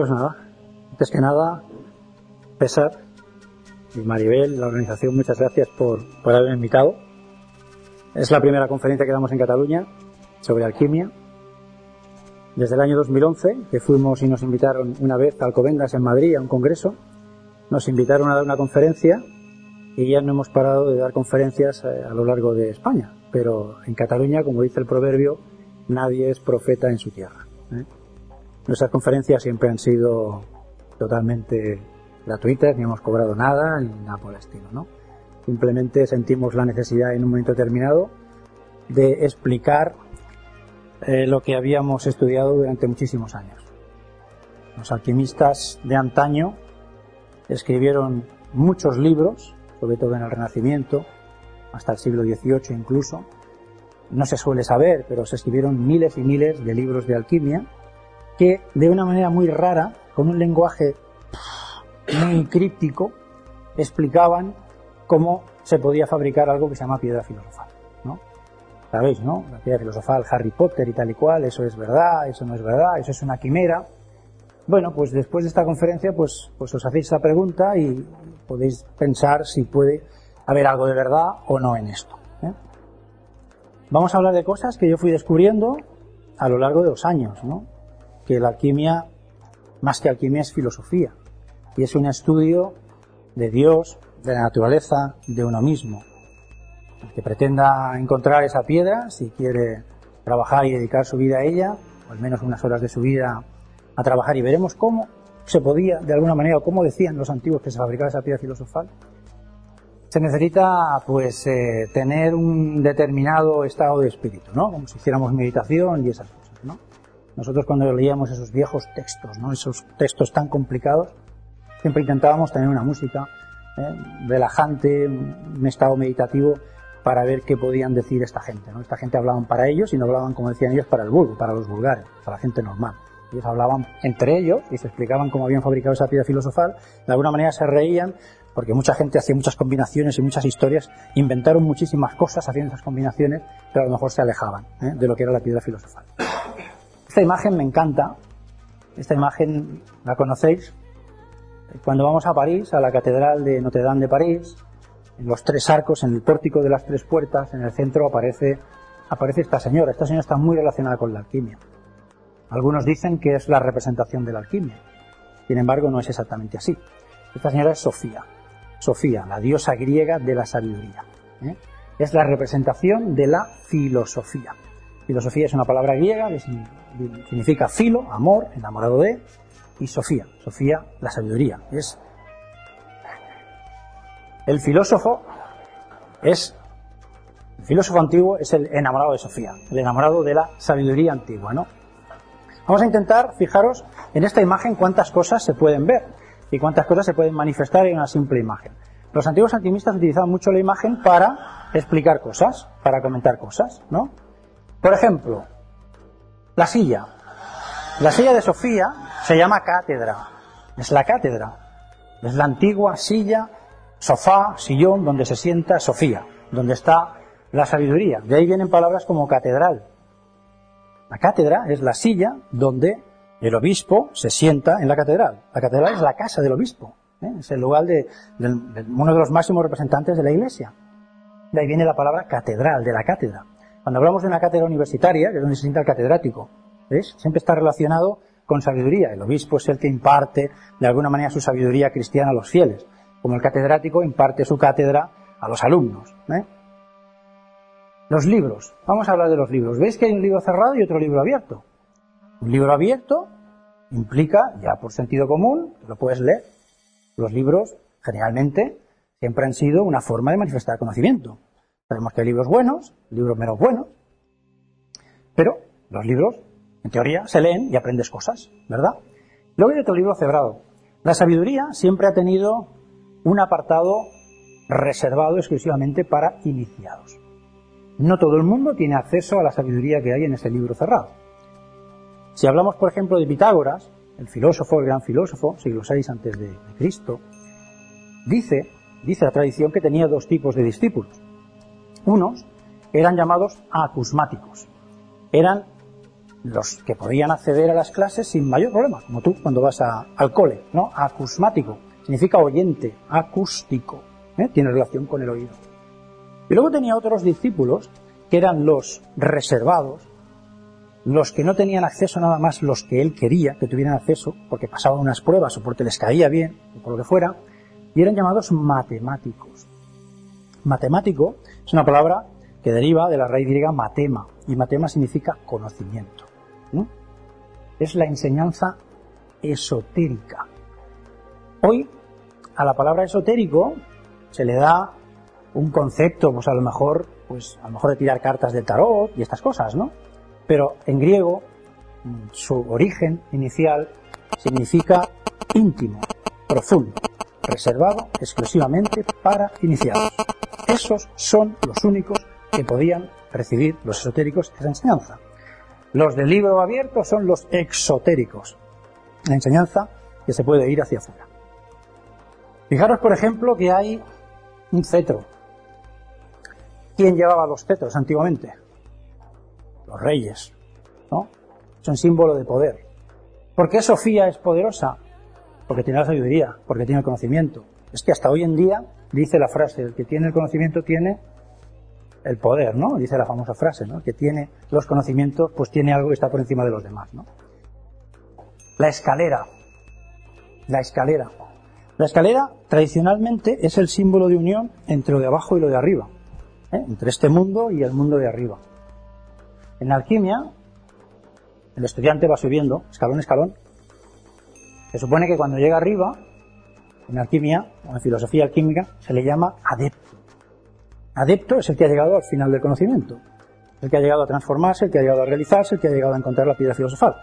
Pues nada, antes que nada, César y Maribel, la organización, muchas gracias por, por haberme invitado. Es la primera conferencia que damos en Cataluña sobre alquimia. Desde el año 2011, que fuimos y nos invitaron una vez a Alcobendas en Madrid a un congreso, nos invitaron a dar una conferencia y ya no hemos parado de dar conferencias eh, a lo largo de España. Pero en Cataluña, como dice el proverbio, nadie es profeta en su tierra. ¿eh? Nuestras conferencias siempre han sido totalmente gratuitas, ni hemos cobrado nada, ni nada por el estilo, ¿no? Simplemente sentimos la necesidad en un momento determinado de explicar eh, lo que habíamos estudiado durante muchísimos años. Los alquimistas de antaño escribieron muchos libros, sobre todo en el Renacimiento, hasta el siglo XVIII incluso. No se suele saber, pero se escribieron miles y miles de libros de alquimia que de una manera muy rara, con un lenguaje muy críptico, explicaban cómo se podía fabricar algo que se llama piedra filosofal. ¿no? Sabéis, ¿no? La piedra filosofal, Harry Potter y tal y cual, eso es verdad, eso no es verdad, eso es una quimera. Bueno, pues después de esta conferencia, pues, pues os hacéis esa pregunta y podéis pensar si puede haber algo de verdad o no en esto. ¿eh? Vamos a hablar de cosas que yo fui descubriendo a lo largo de los años, ¿no? Que la alquimia, más que alquimia, es filosofía. Y es un estudio de Dios, de la naturaleza, de uno mismo. El que pretenda encontrar esa piedra, si quiere trabajar y dedicar su vida a ella, o al menos unas horas de su vida a trabajar y veremos cómo se podía, de alguna manera, o cómo decían los antiguos que se fabricaba esa piedra filosofal. Se necesita, pues, eh, tener un determinado estado de espíritu, ¿no? Como si hiciéramos meditación y esas cosas. Nosotros cuando leíamos esos viejos textos. Esos textos tan complicados, siempre intentábamos tener una música ¿eh? relajante, un estado meditativo para ver qué podían decir esta gente. Esta gente hablaban para ellos y no hablaban, como decían ellos, para el vulgo, para los vulgares, para la gente normal. Ellos hablaban entre ellos y se explicaban cómo habían fabricado esa piedra filosofal. De alguna manera se reían porque mucha gente hacía muchas combinaciones y muchas historias, inventaron muchísimas cosas haciendo esas combinaciones, pero a lo mejor se alejaban ¿eh? de lo que era la piedra filosofal. Esta imagen me encanta. Esta imagen la conocéis. Cuando vamos a París, a la Catedral de Notre Dame de París, en los tres arcos, en el pórtico de las tres puertas, en el centro aparece, aparece esta señora. Esta señora está muy relacionada con la alquimia. Algunos dicen que es la representación de la alquimia. Sin embargo, no es exactamente así. Esta señora es Sofía. Sofía, la diosa griega de la sabiduría. ¿eh? Es la representación de la filosofía. Filosofía es una palabra griega que significa filo, amor, enamorado de, y Sofía. Sofía, la sabiduría. Es el filósofo es el filósofo antiguo es el enamorado de Sofía, el enamorado de la sabiduría antigua, ¿no? Vamos a intentar, fijaros, en esta imagen cuántas cosas se pueden ver y cuántas cosas se pueden manifestar en una simple imagen. Los antiguos alquimistas utilizaban mucho la imagen para explicar cosas, para comentar cosas, ¿no? Por ejemplo, la silla. La silla de Sofía se llama cátedra. Es la cátedra. Es la antigua silla, sofá, sillón donde se sienta Sofía, donde está la sabiduría. De ahí vienen palabras como catedral, la cátedra es la silla donde el obispo se sienta en la catedral. La catedral es la casa del obispo. ¿eh? Es el lugar de, uno de los máximos representantes de la iglesia. De ahí viene la palabra catedral, de la cátedra. Cuando hablamos de una cátedra universitaria, que es donde se sienta el catedrático, ¿ves? Siempre está relacionado con sabiduría. El obispo es el que imparte de alguna manera su sabiduría cristiana a los fieles, como el catedrático imparte su cátedra a los alumnos. ¿eh? Los libros. Vamos a hablar de los libros. ¿Veis que hay un libro cerrado y otro libro abierto? Un libro abierto implica, ya por sentido común, lo puedes leer. Los libros, generalmente, siempre han sido una forma de manifestar conocimiento. Sabemos que hay libros buenos, libros menos buenos, pero los libros, en teoría, se leen y aprendes cosas, ¿verdad? Luego hay otro libro cerrado. La sabiduría siempre ha tenido un apartado reservado exclusivamente para iniciados. No todo el mundo tiene acceso a la sabiduría que hay en ese libro cerrado. Si hablamos, por ejemplo, de Pitágoras, el filósofo, el gran filósofo, siglo VI antes de, Cristo, dice, dice la tradición que tenía dos tipos de discípulos. Unos eran llamados acusmáticos. Eran los que podían acceder a las clases sin mayor problema, como tú cuando vas al cole, ¿no? Acusmático, significa oyente, acústico, ¿eh? tiene relación con el oído. Y luego tenía otros discípulos que eran los reservados, los que no tenían acceso nada más los que él quería que tuvieran acceso, porque pasaban unas pruebas o porque les caía bien, o por lo que fuera, y eran llamados matemáticos. Matemático es una palabra que deriva de la raíz griega matema, y matema significa conocimiento. Es la enseñanza esotérica. Hoy, a la palabra esotérico se le da un concepto, pues a lo mejor, pues a lo mejor de tirar cartas de tarot y estas cosas, ¿no? Pero en griego, su origen inicial significa íntimo, profundo, reservado exclusivamente para iniciados. Esos son los únicos que podían recibir los esotéricos esa enseñanza. Los del libro abierto son los exotéricos, la enseñanza que se puede ir hacia afuera. Fijaros, por ejemplo, que hay un cetro. ¿Quién llevaba los cetros antiguamente? Los reyes, ¿no? Son símbolo de poder. ¿Por qué Sofía es poderosa? Porque tiene la sabiduría, porque tiene el conocimiento. Es que hasta hoy en día dice la frase, el que tiene el conocimiento tiene el poder, ¿no? Dice la famosa frase, ¿no? Que tiene los conocimientos, pues tiene algo que está por encima de los demás, ¿no? La escalera. La escalera. La escalera tradicionalmente es el símbolo de unión entre lo de abajo y lo de arriba, ¿eh? entre este mundo y el mundo de arriba. En la alquimia, el estudiante va subiendo, escalón escalón. Se supone que cuando llega arriba, en alquimia, o en filosofía alquímica, se le llama adepto. Adepto es el que ha llegado al final del conocimiento, el que ha llegado a transformarse, el que ha llegado a realizarse, el que ha llegado a encontrar la piedra filosofal.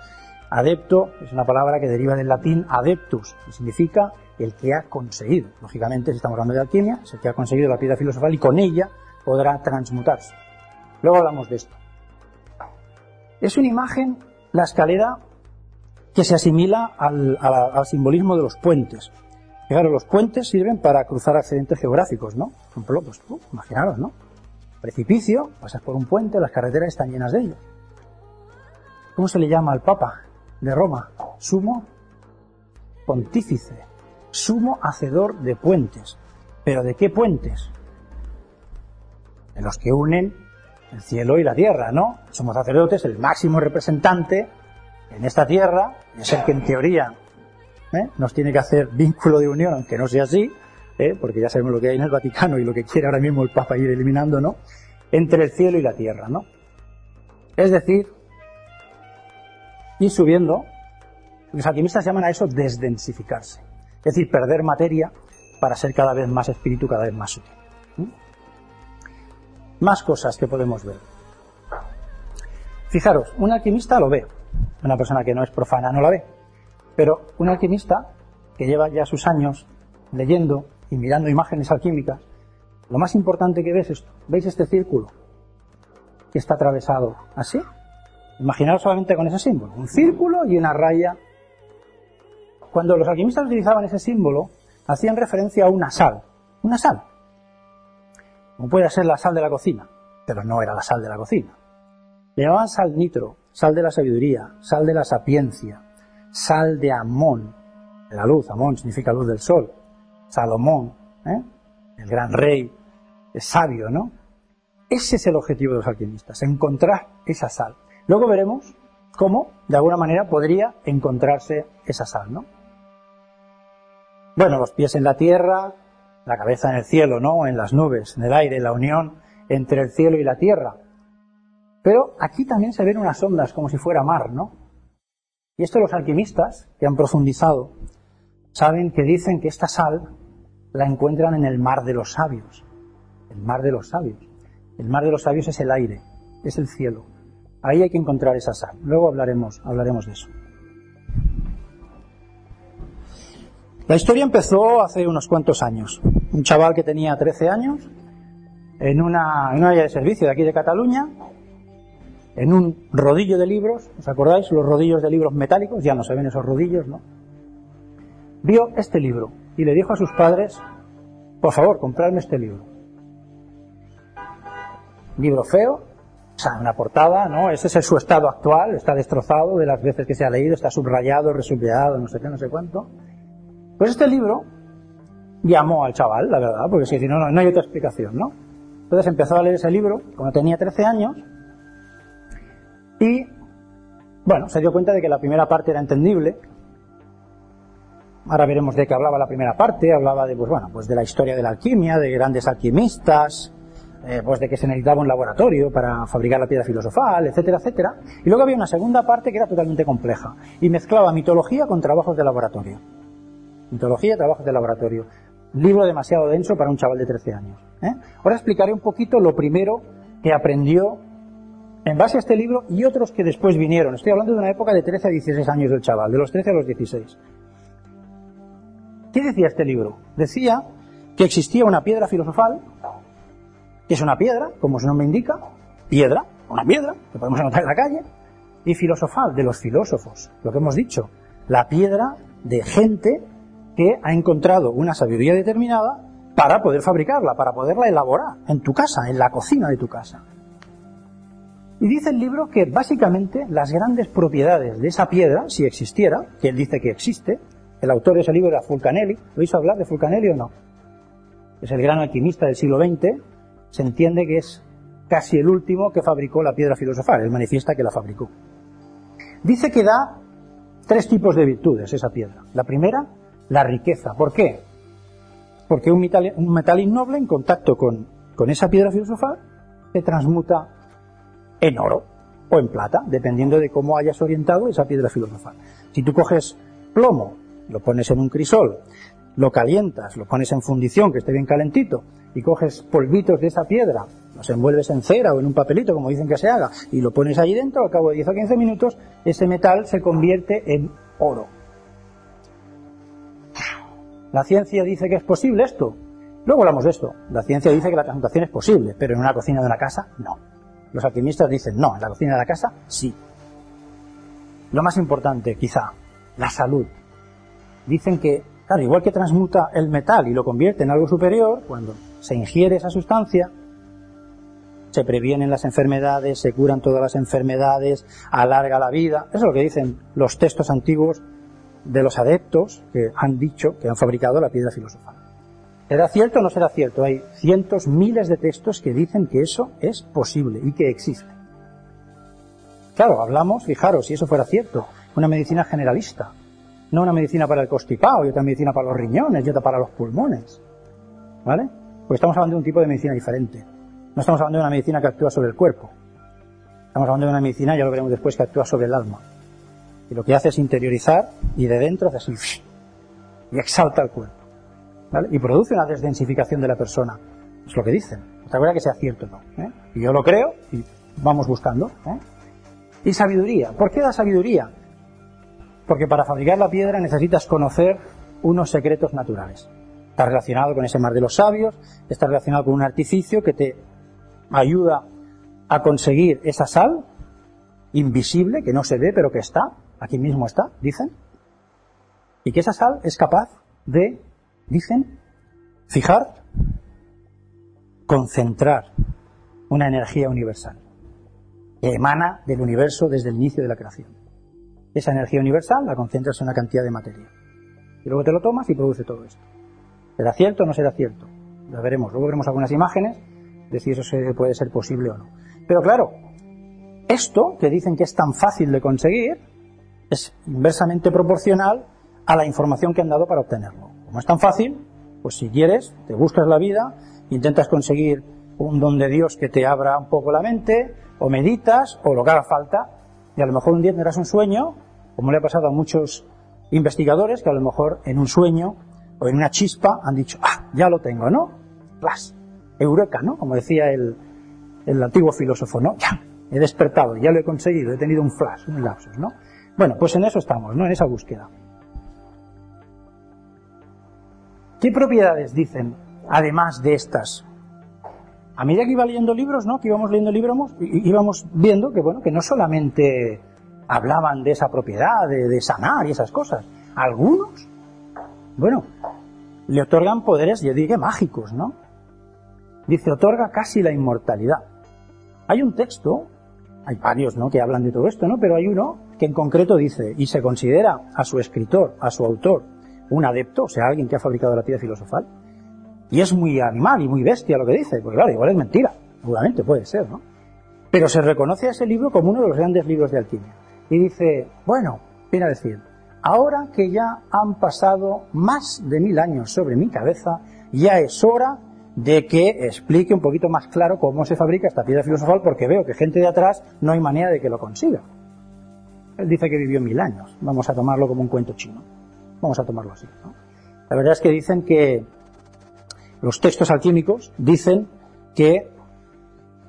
Adepto es una palabra que deriva del latín adeptus, que significa el que ha conseguido. Lógicamente, si estamos hablando de alquimia, es el que ha conseguido la piedra filosofal y con ella podrá transmutarse. Luego hablamos de esto. Es una imagen, la escalera, que se asimila al, al simbolismo de los puentes. Claro, los puentes sirven para cruzar accidentes geográficos, ¿no? Por ejemplo, pues imaginaros, ¿no? Precipicio, pasas por un puente, las carreteras están llenas de ellos. ¿Cómo se le llama al Papa de Roma? Sumo pontífice, sumo hacedor de puentes. ¿Pero de qué puentes? De los que unen el cielo y la tierra, ¿no? Somos sacerdotes, el máximo representante en esta tierra, es el que en teoría ¿eh? nos tiene que hacer vínculo de unión, aunque no sea así, ¿eh? porque ya sabemos lo que hay en el Vaticano y lo que quiere ahora mismo el Papa ir eliminando, ¿no? Entre el cielo y la tierra, ¿no? Es decir, ir subiendo, los alquimistas llaman a eso desdensificarse, es decir, perder materia para ser cada vez más espíritu, cada vez más sutil. Más cosas que podemos ver. Fijaros, un alquimista lo ve, una persona que no es profana no la ve, pero un alquimista que lleva ya sus años leyendo y mirando imágenes alquímicas, lo más importante que ves es esto. ¿Veis este círculo? Que está atravesado así. Imaginaos solamente con ese símbolo. Un círculo y una raya. Cuando los alquimistas utilizaban ese símbolo, hacían referencia a una sal. Una sal. Como puede ser la sal de la cocina, pero no era la sal de la cocina. Le llamaban sal nitro, sal de la sabiduría, sal de la sapiencia, sal de Amón, de la luz, Amón significa luz del sol, Salomón, ¿eh? el gran rey, es sabio, ¿no? Ese es el objetivo de los alquimistas, encontrar esa sal. Luego veremos cómo, de alguna manera, podría encontrarse esa sal, ¿no? Bueno, los pies en la tierra, la cabeza en el cielo, ¿no? En las nubes, en el aire, la unión entre el cielo y la tierra. Pero aquí también se ven unas ondas como si fuera mar, ¿no? Y esto los alquimistas, que han profundizado, saben que dicen que esta sal la encuentran en el mar de los sabios. El mar de los sabios. El mar de los sabios es el aire, es el cielo. Ahí hay que encontrar esa sal. Luego hablaremos, hablaremos de eso. La historia empezó hace unos cuantos años. Un chaval que tenía 13 años, en una, en una área de servicio de aquí de Cataluña, en un rodillo de libros, ¿os acordáis? Los rodillos de libros metálicos, ya no se ven esos rodillos, ¿no? Vio este libro y le dijo a sus padres, por favor, compradme este libro. Libro feo, O sea, una portada, ¿no? Ese es su estado actual, está destrozado de las veces que se ha leído, está subrayado, resubrayado, no sé qué, no sé cuánto. Pues este libro llamó al chaval, la verdad, porque si no, no hay otra explicación, ¿no? Entonces empezó a leer ese libro cuando tenía 13 años y, bueno, se dio cuenta de que la primera parte era entendible. Ahora veremos de qué hablaba la primera parte, hablaba de, pues bueno, pues de la historia de la alquimia, de grandes alquimistas, eh, pues de que se necesitaba un laboratorio para fabricar la piedra filosofal, etcétera, etcétera. Y luego había una segunda parte que era totalmente compleja y mezclaba mitología con trabajos de laboratorio. Mitología, trabajos de laboratorio. Libro demasiado denso para un chaval de 13 años. ¿eh? Ahora explicaré un poquito lo primero que aprendió en base a este libro y otros que después vinieron. Estoy hablando de una época de 13 a 16 años del chaval, de los 13 a los 16. ¿Qué decía este libro? Decía que existía una piedra filosofal, que es una piedra, como su nombre indica, piedra, una piedra, que podemos encontrar en la calle, y filosofal, de los filósofos, lo que hemos dicho, la piedra de gente que ha encontrado una sabiduría determinada para poder fabricarla, para poderla elaborar en tu casa, en la cocina de tu casa. Y dice el libro que básicamente las grandes propiedades de esa piedra, si existiera, que él dice que existe, el autor de ese libro era Fulcanelli, ¿lo hablar de Fulcanelli o no? Es el gran alquimista del siglo XX, se entiende que es casi el último que fabricó la piedra filosofal, él manifiesta que la fabricó. Dice que da tres tipos de virtudes esa piedra. La primera, la riqueza. ¿Por qué? Porque un metal, un metal innoble en contacto con, con esa piedra filosofal se transmuta en oro o en plata, dependiendo de cómo hayas orientado esa piedra filosofal. Si tú coges plomo, lo pones en un crisol, lo calientas, lo pones en fundición, que esté bien calentito, y coges polvitos de esa piedra, los envuelves en cera o en un papelito, como dicen que se haga, y lo pones ahí dentro, al cabo de 10 o 15 minutos, ese metal se convierte en oro. La ciencia dice que es posible esto. Luego hablamos de esto. La ciencia dice que la transmutación es posible, pero en una cocina de una casa, no. Los alquimistas dicen, no, en la cocina de la casa, sí. Lo más importante, quizá, la salud. Dicen que, claro, igual que transmuta el metal y lo convierte en algo superior, cuando se ingiere esa sustancia, se previenen las enfermedades, se curan todas las enfermedades, alarga la vida. Eso es lo que dicen los textos antiguos de los adeptos que han dicho que han fabricado la piedra filosofal. ¿Será cierto o no será cierto? Hay cientos, miles de textos que dicen que eso es posible y que existe. Claro, hablamos, fijaros, si eso fuera cierto, una medicina generalista, no una medicina para el constipado y otra medicina para los riñones y otra para los pulmones. ¿Vale? Porque estamos hablando de un tipo de medicina diferente. No estamos hablando de una medicina que actúa sobre el cuerpo. Estamos hablando de una medicina, ya lo veremos después, que actúa sobre el alma. Y lo que hace es interiorizar y de dentro hace así y exalta el cuerpo. Y produce una desdensificación de la persona. Es lo que dicen. Otra cosa que sea cierto o no. ¿eh? Y yo lo creo y vamos buscando. ¿eh? Y sabiduría. ¿Por qué da sabiduría? Porque para fabricar la piedra necesitas conocer unos secretos naturales. Está relacionado con ese mar de los sabios, está relacionado con un artificio que te ayuda a conseguir esa sal invisible, que no se ve, pero que está, aquí mismo está, dicen, y que esa sal es capaz de, dicen, fijar, concentrar una energía universal que emana del universo desde el inicio de la creación. Esa energía universal la concentras en una cantidad de materia. Y luego te lo tomas y produce todo esto. ¿Será cierto o no será cierto? Lo veremos. Luego veremos algunas imágenes de si eso puede ser posible o no. Pero claro, esto, que dicen que es tan fácil de conseguir, es inversamente proporcional a la información que han dado para obtenerlo. Como es tan fácil, pues si quieres, te buscas la vida, intentas conseguir un don de Dios que te abra un poco la mente, o meditas, o lo que haga falta, y a lo mejor un día tendrás un sueño, como le ha pasado a muchos investigadores, que a lo mejor en un sueño o en una chispa han dicho, ah, ya lo tengo, ¿no? Flash, eureka, ¿no? Como decía el, el antiguo filósofo, ¿no? Ya, he despertado, ya lo he conseguido, he tenido un flash, un lapsus, ¿no? Bueno, pues en eso estamos, ¿no? En esa búsqueda. ¿Qué propiedades dicen, además de estas? A medida que iba leyendo libros, ¿no? Que íbamos leyendo libros, íbamos viendo que, bueno, que no solamente hablaban de esa propiedad, de, de sanar y esas cosas. Algunos, bueno, le otorgan poderes, yo diría, mágicos, ¿no? Dice, otorga casi la inmortalidad. Hay un texto, hay varios ¿no? que hablan de todo esto, ¿no? pero hay uno que en concreto dice, y se considera a su escritor, a su autor, un adepto, o sea, alguien que ha fabricado la piedra filosofal, y es muy animal y muy bestia lo que dice, porque claro, igual es mentira, seguramente puede ser, ¿no? Pero se reconoce a ese libro como uno de los grandes libros de alquimia. Y dice, bueno, viene a decir, ahora que ya han pasado más de mil años sobre mi cabeza, ya es hora de que explique un poquito más claro cómo se fabrica esta piedra filosofal, porque veo que gente de atrás no hay manera de que lo consiga. Él dice que vivió mil años. Vamos a tomarlo como un cuento chino. Vamos a tomarlo así. La verdad es que dicen que los textos alquímicos dicen que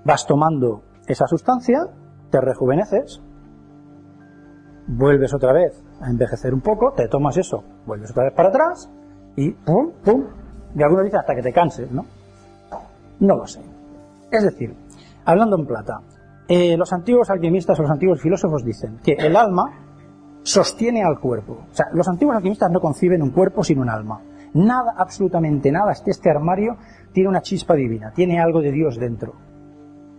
vas tomando esa sustancia, te rejuveneces, vuelves otra vez a envejecer un poco, te tomas eso, vuelves otra vez para atrás y pum, pum, y algunos dicen hasta que te canses, ¿no? No lo sé. Es decir, hablando en plata, eh, los antiguos alquimistas o los antiguos filósofos dicen que el alma sostiene al cuerpo. O sea, los antiguos alquimistas no conciben un cuerpo sin un alma. Nada, absolutamente nada, este armario tiene una chispa divina, tiene algo de Dios dentro.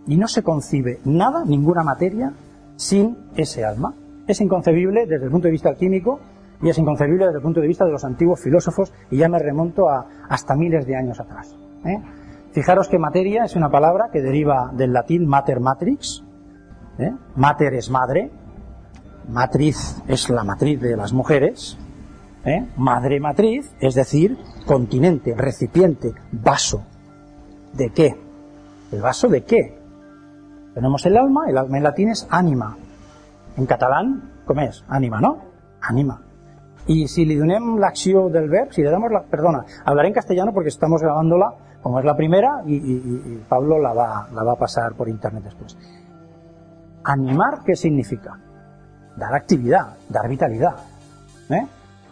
Y no se concibe nada, ninguna materia, sin ese alma. Es inconcebible desde el punto de vista alquímico y es inconcebible desde el punto de vista de los antiguos filósofos y ya me remonto a hasta miles de años atrás. ¿eh? Fijaros que materia es una palabra que deriva del latín mater matrix. ¿eh? Mater es madre, matriz es la matriz de las mujeres, ¿eh? madre matriz, es decir, continente, recipiente, vaso. ¿De qué? ¿El vaso de qué? Tenemos el alma, el alma en latín es anima. En catalán, ¿cómo es? Anima, ¿no? Anima. Y si le donem l'acció del verb, si le damos la... Perdona, hablaré en castellano porque estamos grabándola como es la primera y, Pablo la va, la va a pasar por internet después. Animar, ¿qué significa? Dar actividad, dar vitalidad. ¿eh?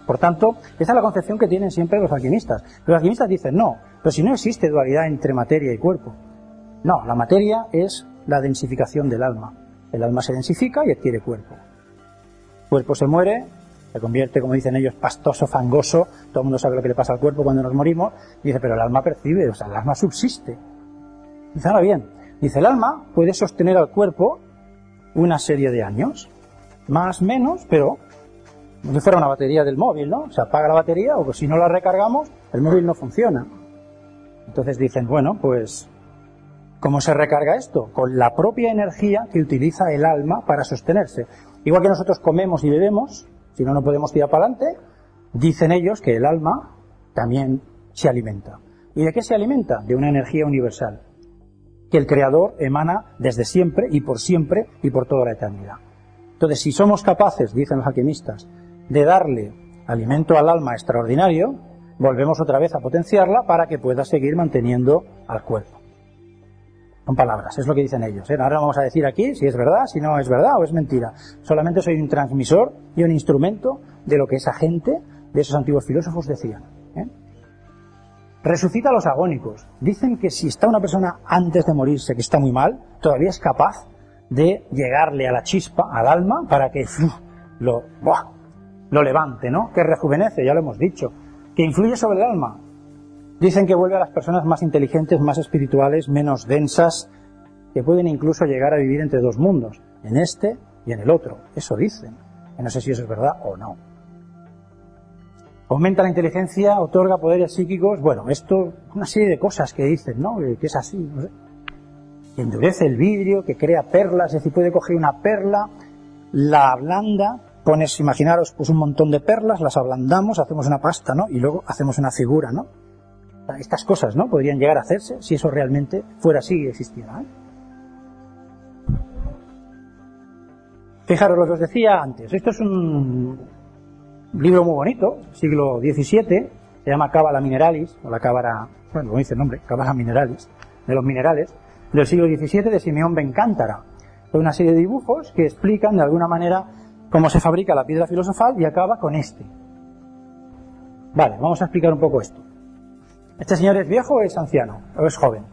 Por tanto, esa es la concepción que tienen siempre los alquimistas. Los alquimistas dicen, no, pero si no existe dualidad entre materia y cuerpo. No, la materia es la densificación del alma. El alma se densifica y adquiere cuerpo. El cuerpo se muere, se convierte, como dicen ellos, pastoso, fangoso. Todo el mundo sabe lo que le pasa al cuerpo cuando nos morimos. dice, pero el alma percibe, o sea, el alma subsiste. Dice, ahora bien, dice, el alma puede sostener al cuerpo una serie de años. Más, menos, pero como fuera una batería del móvil, ¿no? Se apaga la batería o si no la recargamos, el móvil no funciona. Entonces dicen, bueno, pues, ¿cómo se recarga esto? Con la propia energía que utiliza el alma para sostenerse. Igual que nosotros comemos y bebemos, si no, no podemos tirar para adelante, dicen ellos que el alma también se alimenta. ¿Y de qué se alimenta? De una energía universal, que el Creador emana desde siempre y por siempre y por toda la eternidad. Entonces, si somos capaces, dicen los alquimistas, de darle alimento al alma extraordinario, volvemos otra vez a potenciarla para que pueda seguir manteniendo al cuerpo. Son palabras, es lo que dicen ellos. ¿eh? Ahora vamos a decir aquí si es verdad, si no es verdad o es mentira. Solamente soy un transmisor y un instrumento de lo que esa gente, de esos antiguos filósofos decían. ¿eh? Resucita a los agónicos. Dicen que si está una persona antes de morirse, que está muy mal, todavía es capaz de llegarle a la chispa, al alma, para que lo, lo levante, ¿no? Que rejuvenece, ya lo hemos dicho, que influye sobre el alma. Dicen que vuelve a las personas más inteligentes, más espirituales, menos densas, que pueden incluso llegar a vivir entre dos mundos, en este y en el otro. Eso dicen. Que no sé si eso es verdad o no. Aumenta la inteligencia, otorga poderes psíquicos. Bueno, esto, una serie de cosas que dicen, ¿no? Que es así, no sé. Endurece el vidrio, que crea perlas, es decir, puede coger una perla, la ablanda pones, imaginaros, pues un montón de perlas, las ablandamos, hacemos una pasta, ¿no? Y luego hacemos una figura, ¿no? Estas cosas, ¿no? Podrían llegar a hacerse si eso realmente fuera así y existiera. ¿eh? Fijaros lo que os decía antes. Esto es un libro muy bonito, siglo XVII, se llama Cábala Mineralis, o la Cábala, bueno, como dice el nombre, Cábala Mineralis, de los minerales, del siglo XVII de Simeón Bencántara. Hay una serie de dibujos que explican de alguna manera cómo se fabrica la piedra filosofal y acaba con este. Vale, vamos a explicar un poco esto. ¿Este señor es viejo o es anciano? ¿O es joven?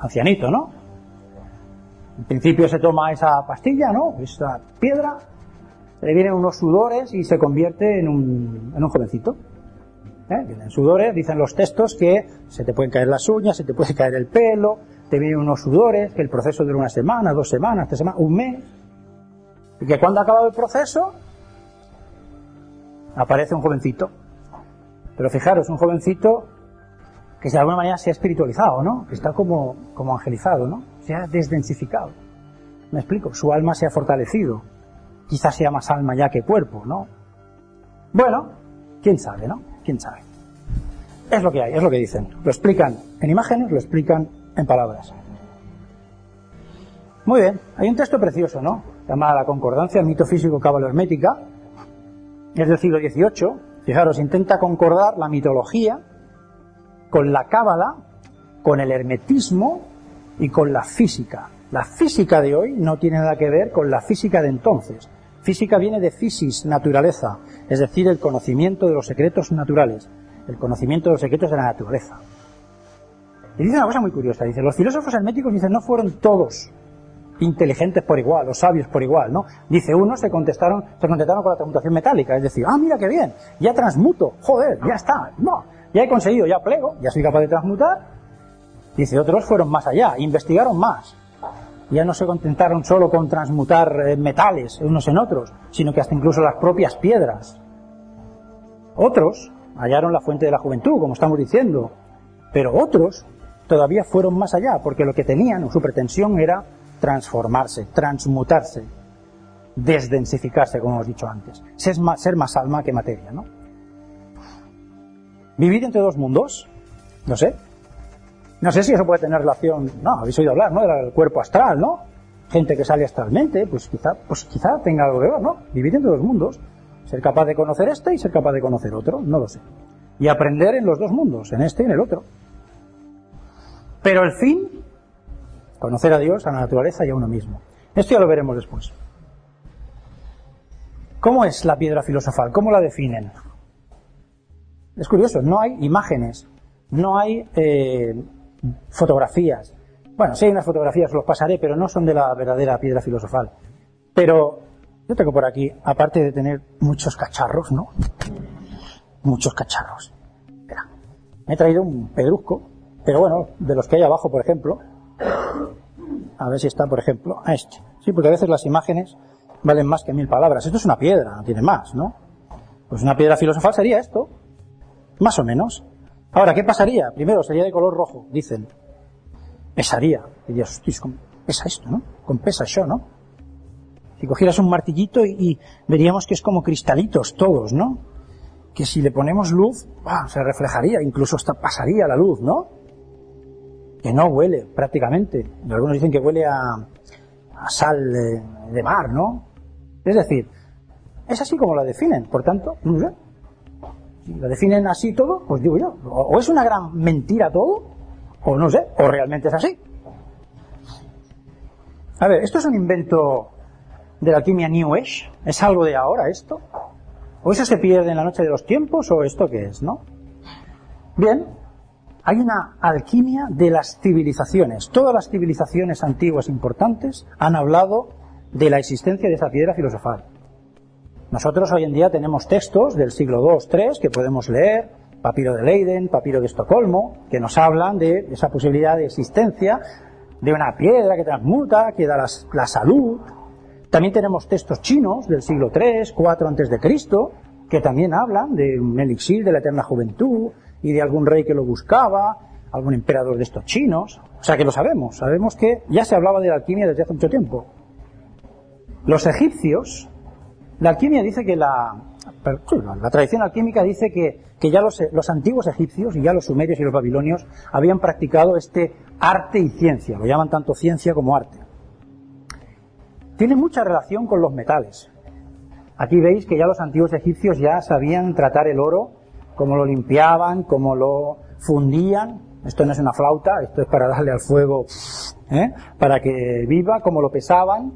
Ancianito, ¿no? En principio se toma esa pastilla, ¿no? Esa piedra, le vienen unos sudores y se convierte en un, en un jovencito. ¿Eh? Vienen sudores, dicen los textos que se te pueden caer las uñas, se te puede caer el pelo, te vienen unos sudores, que el proceso dura una semana, dos semanas, tres semanas, un mes, y que cuando ha acabado el proceso, aparece un jovencito. Pero fijaros, un jovencito que de alguna manera se ha espiritualizado, ¿no? Que está como, como angelizado, ¿no? Se ha desdensificado. Me explico, su alma se ha fortalecido. Quizás sea más alma ya que cuerpo, ¿no? Bueno, quién sabe, ¿no? Quién sabe. Es lo que hay, es lo que dicen. Lo explican en imágenes, lo explican en palabras. Muy bien, hay un texto precioso, ¿no? Llamada La Concordancia, el mito físico cabalo-hermética. Es del siglo XVIII. Fijaros, intenta concordar la mitología con la cábala, con el hermetismo y con la física. La física de hoy no tiene nada que ver con la física de entonces. Física viene de physis, naturaleza, es decir, el conocimiento de los secretos naturales, el conocimiento de los secretos de la naturaleza. Y dice una cosa muy curiosa, dice, los filósofos herméticos dicen no fueron todos inteligentes por igual, o sabios por igual, ¿no? Dice, unos se contestaron, se contestaron con la transmutación metálica, es decir, ah, mira qué bien, ya transmuto, joder, ya está, no, ya he conseguido, ya plego, ya soy capaz de transmutar. Dice, otros fueron más allá, investigaron más. Ya no se contentaron solo con transmutar eh, metales unos en otros, sino que hasta incluso las propias piedras. Otros hallaron la fuente de la juventud, como estamos diciendo, pero otros todavía fueron más allá, porque lo que tenían, su pretensión era transformarse, transmutarse, desdensificarse, como hemos dicho antes, ser más alma que materia, ¿no? ¿Vivir entre dos mundos? No sé. No sé si eso puede tener relación, no, habéis oído hablar, ¿no? Del cuerpo astral, ¿no? Gente que sale astralmente, pues quizá, pues quizá tenga algo que ver, ¿no? Vivir entre dos mundos. Ser capaz de conocer este y ser capaz de conocer otro, no lo sé. Y aprender en los dos mundos, en este y en el otro. Pero el fin, conocer a Dios, a la naturaleza y a uno mismo. Esto ya lo veremos después. ¿Cómo es la piedra filosofal? ¿Cómo la definen? Es curioso, no hay imágenes, no hay eh, fotografías. Bueno, si hay unas fotografías, los pasaré, pero no son de la verdadera piedra filosofal. Pero yo tengo por aquí, aparte de tener muchos cacharros, ¿no? Muchos cacharros. Espera, me he traído un pedrusco, pero bueno, de los que hay abajo, por ejemplo. A ver si está, por ejemplo, a este. Sí, porque a veces las imágenes valen más que mil palabras. Esto es una piedra, no tiene más, ¿no? Pues una piedra filosofal sería esto. Más o menos. Ahora, ¿qué pasaría? Primero, sería de color rojo, dicen. Pesaría. Dirías, pesa esto, ¿no? Con pesa yo, ¿no? Si cogieras un martillito y, veríamos que es como cristalitos todos, ¿no? Que si le ponemos luz, se reflejaría, incluso hasta pasaría la luz, ¿no? Que no huele prácticamente. algunos dicen que huele a, sal de, mar, ¿no? Es decir, es así como la definen. Por tanto, no lo definen así todo, pues digo yo, o es una gran mentira todo, o no sé, o realmente es así. A ver, ¿esto es un invento de la alquimia New Age? ¿Es algo de ahora esto? ¿O eso se pierde en la noche de los tiempos? ¿O esto qué es, no? Bien, hay una alquimia de las civilizaciones. Todas las civilizaciones antiguas importantes han hablado de la existencia de esa piedra filosofal. Nosotros hoy en día tenemos textos del siglo II, III que podemos leer, papiro de Leiden, papiro de Estocolmo, que nos hablan de esa posibilidad de existencia de una piedra que transmuta, que da la, salud. También tenemos textos chinos del siglo III, IV antes de Cristo, que también hablan de un elixir de la eterna juventud y de algún rey que lo buscaba, algún emperador de estos chinos. O sea que lo sabemos, sabemos que ya se hablaba de la alquimia desde hace mucho tiempo. Los egipcios la alquimia dice que la, tradición alquímica dice que, ya los, los, antiguos egipcios y ya los sumerios y los babilonios habían practicado este arte y ciencia, lo llaman tanto ciencia como arte. Tiene mucha relación con los metales. Aquí veis que ya los antiguos egipcios ya sabían tratar el oro, cómo lo limpiaban, cómo lo fundían. Esto no es una flauta, esto es para darle al fuego, ¿eh? para que viva, cómo lo pesaban,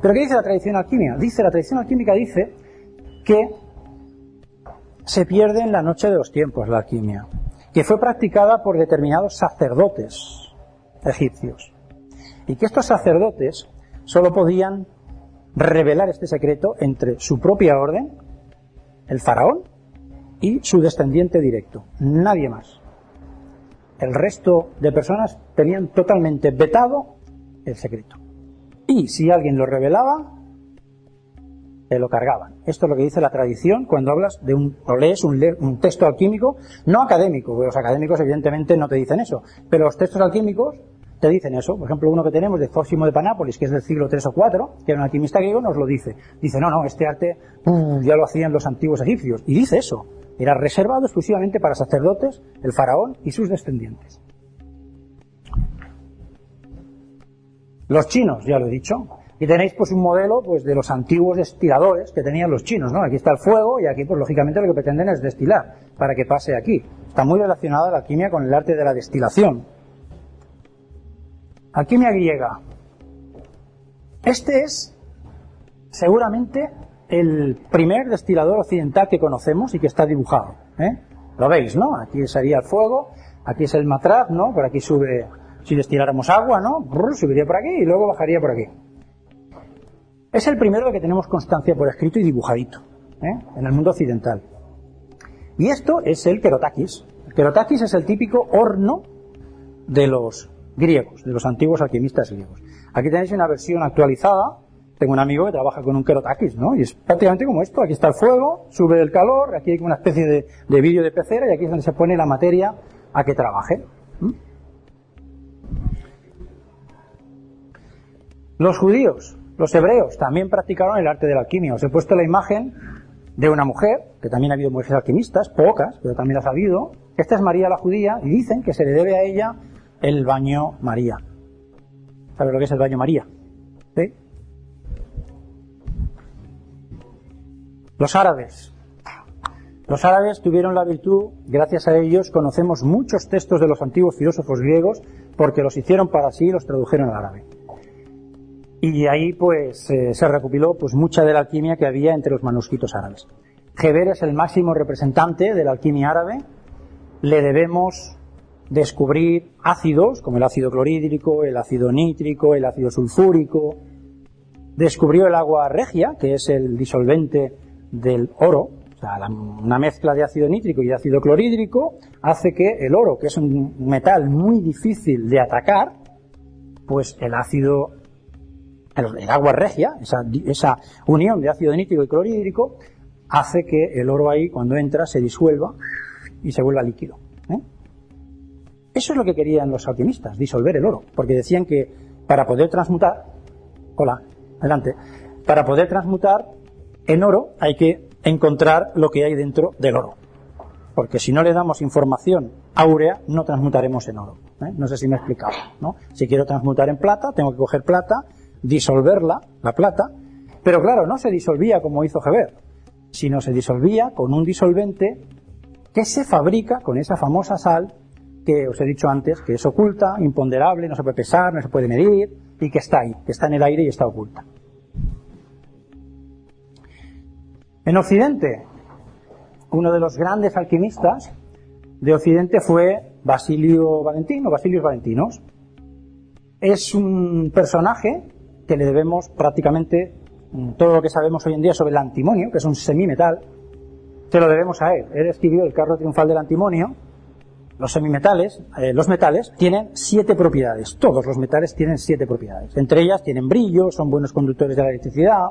pero ¿qué dice la tradición alquímica? Dice, la tradición alquímica dice que se pierde en la noche de los tiempos la alquimia, que fue practicada por determinados sacerdotes egipcios, y que estos sacerdotes solo podían revelar este secreto entre su propia orden, el faraón, y su descendiente directo, nadie más. el resto de personas tenían totalmente vetado el secreto. Y si alguien lo revelaba, te lo cargaban. Esto es lo que dice la tradición cuando hablas de un, o lees un, texto alquímico, no académico, los académicos evidentemente no te dicen eso, pero los textos alquímicos te dicen eso. Por ejemplo, uno que tenemos de Zósimo de Panápolis, que es del siglo III o IV, que era un alquimista griego, nos lo dice. Dice, no, no, este arte ya lo hacían los antiguos egipcios. Y dice eso. Era reservado exclusivamente para sacerdotes, el faraón y sus descendientes. Los chinos, ya lo he dicho. Y tenéis pues un modelo pues de los antiguos destiladores que tenían los chinos, ¿no? Aquí está el fuego y aquí pues lógicamente lo que pretenden es destilar para que pase aquí. Está muy relacionada la alquimia con el arte de la destilación. Alquimia griega. Este es seguramente el primer destilador occidental que conocemos y que está dibujado. ¿eh? Lo veis, ¿no? Aquí sería el fuego, aquí es el matraz, ¿no? Por aquí sube si destiláramos agua, ¿no? subiría por aquí y luego bajaría por aquí. Es el primero que tenemos constancia por escrito y dibujadito ¿eh? en el mundo occidental. Y esto es el kerotakis. El kerotakis es el típico horno de los griegos, de los antiguos alquimistas griegos. Aquí tenéis una versión actualizada. Tengo un amigo que trabaja con un kerotakis, ¿no? Y es prácticamente como esto. Aquí está el fuego, sube el calor, aquí hay una especie de, de vídeo de pecera y aquí es donde se pone la materia a que trabaje. Los judíos, los hebreos, también practicaron el arte de la alquimia. Os he puesto la imagen de una mujer, que también ha habido mujeres alquimistas, pocas, pero también las ha habido. Esta es María la judía y dicen que se le debe a ella el baño María. ¿Sabes lo que es el baño María? ¿Sí? Los árabes. Los árabes tuvieron la virtud, gracias a ellos conocemos muchos textos de los antiguos filósofos griegos porque los hicieron para sí y los tradujeron al árabe. Y ahí pues eh, se recopiló pues mucha de la alquimia que había entre los manuscritos árabes. Geber es el máximo representante de la alquimia árabe. Le debemos descubrir ácidos como el ácido clorhídrico, el ácido nítrico, el ácido sulfúrico. Descubrió el agua regia, que es el disolvente del oro, o sea, una mezcla de ácido nítrico y ácido clorhídrico hace que el oro, que es un metal muy difícil de atacar, pues el ácido el, agua regia, esa, unión de ácido nítrico y clorhídrico, hace que el oro ahí, cuando entra, se disuelva y se vuelva líquido. ¿eh? Eso es lo que querían los alquimistas, disolver el oro, porque decían que para poder transmutar, hola, adelante, para poder transmutar en oro hay que encontrar lo que hay dentro del oro. Porque si no le damos información áurea, no transmutaremos en oro. ¿eh? No sé si me he explicado. ¿no? Si quiero transmutar en plata, tengo que coger plata, disolverla, la plata, pero claro, no se disolvía como hizo Geber, sino se disolvía con un disolvente que se fabrica con esa famosa sal que os he dicho antes, que es oculta, imponderable, no se puede pesar, no se puede medir y que está ahí, que está en el aire y está oculta. En Occidente, uno de los grandes alquimistas de Occidente fue Basilio Valentino, Basilios Valentinos. Es un personaje que le debemos prácticamente mm, todo lo que sabemos hoy en día sobre el antimonio, que es un semimetal, se lo debemos a él. Él escribió el carro triunfal del antimonio. Los semimetales, eh, los metales, tienen siete propiedades. Todos los metales tienen siete propiedades. Entre ellas tienen brillo, son buenos conductores de la electricidad.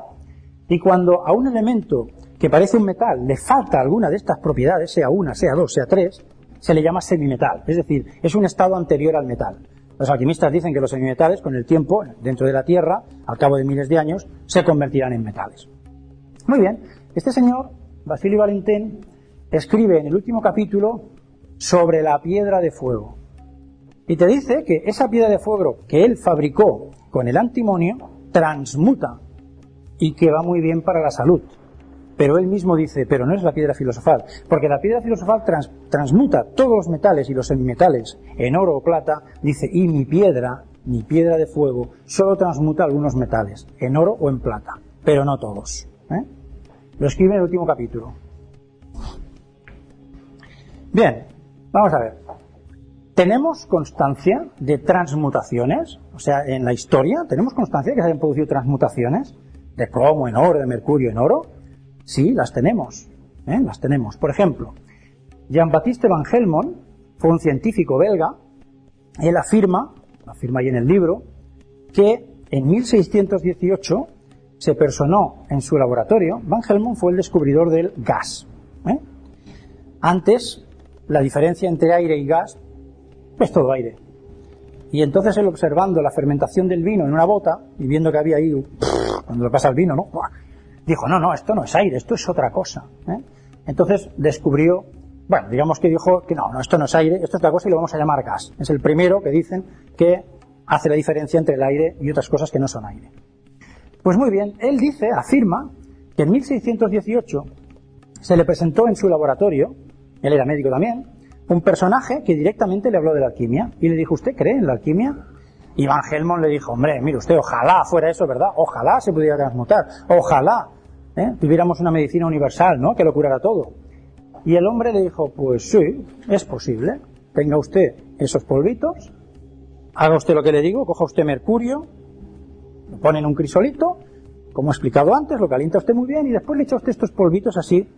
Y cuando a un elemento que parece un metal le falta alguna de estas propiedades, sea una, sea dos, sea tres, se le llama semimetal. Es decir, es un estado anterior al metal. Los alquimistas dicen que los semimetales, con el tiempo, dentro de la Tierra, al cabo de miles de años, se convertirán en metales. Muy bien, este señor, Basilio Valentín, escribe en el último capítulo sobre la piedra de fuego. Y te dice que esa piedra de fuego que él fabricó con el antimonio transmuta y que va muy bien para la salud. Pero él mismo dice, pero no es la piedra filosofal, porque la piedra filosofal transmuta todos los metales y los semimetales en oro o plata, dice, y mi piedra, mi piedra de fuego, solo transmuta algunos metales, en oro o en plata, pero no todos. ¿eh? Lo escribe en el último capítulo. Bien, vamos a ver. ¿Tenemos constancia de transmutaciones? O sea, en la historia, ¿tenemos constancia de que se hayan producido transmutaciones? De cromo en oro, de mercurio en oro. Sí, las tenemos. ¿eh? Las tenemos. Por ejemplo, Jean-Baptiste Van Helmont fue un científico belga él afirma, afirma ahí en el libro, que en 1618 se personó en su laboratorio, Van Helmont fue el descubridor del gas. ¿eh? Antes, la diferencia entre aire y gas es todo aire. Y entonces él observando la fermentación del vino en una bota y viendo que había ahí, cuando le pasa el vino, ¿no? Dijo, no, no, esto no es aire, esto es otra cosa. ¿eh? Entonces descubrió, bueno, digamos que dijo que no, no, esto no es aire, esto es otra cosa y lo vamos a llamar gas. Es el primero que dicen que hace la diferencia entre el aire y otras cosas que no son aire. Pues muy bien, él dice, afirma, que en 1618 se le presentó en su laboratorio, él era médico también, un personaje que directamente le habló de la alquimia y le dijo, ¿usted cree en la alquimia? Y Van Helmont le dijo, hombre, mire usted, ojalá fuera eso, ¿verdad? Ojalá se pudiera transmutar, ojalá ¿eh? tuviéramos una medicina universal, ¿no? Que lo curara todo. Y el hombre le dijo, pues sí, es posible. Tenga usted esos polvitos, haga usted lo que le digo, coja usted mercurio, lo pone en un crisolito, como he explicado antes, lo calienta usted muy bien y después le echa usted estos polvitos así,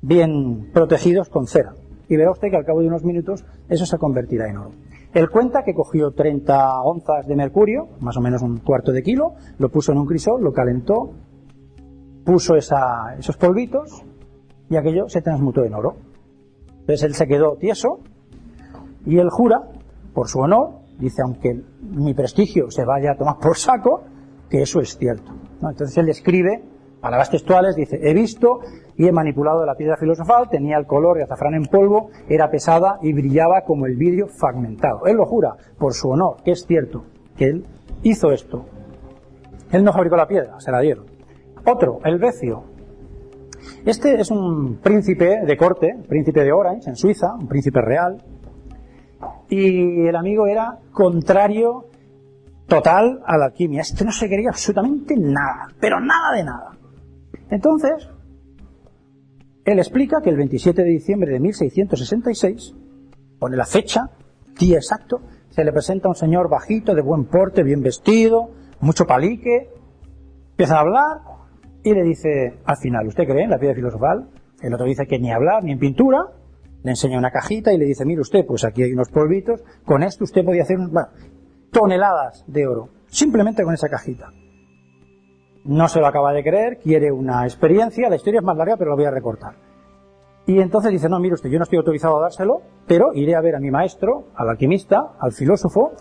bien protegidos con cera. Y verá usted que al cabo de unos minutos eso se convertirá en oro. Él cuenta que cogió 30 onzas de mercurio, más o menos un cuarto de kilo, lo puso en un crisol, lo calentó, puso esos polvitos y aquello se transmutó en oro. Entonces él se quedó tieso y él jura, por su honor, dice, aunque mi prestigio se vaya a tomar por saco, que eso es cierto. Entonces él escribe, palabras textuales, dice, he visto y he manipulado la piedra filosofal, tenía el color de azafrán en polvo, era pesada y brillaba como el vidrio fragmentado. Él lo jura, por su honor, que es cierto, que él hizo esto. Él no fabricó la piedra, se la dieron. Otro, el Becio. Este es un príncipe de corte, príncipe de Orange, en Suiza, un príncipe real. Y el amigo era contrario total a la alquimia. Este no se quería absolutamente nada, pero nada de nada. Entonces, él explica que el 27 de diciembre de 1666, pone la fecha, día exacto, se le presenta un señor bajito, de buen porte, bien vestido, mucho palique, empieza a hablar y le dice, al final, ¿usted cree en la piedra filosofal? El otro dice que ni hablar, ni en pintura. Le enseña una cajita y le dice, mire usted, pues aquí hay unos polvitos, con esto usted podía hacer toneladas de oro, simplemente con esa cajita. No se lo acaba de creer, quiere una experiencia, la historia es más larga, pero la voy a recortar. Y entonces dice, no, mire usted, yo no estoy autorizado a dárselo, pero iré a ver a mi maestro, al alquimista, al filósofo,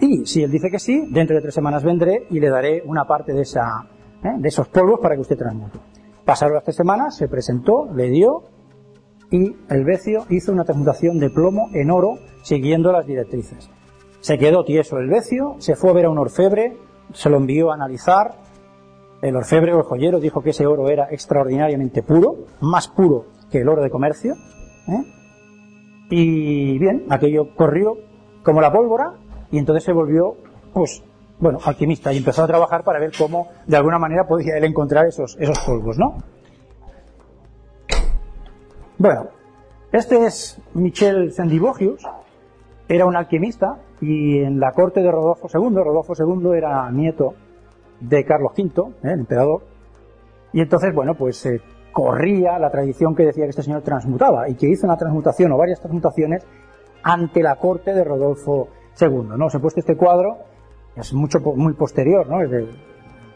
y si él dice que sí, dentro de tres semanas vendré y le daré una parte de esa ¿eh? de esos polvos para que usted transmute. Pasaron las tres semanas, se presentó, le dio y el Becio hizo una transmutación de plomo en oro siguiendo las directrices. Se quedó tieso el Becio, se fue a ver a un orfebre, se lo envió a analizar. El orfebre o el joyero dijo que ese oro era extraordinariamente puro, más puro que el oro de comercio. ¿eh? Y bien, aquello corrió como la pólvora y entonces se volvió pues bueno, alquimista y empezó a trabajar para ver cómo de alguna manera podía él encontrar esos, esos polvos, ¿no? Bueno, este es Michel Sendivogius, era un alquimista y en la corte de Rodolfo II, Rodolfo II era nieto de Carlos V, ¿eh? el emperador, y entonces, bueno, pues eh, corría la tradición que decía que este señor transmutaba y que hizo una transmutación o varias transmutaciones ante la corte de Rodolfo II, ¿no? Os he puesto este cuadro es mucho muy posterior, ¿no? El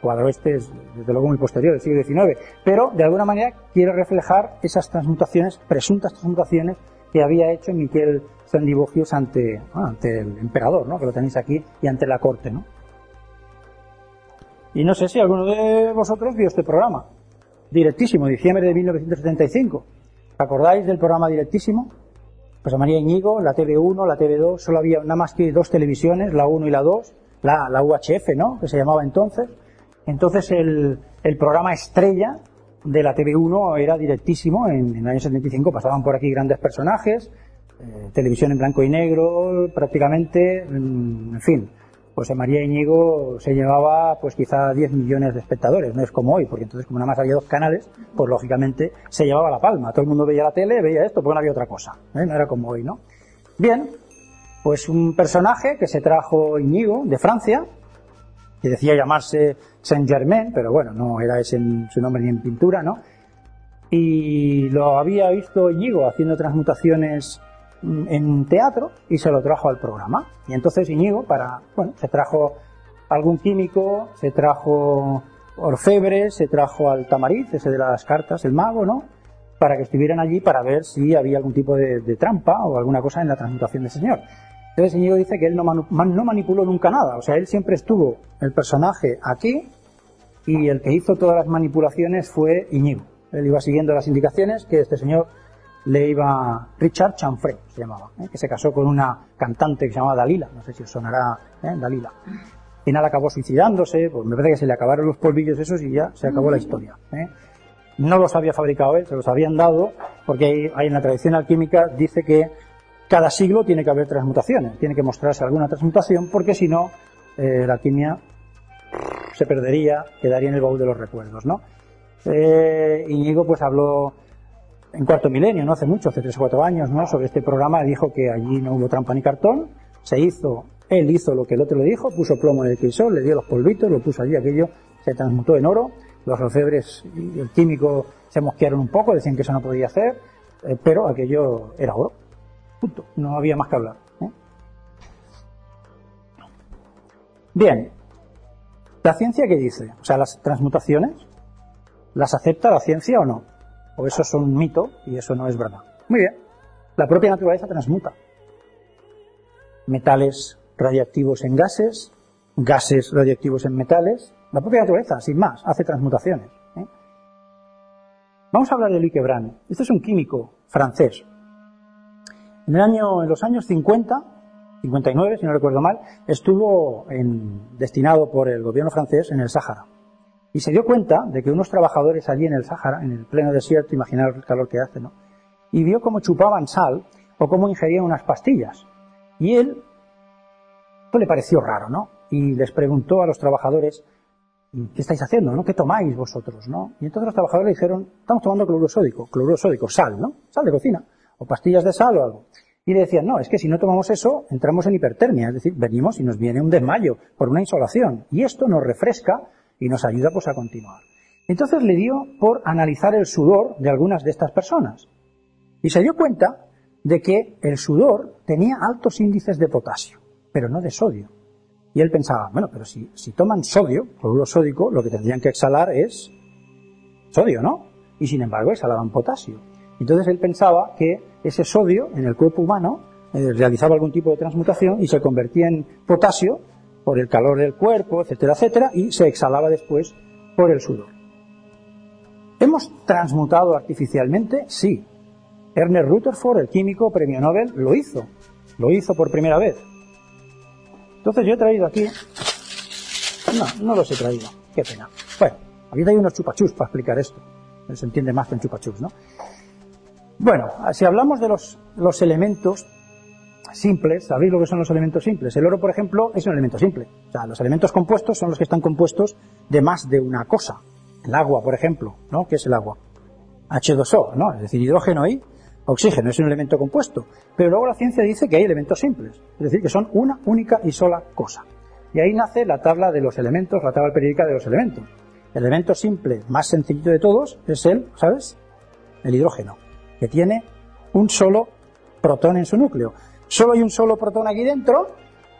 cuadro este es desde luego muy posterior, del siglo XIX, pero de alguna manera quiere reflejar esas transmutaciones, presuntas transmutaciones que había hecho Miquel Sandivogius ante, ante el emperador, ¿no? Que lo tenéis aquí, y ante la corte, ¿no? Y no sé si alguno de vosotros vio este programa. Directísimo, diciembre de 1975. ¿Acordáis del programa Directísimo? Pues María Iñigo, la TV1, la TV2, solo había nada más que dos televisiones, la 1 y la 2, la, UHF, ¿no? Que se llamaba entonces. Entonces el, programa estrella de la TV1 era directísimo. En, el año 75 pasaban por aquí grandes personajes, eh, televisión en blanco y negro, prácticamente, mm, en fin. En María Iñigo se llevaba pues quizá 10 millones de espectadores, no es como hoy, porque entonces como nada más había dos canales, pues lógicamente se llevaba la palma. Todo el mundo veía la tele, veía esto, porque no había otra cosa. ¿eh? No era como hoy, ¿no? Bien, pues un personaje que se trajo Iñigo de Francia, que decía llamarse Saint Germain, pero bueno, no era ese su nombre ni en pintura, ¿no? Y lo había visto Iñigo haciendo transmutaciones en teatro y se lo trajo al programa. Y entonces Iñigo, para, bueno, se trajo algún químico, se trajo orfebre, se trajo al tamariz, ese de las cartas, el mago, ¿no? Para que estuvieran allí para ver si había algún tipo de, trampa o alguna cosa en la transmutación de ese señor. Entonces Iñigo dice que él no, no manipuló nunca nada, o sea, él siempre estuvo el personaje aquí y el que hizo todas las manipulaciones fue Iñigo. Él iba siguiendo las indicaciones que este señor le iba Richard Chanfrey, se llamaba, ¿eh? que se casó con una cantante que se llamaba Dalila, no sé si os sonará ¿eh? Dalila. Y final acabó suicidándose, pues me parece que se le acabaron los polvillos esos y ya se acabó la historia. ¿eh? No los había fabricado él, se los habían dado, porque hay, en la tradición alquímica dice que cada siglo tiene que haber transmutaciones, tiene que mostrarse alguna transmutación, porque si no, la alquimia se perdería, quedaría en el baúl de los recuerdos, ¿no? Eh, Íñigo pues habló en cuarto milenio, no hace mucho, hace tres o cuatro años, ¿no? Sobre este programa dijo que allí no hubo trampa ni cartón, se hizo, él hizo lo que el otro le dijo, puso plomo en el crisol, le dio los polvitos, lo puso allí, aquello se transmutó en oro, los orfebres y el químico se mosquearon un poco, decían que eso no podía hacer, eh, pero aquello era oro. No había más que hablar. ¿eh? Bien. ¿La ciencia qué dice? O sea, las transmutaciones, ¿las acepta la ciencia o no? o eso es un mito y eso no es verdad. Muy bien. La propia naturaleza transmuta. Metales radiactivos en gases, gases radiactivos en metales. La propia naturaleza, sin más, hace transmutaciones. ¿eh? Vamos a hablar de Louis Quebran. Este es un químico francés. En, el año, en los años 50, 59, si no recuerdo mal, estuvo destinado por el gobierno francés en el Sáhara y se dio cuenta de que unos trabajadores allí en el Sáhara, en el pleno desierto, imaginar el calor que hace, ¿no? Y vio cómo chupaban sal o cómo ingerían unas pastillas. Y él, esto le pareció raro, ¿no? Y les preguntó a los trabajadores, ¿qué estáis haciendo, no? ¿Qué tomáis vosotros, no? Y entonces los trabajadores le dijeron, estamos tomando cloruro sódico, cloruro sódico, sal, ¿no? Sal de cocina, o pastillas de sal o algo. Y le decían, no, es que si no tomamos eso, entramos en hipertermia, es decir, venimos y nos viene un desmayo por una insolación. Y esto nos refresca y nos ayuda pues a continuar. Entonces le dio por analizar el sudor de algunas de estas personas y se dio cuenta de que el sudor tenía altos índices de potasio, pero no de sodio. Y él pensaba, bueno, pero si, si toman sodio, cloruro sódico, lo que tendrían que exhalar es sodio, ¿no? Y sin embargo exhalaban potasio. Entonces él pensaba que ese sodio en el cuerpo humano eh, realizaba algún tipo de transmutación y se convertía en potasio por el calor del cuerpo, etcétera, etcétera, y se exhalaba después por el sudor. ¿Hemos transmutado artificialmente? Sí. Ernest Rutherford, el químico premio Nobel, lo hizo. Lo hizo por primera vez. Entonces yo he traído aquí... No, no los he traído. Qué pena. Bueno, aquí hay unos chupachus para explicar esto. Se entiende más que un chupachus, ¿no? Bueno, si hablamos de los, los elementos simples, ¿sabéis lo que son los elementos simples? El oro, por ejemplo, es un elemento simple. O sea, los elementos compuestos son los que están compuestos de más de una cosa. El agua, por ejemplo, ¿no? ¿Qué es el agua? H2O, ¿no? Es decir, hidrógeno y oxígeno, es un elemento compuesto. Pero luego la ciencia dice que hay elementos simples, es decir, que son una única y sola cosa. Y ahí nace la tabla de los elementos, la tabla periódica de los elementos. El elemento simple más sencillito de todos es el, ¿sabes? El hidrógeno, que tiene un solo protón en su núcleo. Solo hay un solo protón aquí dentro,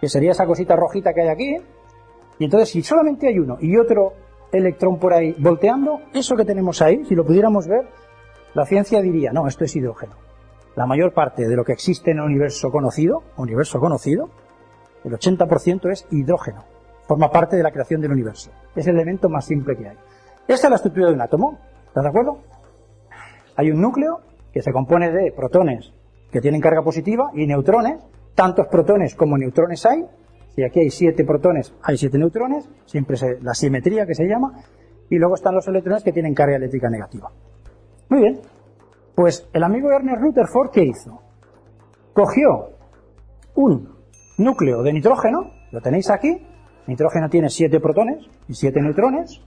que sería esa cosita rojita que hay aquí, y entonces si solamente hay uno y otro electrón por ahí volteando, eso que tenemos ahí, si lo pudiéramos ver, la ciencia diría, no, esto es hidrógeno. La mayor parte de lo que existe en el universo conocido, universo conocido, el 80% es hidrógeno. Forma parte de la creación del universo. Es el elemento más simple que hay. Esta es la estructura de un átomo. ¿Estás de acuerdo? Hay un núcleo que se compone de protones que tienen carga positiva y neutrones, tantos protones como neutrones hay. Si aquí hay siete protones, hay siete neutrones, siempre es la simetría que se llama, y luego están los electrones que tienen carga eléctrica negativa. Muy bien, pues el amigo Ernest Rutherford, ¿qué hizo? Cogió un núcleo de nitrógeno, lo tenéis aquí, nitrógeno tiene siete protones y siete neutrones,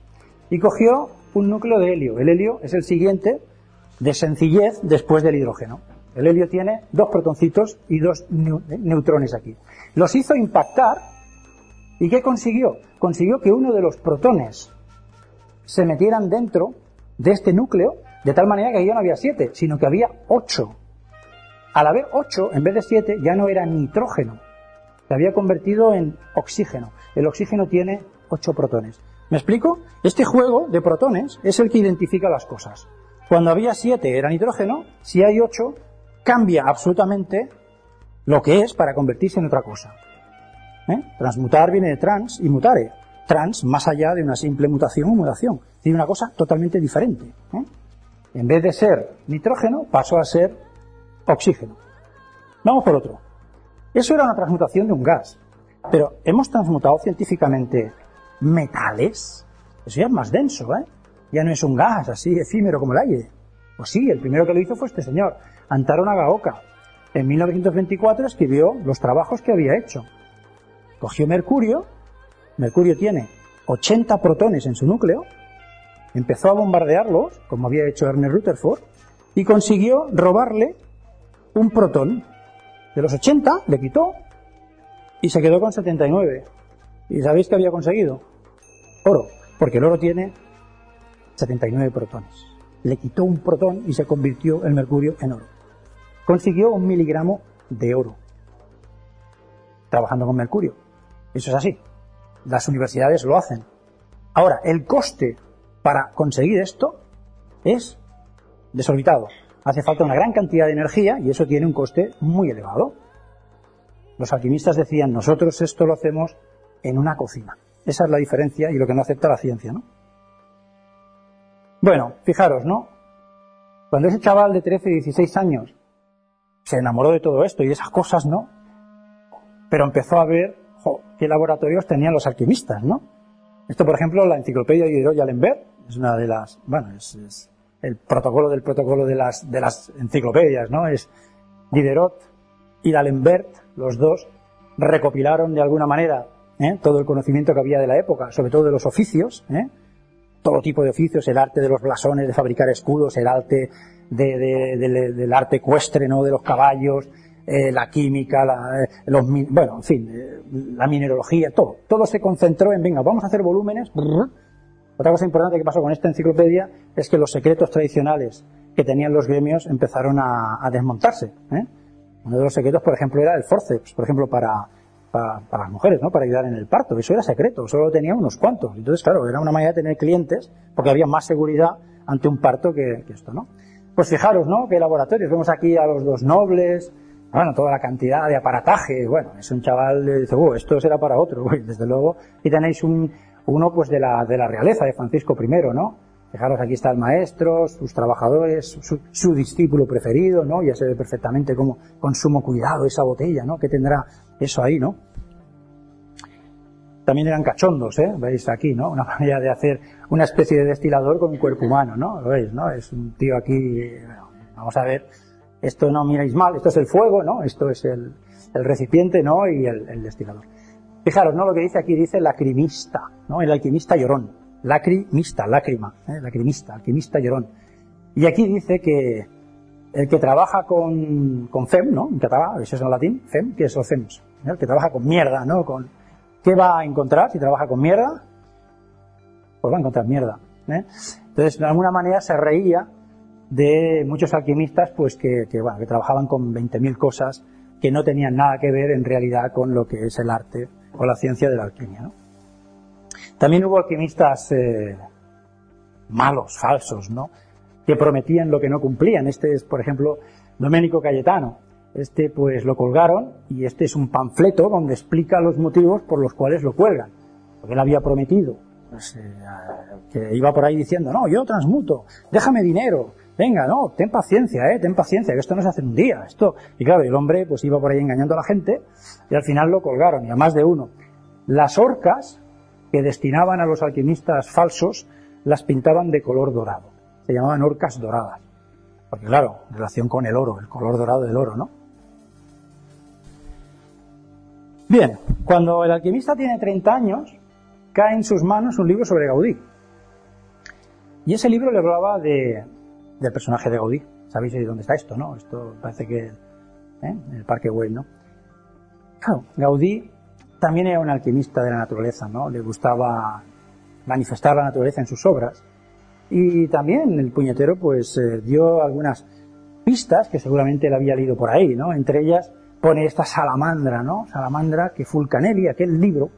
y cogió un núcleo de helio. El helio es el siguiente de sencillez después del hidrógeno. El helio tiene dos protoncitos y dos neutrones aquí. Los hizo impactar y ¿qué consiguió? Consiguió que uno de los protones se metieran dentro de este núcleo de tal manera que ya no había siete, sino que había ocho. al haber 8 en vez de 7 ya no era nitrógeno, se había convertido en oxígeno. El oxígeno tiene 8 protones. ¿Me explico? Este juego de protones es el que identifica las cosas. Cuando había 7 era nitrógeno, si hay 8 cambia absolutamente lo que es para convertirse en otra cosa. ¿Eh? Transmutar viene de trans y mutare. Trans más allá de una simple mutación o mutación. Tiene una cosa totalmente diferente. ¿eh? En vez de ser nitrógeno, pasó a ser oxígeno. Vamos por otro. Eso era una transmutación de un gas. Pero hemos transmutado científicamente metales. Eso ya es más denso, ¿eh? Ya no es un gas así efímero como el aire. Pues sí, el primero que lo hizo fue este señor, Antaro Nagaoka. En 1924 escribió los trabajos que había hecho. Cogió mercurio, mercurio tiene 80 protones en su núcleo, empezó a bombardearlos, como había hecho Ernest Rutherford, y consiguió robarle un protón. De los 80 le quitó y se quedó con 79. ¿Y sabéis qué había conseguido? Oro, porque el oro tiene 79 protones. Le quitó un protón y se convirtió el mercurio en oro. Consiguió un miligramo de oro trabajando con mercurio. Eso es así. Las universidades lo hacen. Ahora, el coste para conseguir esto es desorbitado. Hace falta una gran cantidad de energía y eso tiene un coste muy elevado. Los alquimistas decían, nosotros esto lo hacemos en una cocina. Esa es la diferencia y lo que no acepta la ciencia, ¿no? Bueno, fijaros, ¿no? Cuando ese chaval de 13, 16 años se enamoró de todo esto y esas cosas, ¿no? Pero empezó a ver qué laboratorios tenían los alquimistas, ¿no? Esto, por ejemplo, la enciclopedia de Diderot y Alembert es una de las, bueno, es, el protocolo del protocolo de las, de las enciclopedias, ¿no? Es Diderot y D'Alembert, los dos, recopilaron de alguna manera ¿eh? todo el conocimiento que había de la época, sobre todo de los oficios, ¿eh? Todo tipo de oficios, el arte de los blasones, de fabricar escudos, el arte del arte ecuestre, ¿no? de los caballos, eh, la química, la, eh, los, bueno, en fin, eh, la mineralogía, todo. Todo se concentró en, venga, vamos a hacer volúmenes. Otra cosa importante que pasó con esta enciclopedia es que los secretos tradicionales que tenían los gremios empezaron a, a desmontarse. Uno de los secretos, por ejemplo, era el forceps, por ejemplo, para, para, las mujeres, ¿no? Para ayudar en el parto. Eso era secreto, solo lo tenían unos cuantos. Entonces, claro, era una manera de tener clientes porque había más seguridad ante un parto que, esto, ¿no? Pues fijaros, ¿no? Qué laboratorios. Vemos aquí a los dos nobles, bueno, toda la cantidad de aparataje. Bueno, es un chaval que dice, oh, esto será para otro, desde luego. Y tenéis un, uno, pues, de la, de la realeza de Francisco I, ¿no? Fijaros, aquí está el maestro, sus trabajadores, su, discípulo preferido, ¿no? Ya se ve perfectamente cómo, con sumo cuidado, esa botella, ¿no? Que tendrá eso ahí, ¿no? También eran cachondos, ¿eh? Veis aquí, ¿no? Una manera de hacer una especie de destilador con un cuerpo humano, ¿no? ¿Lo veis, no? Es un tío aquí, vamos a ver, esto no miráis mal, esto es el fuego, ¿no? Esto es el, recipiente, ¿no? Y el, el, destilador. Fijaros, ¿no? Lo que dice aquí dice lacrimista, ¿no? El alquimista llorón. Lacrimista, lágrima, ¿eh? lacrimista, alquimista llorón. Y aquí dice que el que trabaja con, con fem, ¿no? En catalán, eso es en latín, fem, que es o fems. El que trabaja con mierda, ¿no? Con, ¿Qué va a encontrar si trabaja con mierda? Pues va a encontrar mierda. ¿eh? Entonces, de alguna manera se reía de muchos alquimistas, pues que, que, bueno, que trabajaban con 20.000 cosas que no tenían nada que ver en realidad con lo que es el arte o la ciencia de la alquimia, ¿no? También hubo alquimistas eh, malos, falsos, ¿no? Que prometían lo que no cumplían. Este es, por ejemplo, Domenico Cayetano. Este, pues, lo colgaron y este es un panfleto donde explica los motivos por los cuales lo cuelgan. Porque él había prometido pues, eh, que iba por ahí diciendo, no, yo transmuto, déjame dinero, venga, no, ten paciencia, eh, ten paciencia, que esto no se hace en un día, esto. Y claro, el hombre pues iba por ahí engañando a la gente y al final lo colgaron, y a más de uno. Las orcas que destinaban a los alquimistas falsos las pintaban de color dorado. Se llamaban orcas doradas. Porque claro, en relación con el oro, el color dorado del oro, ¿no? Bien, cuando el alquimista tiene 30 años, cae en sus manos un libro sobre Gaudí. Y ese libro le hablaba de, del personaje de Gaudí. ¿Sabéis de dónde está esto, no? Esto parece que ¿eh? en el Parque Güell, ¿no? Claro, Gaudí también era un alquimista de la naturaleza, ¿no? Le gustaba manifestar la naturaleza en sus obras. Y también el puñetero, pues, eh, dio algunas pistas que seguramente él había leído por ahí, ¿no? Entre ellas pone esta salamandra, ¿no? Salamandra que Fulcanelli, aquel libro,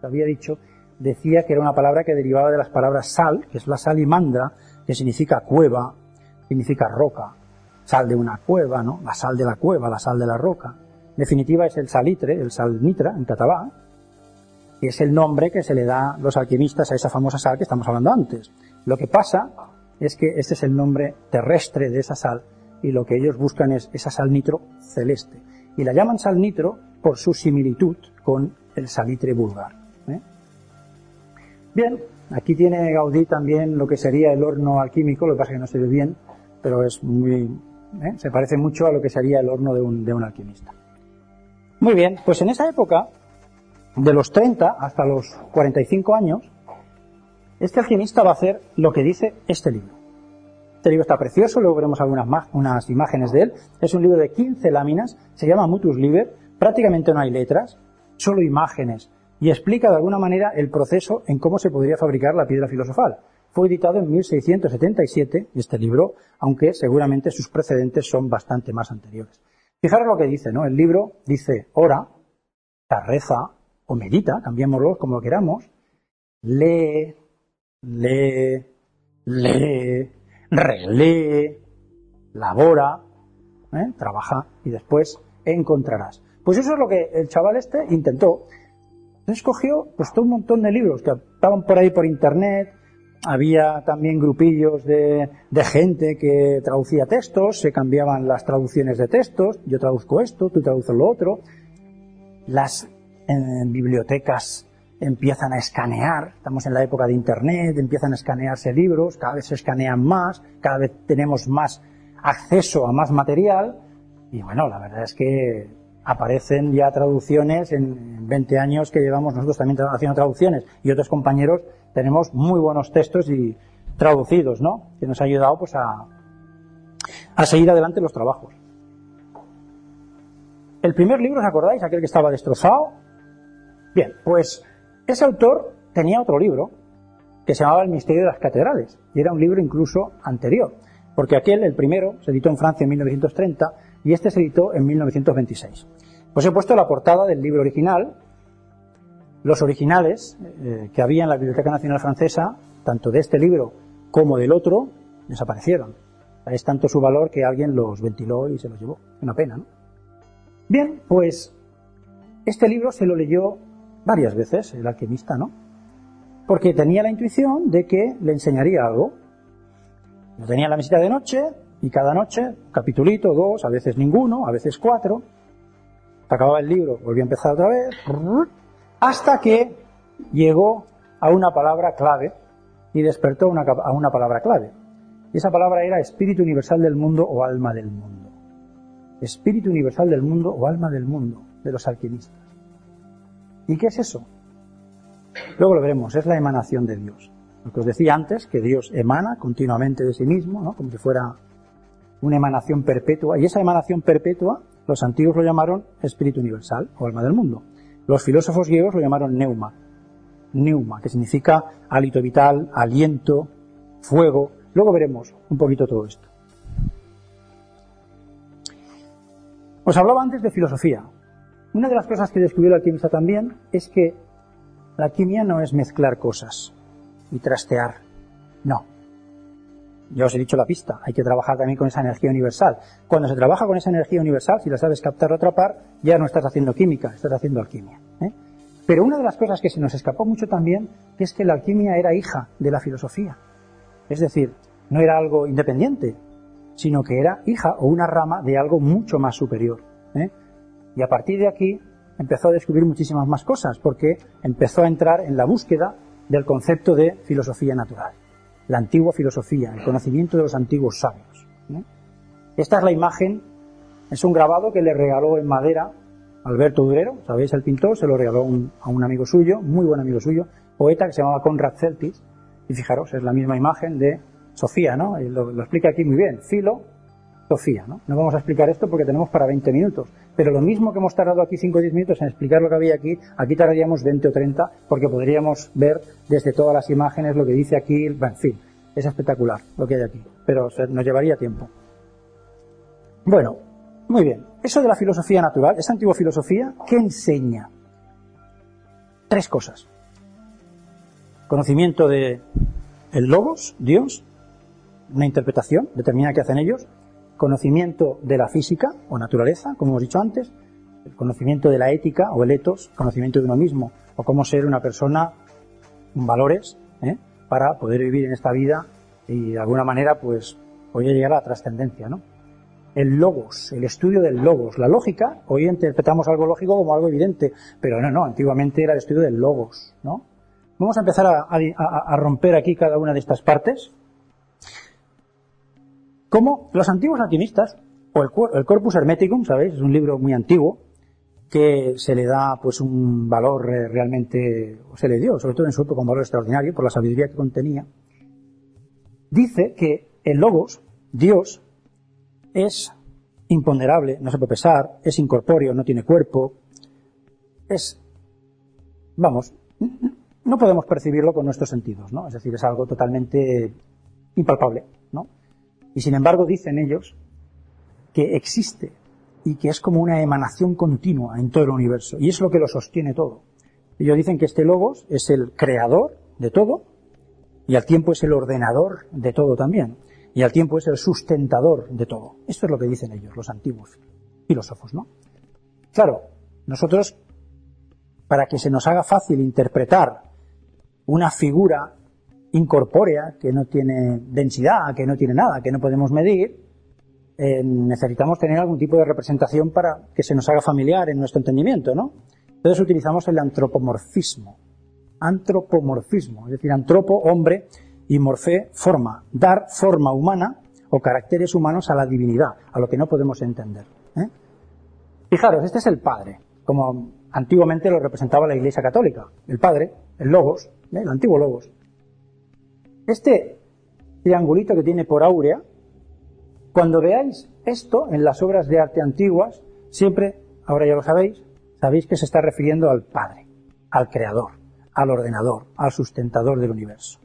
que había dicho, decía que era una palabra que derivaba de las palabras sal, que es la salimandra, que significa cueva, significa roca, sal de una cueva, ¿no? La sal de la cueva, la sal de la roca. Definitiva es el salitre, el sal nitra en catalá, que es el nombre que se le da los alquimistas a esa famosa sal que estamos hablando antes. Lo que pasa es que este es el nombre terrestre de esa sal y lo que ellos buscan es esa sal nitro celeste. Y la llaman sal nitro por su similitud con el salitre vulgar. ¿eh? Bien, aquí tiene Gaudí también lo que sería el horno alquímico, lo que pasa es que no se ve bien, pero es muy, ¿eh? se parece mucho a lo que sería el horno de un alquimista. Muy bien, pues en esa época, de los 30 hasta los 45 años, este alquimista va a hacer lo que dice este libro. Este libro está precioso, luego veremos algunas unas imágenes de él. Es un libro de 15 láminas, se llama Mutus Liber, prácticamente no hay letras, solo imágenes, y explica de alguna manera el proceso en cómo se podría fabricar la piedra filosofal. Fue editado en 1677, este libro, aunque seguramente sus precedentes son bastante más anteriores. Fijaros lo que dice, ¿no? El libro dice, ora, reza o medita, cambiémoslo como queramos, lee, lee, lee, relee, labora, ¿eh? trabaja y después encontrarás. Pues eso es lo que el chaval este intentó. Escogió pues todo un montón de libros que estaban por ahí por internet, había también grupillos de, de, gente que traducía textos, se cambiaban las traducciones de textos, yo traduzco esto, tú traduces lo otro. Las bibliotecas empiezan a escanear, estamos en la época de Internet, empiezan a escanearse libros, cada vez se escanean más, cada vez tenemos más acceso a más material. Y bueno, la verdad es que aparecen ya traducciones en 20 años que llevamos nosotros también haciendo traducciones. Y otros compañeros tenemos muy buenos textos y traducidos, ¿no? Que nos ha ayudado pues a, a seguir adelante los trabajos. El primer libro, ¿os acordáis? Aquel que estaba destrozado. Bien, pues ese autor tenía otro libro que se llamaba El misterio de las catedrales y era un libro incluso anterior, porque aquel, el primero, se editó en Francia en 1930 y este se editó en 1926. Pues he puesto la portada del libro original. Los originales eh, que había en la Biblioteca Nacional Francesa, tanto de este libro como del otro, desaparecieron. Es tanto su valor que alguien los ventiló y se los llevó. Una pena, ¿no? Bien, pues este libro se lo leyó varias veces el alquimista, ¿no? Porque tenía la intuición de que le enseñaría algo. Lo tenía en la mesita de noche y cada noche, capitulito, dos, a veces ninguno, a veces cuatro. Acababa el libro, volvía a empezar otra vez, hasta que llegó a una palabra clave y despertó a una palabra clave. Y esa palabra era espíritu universal del mundo o alma del mundo. Espíritu universal del mundo o alma del mundo de los alquimistas. ¿Y qué es eso? Luego lo veremos, es la emanación de Dios. Lo que os decía antes, que Dios emana continuamente de sí mismo, ¿no? como si fuera una emanación perpetua. Y esa emanación perpetua, los antiguos lo llamaron espíritu universal o alma del mundo. Los filósofos griegos lo llamaron neuma. Neuma, que significa hálito vital, aliento, fuego. Luego veremos un poquito todo esto. Os hablaba antes de filosofía. Una de las cosas que descubrió el alquimista también es que la alquimia no es mezclar cosas y trastear. No. Ya os he dicho la pista, hay que trabajar también con esa energía universal. Cuando se trabaja con esa energía universal, si la sabes captar o atrapar, ya no estás haciendo química, estás haciendo alquimia. ¿eh? Pero una de las cosas que se nos escapó mucho también es que la alquimia era hija de la filosofía. Es decir, no era algo independiente, sino que era hija o una rama de algo mucho más superior. ¿eh? Y a partir de aquí empezó a descubrir muchísimas más cosas, porque empezó a entrar en la búsqueda del concepto de filosofía natural, la antigua filosofía, el conocimiento de los antiguos sabios. Esta es la imagen, es un grabado que le regaló en madera Alberto Durero, sabéis el pintor, se lo regaló a un amigo suyo, muy buen amigo suyo, poeta que se llamaba Conrad Celtis, y fijaros, es la misma imagen de Sofía, ¿no? lo, lo explica aquí muy bien, filo, Sofía, ¿no? No vamos a explicar esto porque tenemos para 20 minutos. Pero lo mismo que hemos tardado aquí 5 o 10 minutos en explicar lo que había aquí, aquí tardaríamos 20 o 30 porque podríamos ver desde todas las imágenes lo que dice aquí, en fin, es espectacular lo que hay aquí, pero nos llevaría tiempo. Bueno, muy bien. Eso de la filosofía natural, esta antigua filosofía, ¿qué enseña? Tres cosas. Conocimiento de el logos, Dios, una interpretación determinada que hacen ellos, conocimiento de la física o naturaleza, como hemos dicho antes, el conocimiento de la ética o el etos, conocimiento de uno mismo, o cómo ser una persona valores, ¿eh? para poder vivir en esta vida y de alguna manera, pues, poder llegar a la trascendencia, ¿no? El logos, el estudio del logos, la lógica, hoy interpretamos algo lógico como algo evidente, pero no, no, antiguamente era el estudio del logos, ¿no? Vamos a empezar a, a romper aquí cada una de estas partes como los antiguos alquimistas, o el, Corpus Hermeticum, ¿sabéis? Es un libro muy antiguo, que se le da pues un valor eh, realmente, o se le dio, sobre todo en su época, un valor extraordinario por la sabiduría que contenía. Dice que el Logos, Dios, es imponderable, no se puede pesar, es incorpóreo, no tiene cuerpo, es, vamos, no podemos percibirlo con nuestros sentidos, ¿no? Es decir, es algo totalmente impalpable. Y sin embargo dicen ellos que existe y que es como una emanación continua en todo el universo. Y es lo que lo sostiene todo. Ellos dicen que este logos es el creador de todo y al tiempo es el ordenador de todo también. Y al tiempo es el sustentador de todo. Esto es lo que dicen ellos, los antiguos filósofos, ¿no? Claro, nosotros, para que se nos haga fácil interpretar una figura incorpórea, que no tiene densidad, que no tiene nada, que no podemos medir, eh, necesitamos tener algún tipo de representación para que se nos haga familiar en nuestro entendimiento, ¿no? Entonces utilizamos el antropomorfismo. Antropomorfismo, es decir, antropo, hombre, y morfé, forma. Dar forma humana o caracteres humanos a la divinidad, a lo que no podemos entender. ¿eh? Fijaros, este es el Padre, como antiguamente lo representaba la Iglesia Católica. El Padre, el Logos, ¿eh? el antiguo Logos. Este triangulito que tiene por áurea, cuando veáis esto en las obras de arte antiguas, siempre, ahora ya lo sabéis, sabéis que se está refiriendo al Padre, al Creador, al ordenador, al sustentador del universo.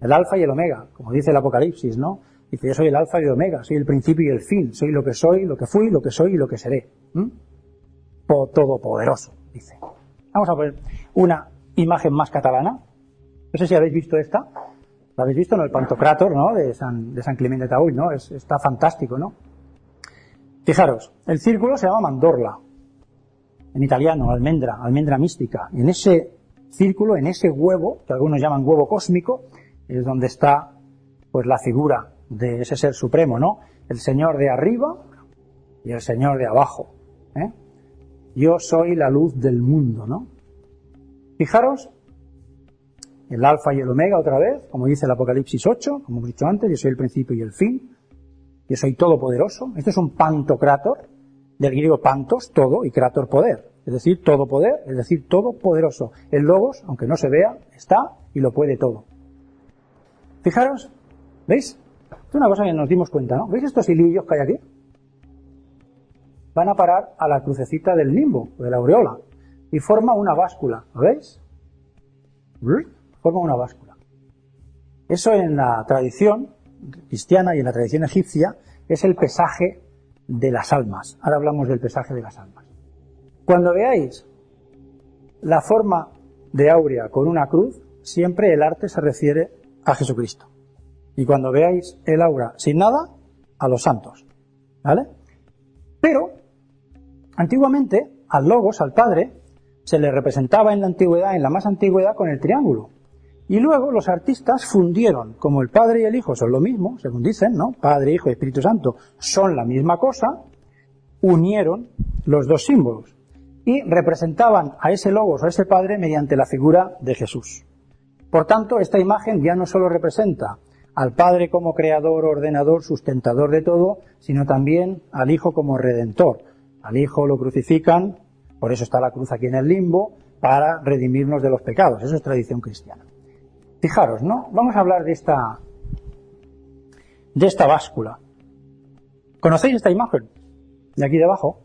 El alfa y el omega, como dice el Apocalipsis, ¿no? Dice, yo soy el alfa y el omega, soy el principio y el fin, soy lo que soy, lo que fui, lo que soy y lo que seré. Todopoderoso, dice. Vamos a ver una imagen más catalana, no sé si habéis visto esta. ¿La habéis visto? ¿no? El Pantocrator, ¿no? De San, de San Clemente Taúl, ¿no? está fantástico, ¿no? Fijaros, el círculo se llama mandorla. En italiano, almendra, almendra mística. Y en ese círculo, en ese huevo, que algunos llaman huevo cósmico, es donde está, pues, la figura de ese ser supremo, ¿no? El Señor de arriba y el Señor de abajo. ¿eh? Yo soy la luz del mundo, ¿no? Fijaros el alfa y el omega otra vez, como dice el Apocalipsis 8, como hemos dicho antes, yo soy el principio y el fin, yo soy todopoderoso. Esto es un pantocrator, del griego pantos, todo, y krator, poder. Es decir, todo poder, es decir, todopoderoso. El logos, aunque no se vea, está y lo puede todo. Fijaros, ¿veis? Es una cosa que nos dimos cuenta, ¿no? ¿Veis estos hilillos que hay aquí? Van a parar a la crucecita del limbo, de la aureola, y forma una báscula, ¿lo veis? Forma una báscula. Eso en la tradición cristiana y en la tradición egipcia es el pesaje de las almas. Ahora hablamos del pesaje de las almas. Cuando veáis la forma de áurea con una cruz, siempre el arte se refiere a Jesucristo. Y cuando veáis el aura sin nada, a los santos. ¿Vale? Pero, antiguamente, al Logos, al Padre, se le representaba en la antigüedad, en la más antigüedad, con el triángulo. Y luego los artistas fundieron, como el Padre y el Hijo son lo mismo, según dicen, ¿no? Padre, Hijo y Espíritu Santo son la misma cosa, unieron los dos símbolos y representaban a ese logos o a ese Padre mediante la figura de Jesús. Por tanto, esta imagen ya no solo representa al Padre como creador, ordenador, sustentador de todo, sino también al Hijo como redentor. Al Hijo lo crucifican, por eso está la cruz aquí en el limbo, para redimirnos de los pecados. Eso es tradición cristiana. Fijaros, ¿no? Vamos a hablar de esta, de esta báscula. ¿Conocéis esta imagen? De aquí debajo.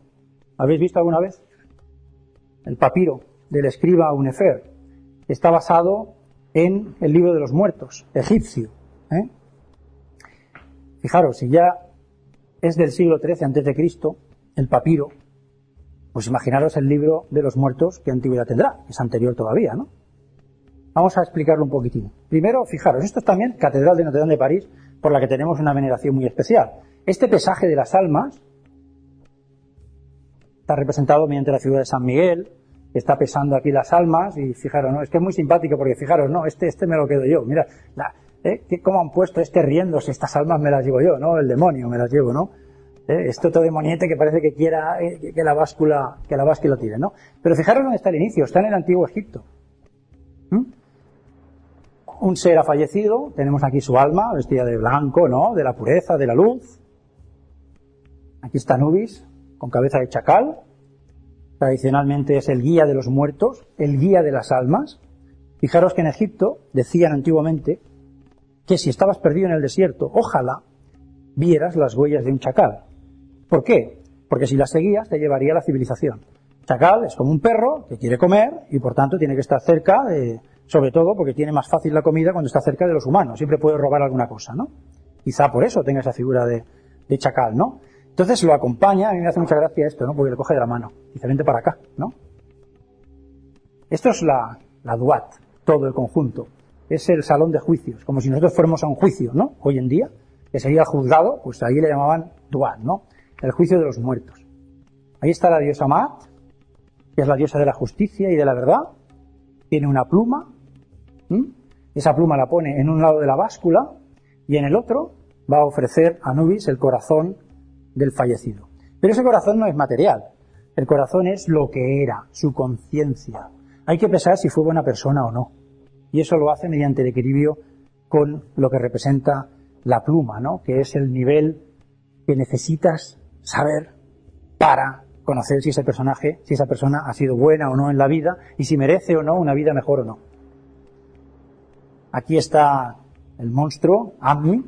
¿Habéis visto alguna vez? El papiro del escriba Unefer. Está basado en el libro de los muertos, egipcio. ¿eh? Fijaros, si ya es del siglo XIII antes de Cristo, el papiro. Pues imaginaros el libro de los muertos, qué antigüedad tendrá, es anterior todavía, ¿no? Vamos a explicarlo un poquitín. Primero, fijaros, esto es también Catedral de Notre Dame de París, por la que tenemos una veneración muy especial. Este pesaje de las almas está representado mediante la figura de San Miguel, está pesando aquí las almas, y fijaros, ¿no? Es que es muy simpático porque fijaros, no, este, este me lo quedo yo. Mira, la, ¿eh? ¿Cómo han puesto este riéndose? Estas almas me las llevo yo, ¿no? El demonio me las llevo, ¿no? ¿Eh? Esto todo demoniete que parece que quiera eh, que la báscula, que la báscula tire, ¿no? Pero fijaros dónde está el inicio, está en el antiguo Egipto. Un ser ha fallecido, tenemos aquí su alma, vestida de blanco, ¿no? De la pureza, de la luz. Aquí está Nubis, con cabeza de chacal. Tradicionalmente es el guía de los muertos, el guía de las almas. Fijaros que en Egipto decían antiguamente que si estabas perdido en el desierto, ojalá vieras las huellas de un chacal. ¿Por qué? Porque si las seguías te llevaría a la civilización. Chacal es como un perro que quiere comer y por tanto tiene que estar cerca, de, sobre todo porque tiene más fácil la comida cuando está cerca de los humanos. Siempre puede robar alguna cosa, ¿no? Quizá por eso tenga esa figura de, chacal, ¿no? Entonces lo acompaña, a mí me hace mucha gracia esto, ¿no? Porque le coge de la mano. Dice, vente para acá, ¿no? Esto es la, duat, todo el conjunto es el salón de juicios, como si nosotros fuéramos a un juicio, ¿no? Hoy en día, que sería juzgado, pues ahí le llamaban Duat, ¿no? El juicio de los muertos. Ahí está la diosa Maat, que es la diosa de la justicia y de la verdad. Tiene una pluma, esa pluma la pone en un lado de la báscula y en el otro va a ofrecer a Nubis el corazón del fallecido. Pero ese corazón no es material. El corazón es lo que era, su conciencia. Hay que pensar si fue buena persona o no. Y eso lo hace mediante el equilibrio con lo que representa la pluma, ¿no? Que es el nivel que necesitas saber para conocer si ese personaje, si esa persona ha sido buena o no en la vida y si merece o no una vida mejor o no. Aquí está el monstruo, Ammi,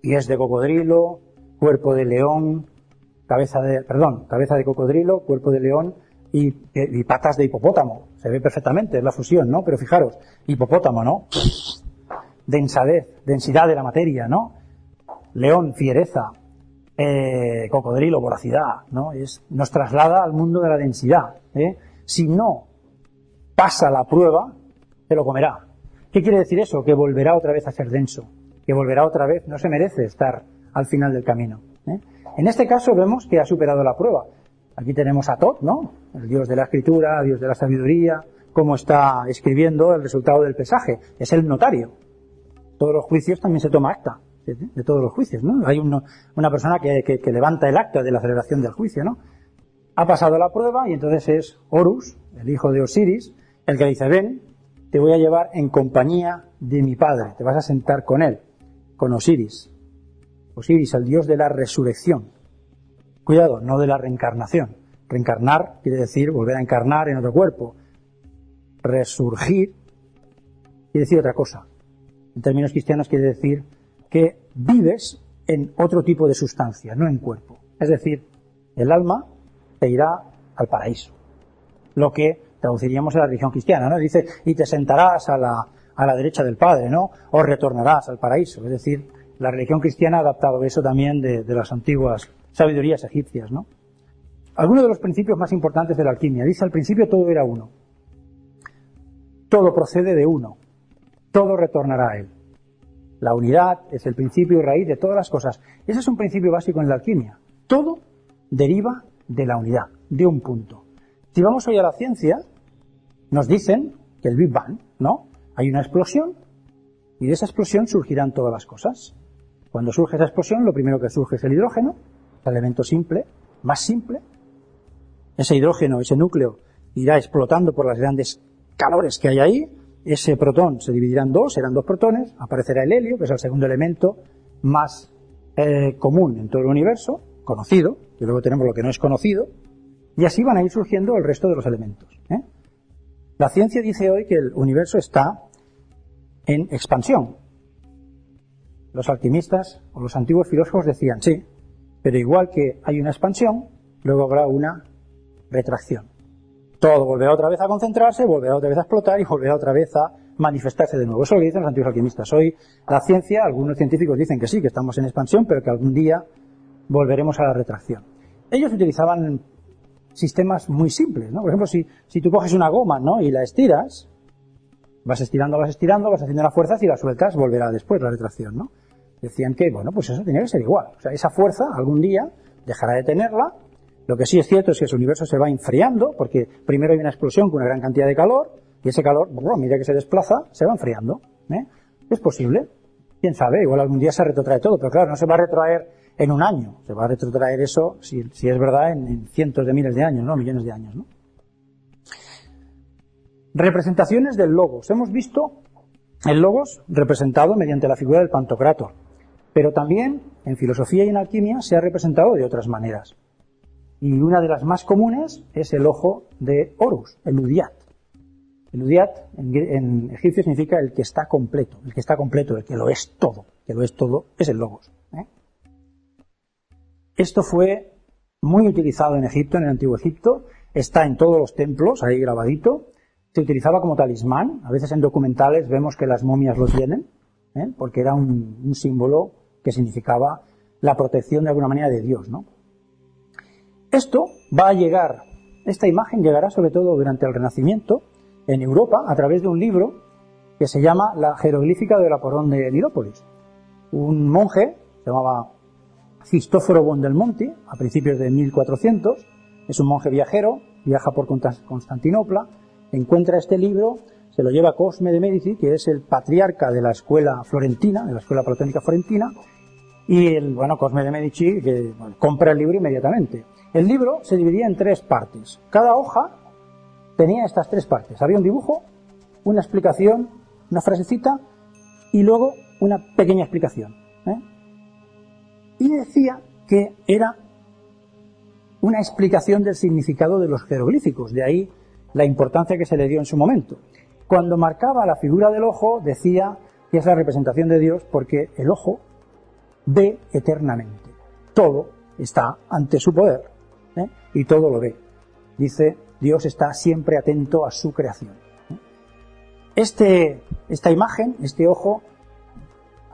pies de cocodrilo, cuerpo de león, cabeza de, perdón, cabeza de cocodrilo, cuerpo de león y, y patas de hipopótamo. Se ve perfectamente, es la fusión, ¿no? Pero fijaros, hipopótamo, ¿no? Densadez, densidad de la materia, ¿no? León, fiereza, eh, cocodrilo, voracidad, ¿no? Es, nos traslada al mundo de la densidad. ¿eh? Si no pasa la prueba, se lo comerá. ¿Qué quiere decir eso? Que volverá otra vez a ser denso, que volverá otra vez, no se merece estar al final del camino. ¿eh? En este caso vemos que ha superado la prueba. Aquí tenemos a Tot, ¿no? El dios de la escritura, dios de la sabiduría, cómo está escribiendo el resultado del pesaje. Es el notario. Todos los juicios también se toma acta de, todos los juicios, ¿no? Hay una persona que, que, levanta el acta de la celebración del juicio, ¿no? Ha pasado la prueba y entonces es Horus, el hijo de Osiris, el que dice, ven, te voy a llevar en compañía de mi padre, te vas a sentar con él, con Osiris. Osiris, el dios de la resurrección. Cuidado, no de la reencarnación. Reencarnar quiere decir volver a encarnar en otro cuerpo. Resurgir quiere decir otra cosa. En términos cristianos quiere decir que vives en otro tipo de sustancia, no en cuerpo. Es decir, el alma te irá al paraíso. Lo que traduciríamos en la religión cristiana, ¿no? Dice, y te sentarás a la, a la derecha del Padre, ¿no? O retornarás al paraíso. Es decir, la religión cristiana ha adaptado eso también de, de las antiguas sabidurías egipcias, ¿no? Algunos de los principios más importantes de la alquimia. Dice al principio todo era uno. Todo procede de uno. Todo retornará a él. La unidad es el principio y raíz de todas las cosas. Ese es un principio básico en la alquimia. Todo deriva de la unidad, de un punto. Si vamos hoy a la ciencia, nos dicen que el Big Bang, ¿no? Hay una explosión y de esa explosión surgirán todas las cosas. Cuando surge esa explosión, lo primero que surge es el hidrógeno, el elemento simple, más simple. Ese hidrógeno, ese núcleo, irá explotando por las grandes calores que hay ahí. Ese protón se dividirá en dos, serán dos protones. Aparecerá el helio, que es el segundo elemento más eh, común en todo el universo, conocido, y luego tenemos lo que no es conocido, y así van a ir surgiendo el resto de los elementos. ¿eh? La ciencia dice hoy que el universo está en expansión. Los alquimistas o los antiguos filósofos decían, sí, pero igual que hay una expansión, luego habrá una retracción. Todo volverá otra vez a concentrarse, volverá otra vez a explotar y volverá otra vez a manifestarse de nuevo. Eso es lo dicen los antiguos alquimistas. Hoy la ciencia, algunos científicos dicen que sí, que estamos en expansión, pero que algún día volveremos a la retracción. Ellos utilizaban sistemas muy simples, ¿no? Por ejemplo, si, si tú coges una goma, ¿no? Y la estiras, vas estirando, vas estirando, vas haciendo la fuerza, y la sueltas, volverá después la retracción, ¿no? Decían que, bueno, pues eso tenía que ser igual. O sea, esa fuerza algún día dejará de tenerla. Lo que sí es cierto es que el universo se va enfriando, porque primero hay una explosión con una gran cantidad de calor, y ese calor, bueno, a medida que se desplaza, se va enfriando. ¿eh? Es posible. Quién sabe, igual algún día se retrotrae todo, pero claro, no se va a retrotraer en un año. Se va a retrotraer eso, si, es verdad, en, cientos de miles de años, ¿no? Millones de años, ¿no? Representaciones del logos. Hemos visto el logos representado mediante la figura del pantocrator. Pero también en filosofía y en alquimia se ha representado de otras maneras. Y una de las más comunes es el ojo de Horus, el Udiat. El Udiat en, egipcio significa el que está completo, el que está completo, el que lo es todo, que lo es todo, es el logos. Esto fue muy utilizado en Egipto, en el antiguo Egipto, está en todos los templos, ahí grabadito, se utilizaba como talismán, a veces en documentales vemos que las momias lo tienen, ¿eh? porque era un, símbolo que significaba la protección de alguna manera de Dios. Esto va a llegar, esta imagen llegará sobre todo durante el Renacimiento en Europa a través de un libro que se llama La jeroglífica del Aporón de Nirópolis. Un monje, se llamaba Cristóforo Bondelmonti, a principios de 1400, es un monje viajero, viaja por Constantinopla, encuentra este libro, se lo lleva a Cosme de Medici, que es el patriarca de la escuela florentina, de la escuela platónica florentina, y el, bueno, Cosme de Medici, que compra el libro inmediatamente. El libro se dividía en tres partes. Cada hoja tenía estas tres partes. Había un dibujo, una explicación, una frasecita y luego una pequeña explicación. ¿Eh? Y decía que era una explicación del significado de los jeroglíficos, de ahí la importancia que se le dio en su momento. Cuando marcaba la figura del ojo, decía que es la representación de Dios porque el ojo ve eternamente. Todo está ante su poder ¿eh? y todo lo ve. Dice Dios está siempre atento a su creación. Este, esta imagen, este ojo,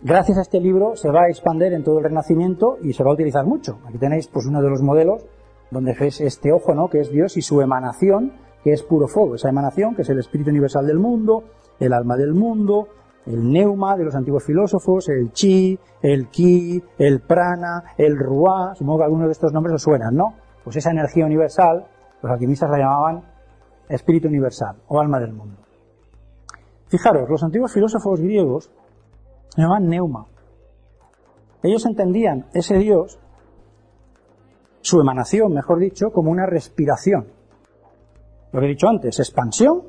gracias a este libro se va a expandir en todo el Renacimiento y se va a utilizar mucho. Aquí tenéis pues uno de los modelos donde ves este ojo, ¿no? que es Dios y su emanación, que es puro fuego. Esa emanación, que es el espíritu universal del mundo, el alma del mundo, el neuma de los antiguos filósofos, el chi, el ki, el prana, el ruá, supongo que algunos de estos nombres os suenan, ¿no? Pues esa energía universal los alquimistas la llamaban espíritu universal o alma del mundo. Fijaros, los antiguos filósofos griegos llamaban neuma. Ellos entendían ese Dios, su emanación, mejor dicho, como una respiración. Lo que he dicho antes, expansión,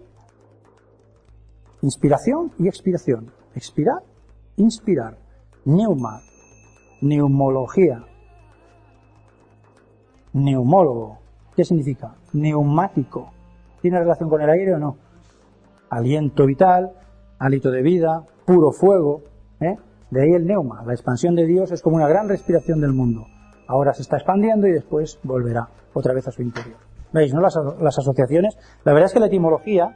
inspiración y expiración. Expirar, inspirar. Neuma, neumología, neumólogo, ¿Qué significa? Neumático. ¿Tiene relación con el aire o no? Aliento vital, hálito de vida, puro fuego. ¿Eh? De ahí el neuma. La expansión de Dios es como una gran respiración del mundo. Ahora se está expandiendo y después volverá otra vez a su interior. ¿Veis? ¿no? Las, las asociaciones. La verdad es que la etimología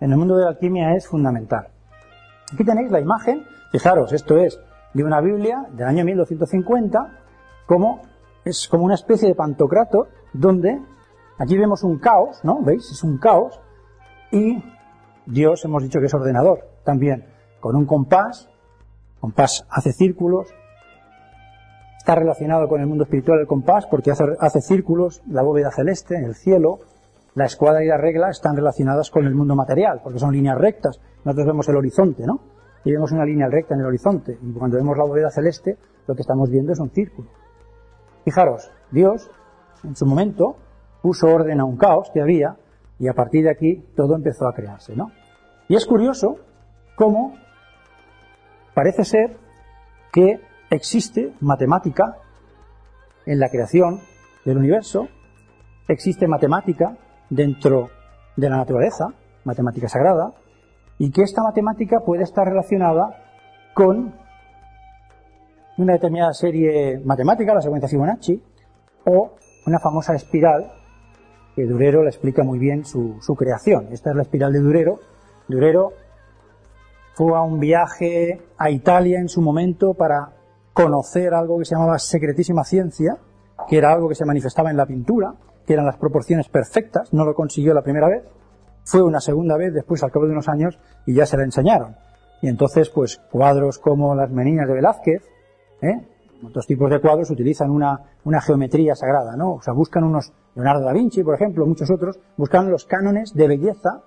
en el mundo de la alquimia es fundamental. Aquí tenéis la imagen. Fijaros, esto es de una Biblia del año 1250, como es como una especie de pantocrato donde aquí vemos un caos, ¿no? ¿Veis? Es un caos y Dios hemos dicho que es ordenador también, con un compás, compás hace círculos, está relacionado con el mundo espiritual el compás porque hace, círculos, la bóveda celeste, el cielo, la escuadra y la regla están relacionadas con el mundo material, porque son líneas rectas. Nosotros vemos el horizonte, ¿no? Y vemos una línea recta en el horizonte. Y cuando vemos la bóveda celeste, lo que estamos viendo es un círculo. Fijaros, Dios, en su momento, puso orden a un caos que había y a partir de aquí todo empezó a crearse, ¿no? Y es curioso cómo parece ser que existe matemática en la creación del universo, existe matemática dentro de la naturaleza, matemática sagrada, y que esta matemática puede estar relacionada con una determinada serie matemática, la secuencia Fibonacci, o una famosa espiral, que Durero le explica muy bien su, creación. Esta es la espiral de Durero. Durero fue a un viaje a Italia en su momento para conocer algo que se llamaba secretísima ciencia, que era algo que se manifestaba en la pintura, que eran las proporciones perfectas, no lo consiguió la primera vez, fue una segunda vez después al cabo de unos años y ya se la enseñaron. Y entonces, pues cuadros como las meninas de Velázquez, ¿eh? otros tipos de cuadros utilizan una, una geometría sagrada, ¿no? O sea, buscan unos, Leonardo da Vinci, por ejemplo, muchos otros, buscan los cánones de belleza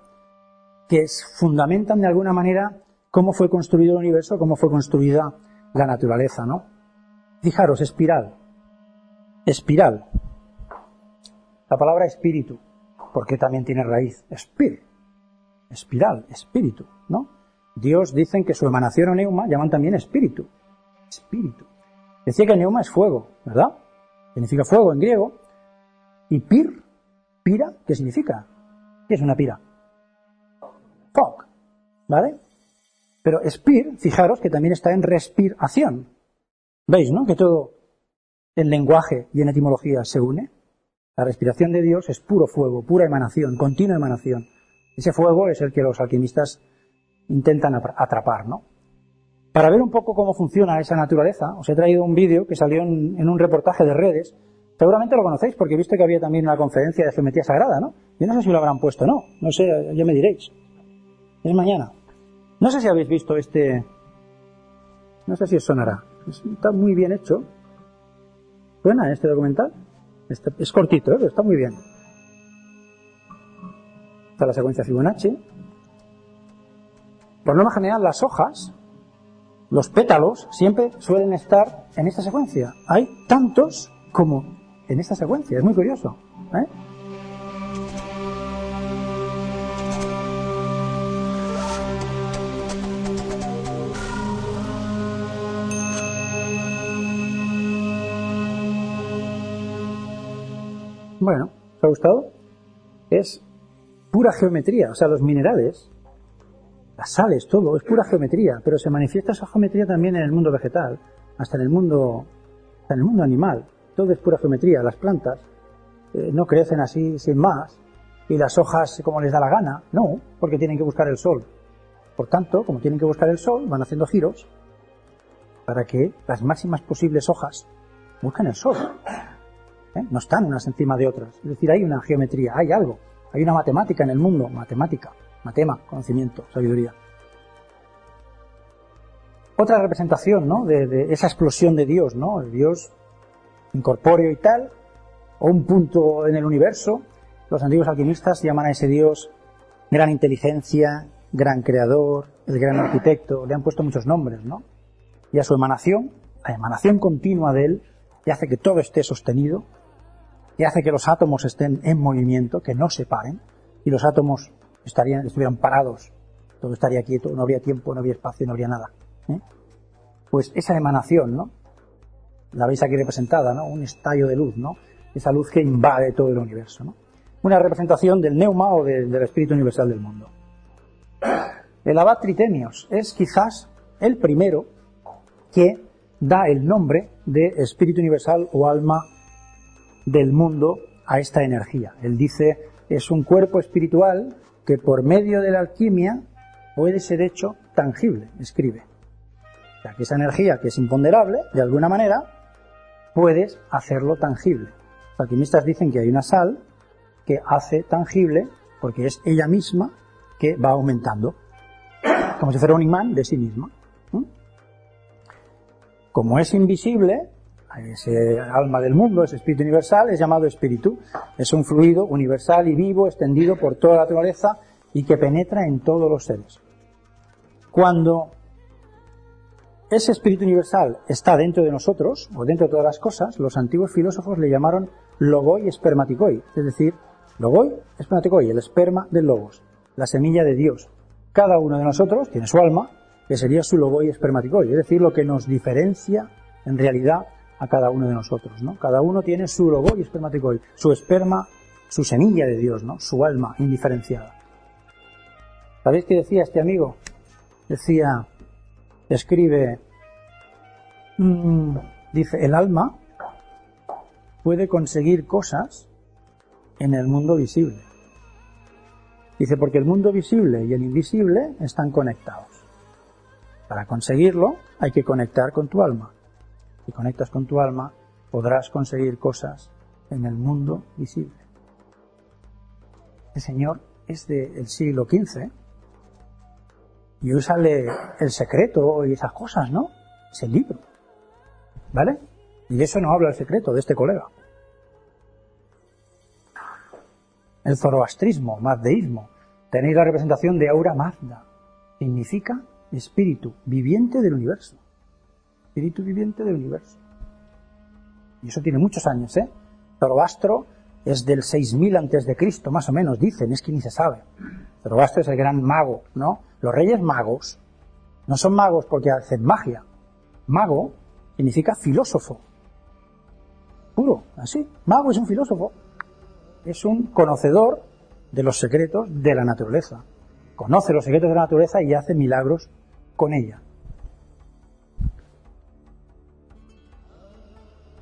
que fundamentan de alguna manera cómo fue construido el universo, cómo fue construida la naturaleza, ¿no? Fijaros, espiral. Espiral. La palabra espíritu, porque también tiene raíz. Espir. Espiral, espíritu, ¿no? Dios dicen que su emanación o neuma llaman también espíritu. Espíritu. Decía que neuma es fuego, ¿verdad? Significa fuego en griego. Y pir, pira, ¿qué significa? ¿Qué es una pira? Fog, ¿vale? Pero espir, fijaros que también está en respiración. ¿Veis, no? Que todo en lenguaje y en etimología se une. La respiración de Dios es puro fuego, pura emanación, continua emanación. Ese fuego es el que los alquimistas intentan atrapar, ¿no? Para ver un poco cómo funciona esa naturaleza, os he traído un vídeo que salió en, un reportaje de redes. Seguramente lo conocéis porque he visto que había también una conferencia de geometría sagrada, ¿no? Yo no sé si lo habrán puesto o no. No sé, ya me diréis. Es mañana. No sé si habéis visto este... No sé si os sonará. Está muy bien hecho. ¿Suena este documental? Este, es cortito, ¿eh? pero está muy bien. Está la secuencia Fibonacci. Por norma general, las hojas, los pétalos, siempre suelen estar en esta secuencia. Hay tantos como en esta secuencia. Es muy curioso. ¿eh? Bueno, ¿os ha gustado? Es pura geometría, o sea, los minerales, las sales, todo, es pura geometría, pero se manifiesta esa geometría también en el mundo vegetal, hasta en el mundo, hasta en el mundo animal. Todo es pura geometría, las plantas eh, no crecen así sin más, y las hojas como les da la gana, no, porque tienen que buscar el sol. Por tanto, como tienen que buscar el sol, van haciendo giros para que las máximas posibles hojas busquen el sol. ¿Eh? no están unas encima de otras. Es decir, hay una geometría, hay algo, hay una matemática en el mundo, matemática, matema, conocimiento, sabiduría. Otra representación, ¿no? De, esa explosión de Dios, ¿no? El Dios incorpóreo y tal, o un punto en el universo. Los antiguos alquimistas llaman a ese Dios gran inteligencia, gran creador, el gran arquitecto, le han puesto muchos nombres, ¿no? Y a su emanación, la emanación continua de él, y hace que todo esté sostenido, y hace que los átomos estén en movimiento, que no se paren, y los átomos estarían, estuvieran parados, todo estaría quieto, no habría tiempo, no habría espacio, no habría nada. ¿eh? Pues esa emanación, ¿no? La veis aquí representada, ¿no? Un estallo de luz, ¿no? Esa luz que invade todo el universo, ¿no? Una representación del neuma o del espíritu universal del mundo. El abad Tritemios es quizás el primero que da el nombre de espíritu universal o alma del mundo a esta energía. Él dice, es un cuerpo espiritual que por medio de la alquimia puede ser hecho tangible, escribe. O sea, que esa energía que es imponderable, de alguna manera, puedes hacerlo tangible. Alquimistas dicen que hay una sal que hace tangible porque es ella misma que va aumentando, como si fuera un imán de sí misma. Como es invisible, ese alma del mundo, ese espíritu universal, es llamado espíritu. Es un fluido universal y vivo, extendido por toda la naturaleza y que penetra en todos los seres. Cuando ese espíritu universal está dentro de nosotros, o dentro de todas las cosas, los antiguos filósofos le llamaron logoi espermaticoi, es decir, logoi espermaticoi, el esperma del logos, la semilla de Dios. Cada uno de nosotros tiene su alma, que sería su logoi espermaticoi, es decir, lo que nos diferencia en realidad a cada uno de nosotros, ¿no? Cada uno tiene su logo y su esperma, su semilla de Dios, ¿no? Su alma indiferenciada. ¿Sabéis qué decía este amigo? Decía, escribe, mm, dice, el alma puede conseguir cosas en el mundo visible. Dice, porque el mundo visible y el invisible están conectados. Para conseguirlo hay que conectar con tu alma. Si conectas con tu alma, podrás conseguir cosas en el mundo visible. El Señor es del siglo XV y hoy el secreto y esas cosas, ¿no? Es el libro. ¿Vale? Y de eso no habla el secreto de este colega. El zoroastrismo, mazdeísmo. Tenéis la representación de Aura Mazda. Significa espíritu viviente del universo. Espíritu viviente del universo. Y eso tiene muchos años, ¿eh? Zoroastro es del 6000 antes de Cristo, más o menos, dicen, es que ni se sabe. Zoroastro es el gran mago, ¿no? Los reyes magos no son magos porque hacen magia. Mago significa filósofo. Puro, así. Mago es un filósofo. Es un conocedor de los secretos de la naturaleza. Conoce los secretos de la naturaleza y hace milagros con ella.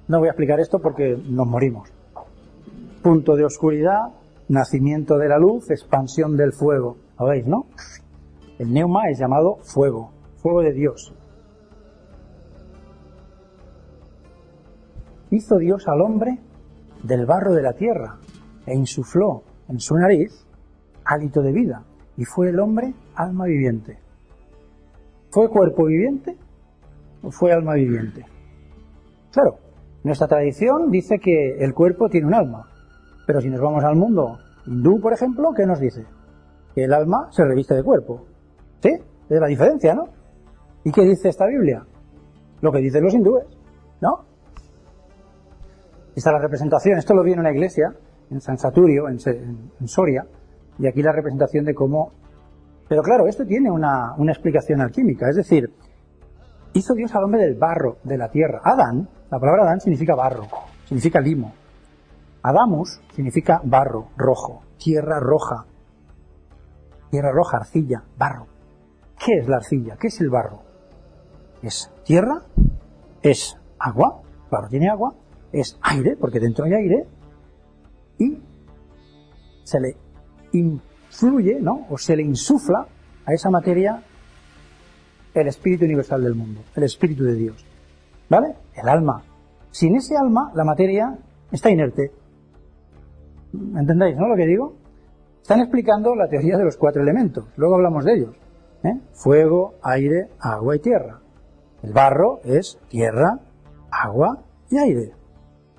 No voy a explicar esto porque nos morimos. Punto de oscuridad, nacimiento de la luz, expansión del fuego. ¿Lo veis, no? El neuma es llamado fuego, fuego de Dios. Hizo Dios al hombre del barro de la tierra e insufló en su nariz hálito de vida y fue el hombre alma viviente. ¿Fue cuerpo viviente o fue alma viviente? Claro, nuestra tradición dice que el cuerpo tiene un alma, pero si nos vamos al mundo hindú, por ejemplo, ¿qué nos dice? Que el alma se reviste de cuerpo. ¿Sí? Es la diferencia, ¿no? ¿Y qué dice esta Biblia? Lo que dicen los hindúes, ¿no? Esta es la representación, esto lo vi en una iglesia, en San Saturio, en, Soria, y aquí la representación de cómo... Pero claro, esto tiene una, una explicación alquímica, es decir, hizo Dios al hombre del barro, de la tierra. Adán, la palabra Adán significa barro, significa limo. Adamus significa barro, rojo, tierra roja. Tierra roja, arcilla, barro. ¿Qué es la arcilla? ¿Qué es el barro? Es tierra, es agua, claro, tiene agua, es aire, porque dentro hay aire, y se le influye, ¿no? O se le insufla a esa materia el espíritu universal del mundo, el espíritu de Dios. ¿Vale? El alma. Sin ese alma, la materia está inerte. ¿Entendéis, no? Lo que digo. Están explicando la teoría de los cuatro elementos. Luego hablamos de ellos. ¿eh? Fuego, aire, agua y tierra. El barro es tierra, agua y aire.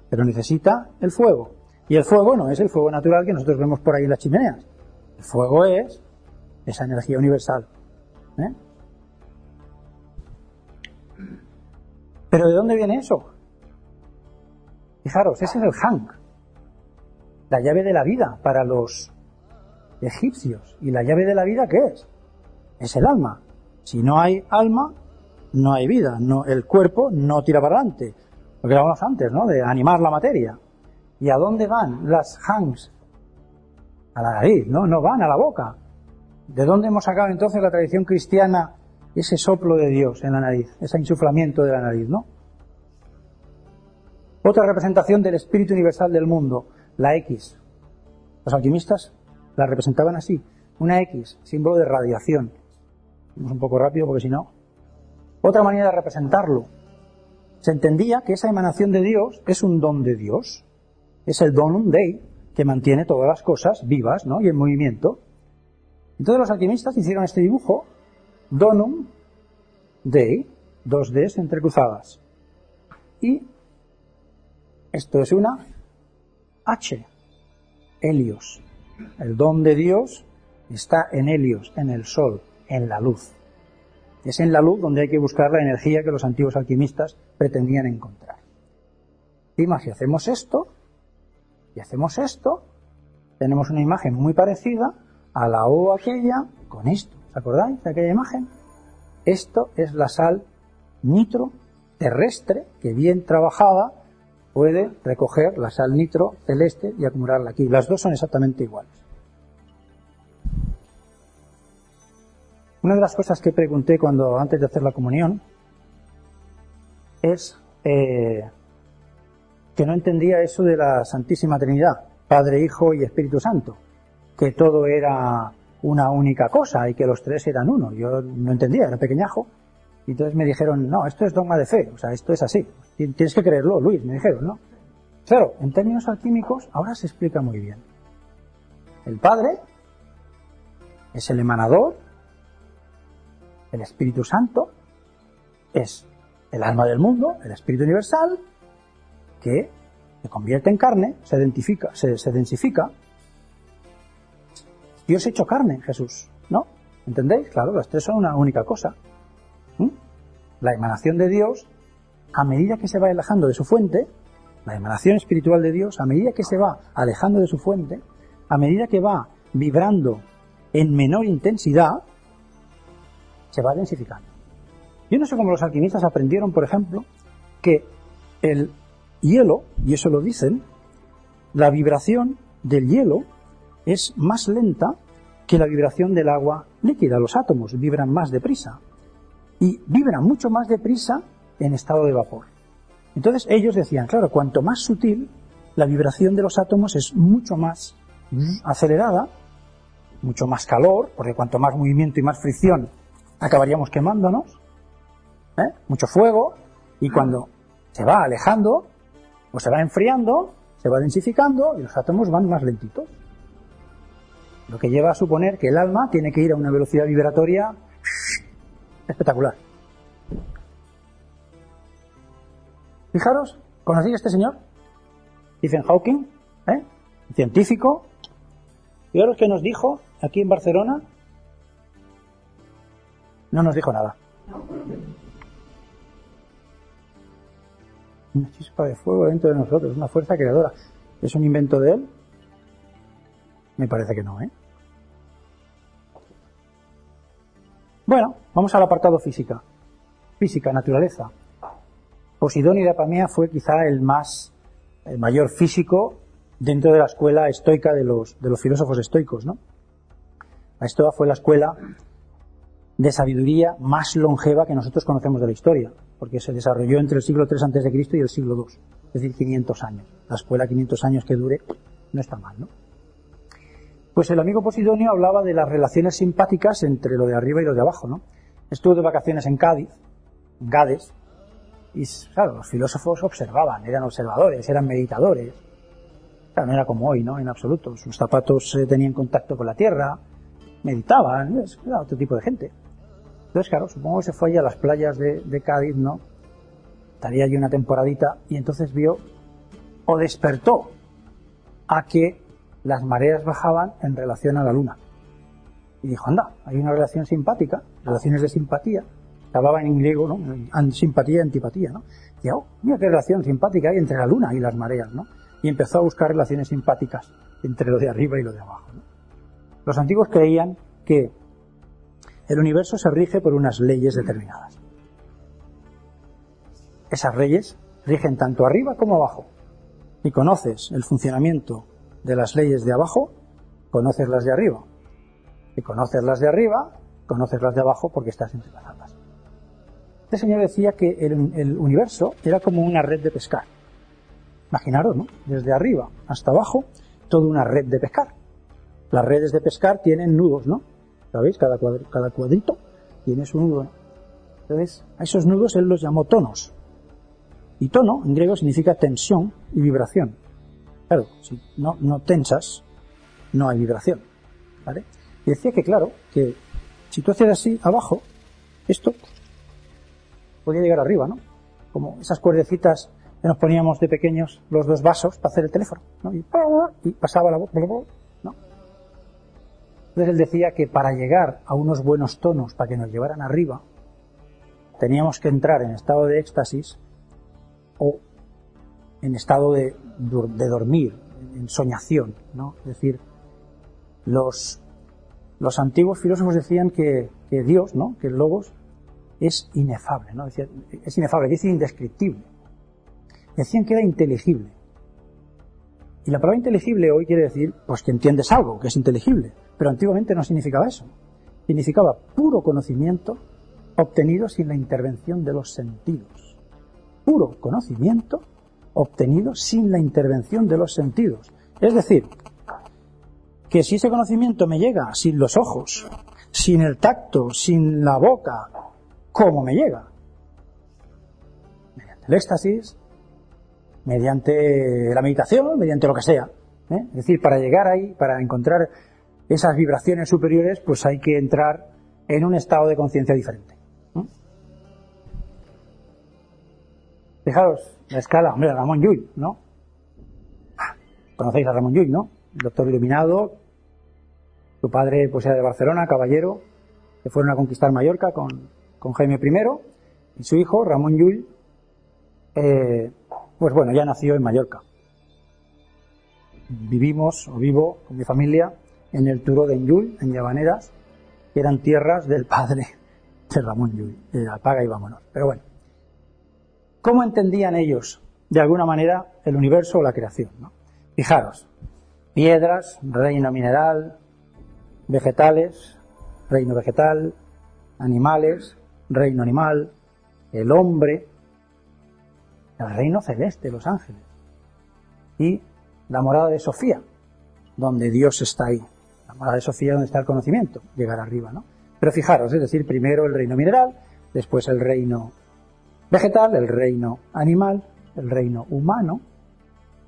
Pero necesita el fuego. Y el fuego no es el fuego natural que nosotros vemos por ahí en las chimeneas. El fuego es esa energía universal. ¿eh? Pero ¿de dónde viene eso? Fijaros, ese es el Hank, la llave de la vida para los egipcios. ¿Y la llave de la vida qué es? Es el alma. Si no hay alma, no hay vida. No, el cuerpo no tira para adelante. Lo que hablábamos antes, ¿no? De animar la materia. ¿Y a dónde van las hanks? A la nariz, ¿no? No van a la boca. ¿De dónde hemos sacado entonces la tradición cristiana ese soplo de Dios en la nariz, ese insuflamiento de la nariz, ¿no? Otra representación del espíritu universal del mundo, la X. Los alquimistas la representaban así, una X, símbolo de radiación. Vamos un poco rápido porque si no. Otra manera de representarlo. Se entendía que esa emanación de Dios es un don de Dios. Es el donum Dei que mantiene todas las cosas vivas ¿no? y en movimiento. Entonces los alquimistas hicieron este dibujo donum Dei, dos Ds entrecruzadas. Y esto es una H, Helios. El don de Dios está en Helios, en el Sol, en la luz. Es en la luz donde hay que buscar la energía que los antiguos alquimistas pretendían encontrar. Más, si hacemos esto, y hacemos esto, tenemos una imagen muy parecida a la O aquella con esto. ¿Os acordáis de aquella imagen? Esto es la sal nitro terrestre que bien trabajada puede recoger la sal nitro celeste y acumularla aquí. Las dos son exactamente iguales. Una de las cosas que pregunté cuando antes de hacer la comunión es eh, que no entendía eso de la Santísima Trinidad, Padre, Hijo y Espíritu Santo, que todo era una única cosa y que los tres eran uno. Yo no entendía, era pequeñajo. Y entonces me dijeron, no, esto es dogma de fe, o sea, esto es así. Tienes que creerlo, Luis, me dijeron, ¿no? Claro, en términos alquímicos ahora se explica muy bien. El Padre es el emanador, el Espíritu Santo es el alma del mundo, el Espíritu Universal, que se convierte en carne, se identifica, se, se densifica. Dios hecho carne, Jesús, ¿no? ¿Entendéis? Claro, las tres son una única cosa. ¿Mm? La emanación de Dios, a medida que se va alejando de su fuente, la emanación espiritual de Dios, a medida que se va alejando de su fuente, a medida que va vibrando en menor intensidad, se va densificando. Yo no sé cómo los alquimistas aprendieron, por ejemplo, que el hielo, y eso lo dicen, la vibración del hielo es más lenta que la vibración del agua líquida. Los átomos vibran más deprisa y vibran mucho más deprisa en estado de vapor. Entonces ellos decían, claro, cuanto más sutil, la vibración de los átomos es mucho más acelerada, mucho más calor, porque cuanto más movimiento y más fricción acabaríamos quemándonos, ¿eh? mucho fuego, y cuando se va alejando, o se va enfriando, se va densificando y los átomos van más lentitos. Lo que lleva a suponer que el alma tiene que ir a una velocidad vibratoria espectacular. Fijaros, ¿conocéis a este señor? Stephen Hawking, ¿eh? científico. Fijaros que nos dijo aquí en Barcelona. No nos dijo nada. Una chispa de fuego dentro de nosotros, una fuerza creadora. ¿Es un invento de él? Me parece que no, ¿eh? Bueno, vamos al apartado física. Física, naturaleza. Posidonio de Apamea fue quizá el más, el mayor físico dentro de la escuela estoica de los, de los filósofos estoicos, ¿no? La estoa fue la escuela de sabiduría más longeva que nosotros conocemos de la historia, porque se desarrolló entre el siglo III antes de Cristo y el siglo II, es decir, 500 años. La escuela 500 años que dure no está mal, ¿no? Pues el amigo Posidonio hablaba de las relaciones simpáticas entre lo de arriba y lo de abajo, ¿no? Estuvo de vacaciones en Cádiz, en Gades, y claro, los filósofos observaban, eran observadores, eran meditadores. Claro, no era como hoy, ¿no? En absoluto. Sus zapatos tenían contacto con la tierra, meditaban, era otro tipo de gente. Entonces, claro, supongo que se fue allá a las playas de, de Cádiz, ¿no? Estaría allí una temporadita y entonces vio o despertó a que las mareas bajaban en relación a la luna. Y dijo, anda, hay una relación simpática, relaciones de simpatía, hablaba en griego, ¿no? Simpatía y antipatía, ¿no? Y oh, mira qué relación simpática hay entre la luna y las mareas, ¿no? Y empezó a buscar relaciones simpáticas entre lo de arriba y lo de abajo. Los antiguos creían que el universo se rige por unas leyes determinadas. Esas leyes rigen tanto arriba como abajo. Si conoces el funcionamiento de las leyes de abajo, conoces las de arriba. Si conoces las de arriba, conoces las de abajo porque estás entrelazadas. Este señor decía que el, universo era como una red de pescar. Imaginaros, ¿no? Desde arriba hasta abajo, toda una red de pescar. Las redes de pescar tienen nudos, ¿no? ¿Sabéis? Cada, cada cuadrito tiene su nudo. Entonces, a esos nudos él los llamó tonos. Y tono, en griego, significa tensión y vibración. Claro, si no, no tensas, no hay vibración. ¿Vale? Y decía que, claro, que si tú haces así abajo, esto podía llegar arriba, ¿no? Como esas cuerdecitas que nos poníamos de pequeños los dos vasos para hacer el teléfono, ¿no? Y, pasaba la voz, ¿no? Entonces él decía que para llegar a unos buenos tonos, para que nos llevaran arriba, teníamos que entrar en estado de éxtasis o en estado de, de dormir, en soñación, ¿no? Es decir, los, los antiguos filósofos decían que, que Dios, ¿no? Que el Logos es inefable, ¿no? es inefable, es indescriptible. Decían que era inteligible. Y la palabra inteligible hoy quiere decir, pues que entiendes algo, que es inteligible. Pero antiguamente no significaba eso. Significaba puro conocimiento obtenido sin la intervención de los sentidos. Puro conocimiento obtenido sin la intervención de los sentidos. Es decir, que si ese conocimiento me llega sin los ojos, sin el tacto, sin la boca, ¿cómo me llega? Mediante el éxtasis, mediante la meditación, mediante lo que sea. ¿eh? Es decir, para llegar ahí, para encontrar esas vibraciones superiores, pues hay que entrar en un estado de conciencia diferente. Fijaros, la escala, hombre, Ramón Llull, ¿no? Conocéis a Ramón Llull, ¿no? doctor iluminado, su padre pues era de Barcelona, caballero, que fueron a conquistar Mallorca con, con Jaime I, y su hijo, Ramón Llull, eh, pues bueno, ya nació en Mallorca. Vivimos, o vivo con mi familia, en el Turo de Llull, en Llavaneras, que eran tierras del padre de Ramón Llull. apaga y vámonos. Pero bueno, ¿cómo entendían ellos, de alguna manera, el universo o la creación? Fijaros, piedras, reino mineral, vegetales, reino vegetal, animales, reino animal, el hombre, el reino celeste, los ángeles, y la morada de Sofía, donde Dios está ahí. La morada de Sofía donde está el conocimiento, llegar arriba, ¿no? Pero fijaros, es decir, primero el reino mineral, después el reino vegetal, el reino animal, el reino humano,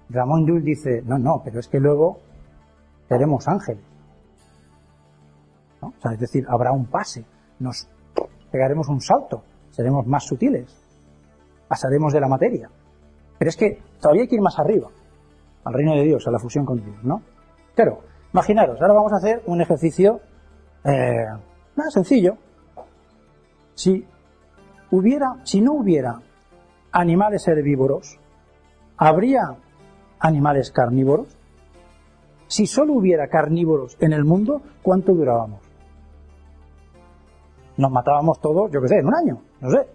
Ramón Llull dice, no, no, pero es que luego seremos ángeles. O sea, es decir, habrá un pase, nos pegaremos un salto, seremos más sutiles, pasaremos de la materia. Pero es que todavía hay que ir más arriba, al reino de Dios, a la fusión con Dios, ¿no? Claro, imaginaros, ahora vamos a hacer un ejercicio eh, sencillo. Si hubiera, si no hubiera animales herbívoros, ¿habría animales carnívoros? Si solo hubiera carnívoros en el mundo, ¿cuánto durábamos? Nos matábamos todos, yo qué sé, en un año, no sé.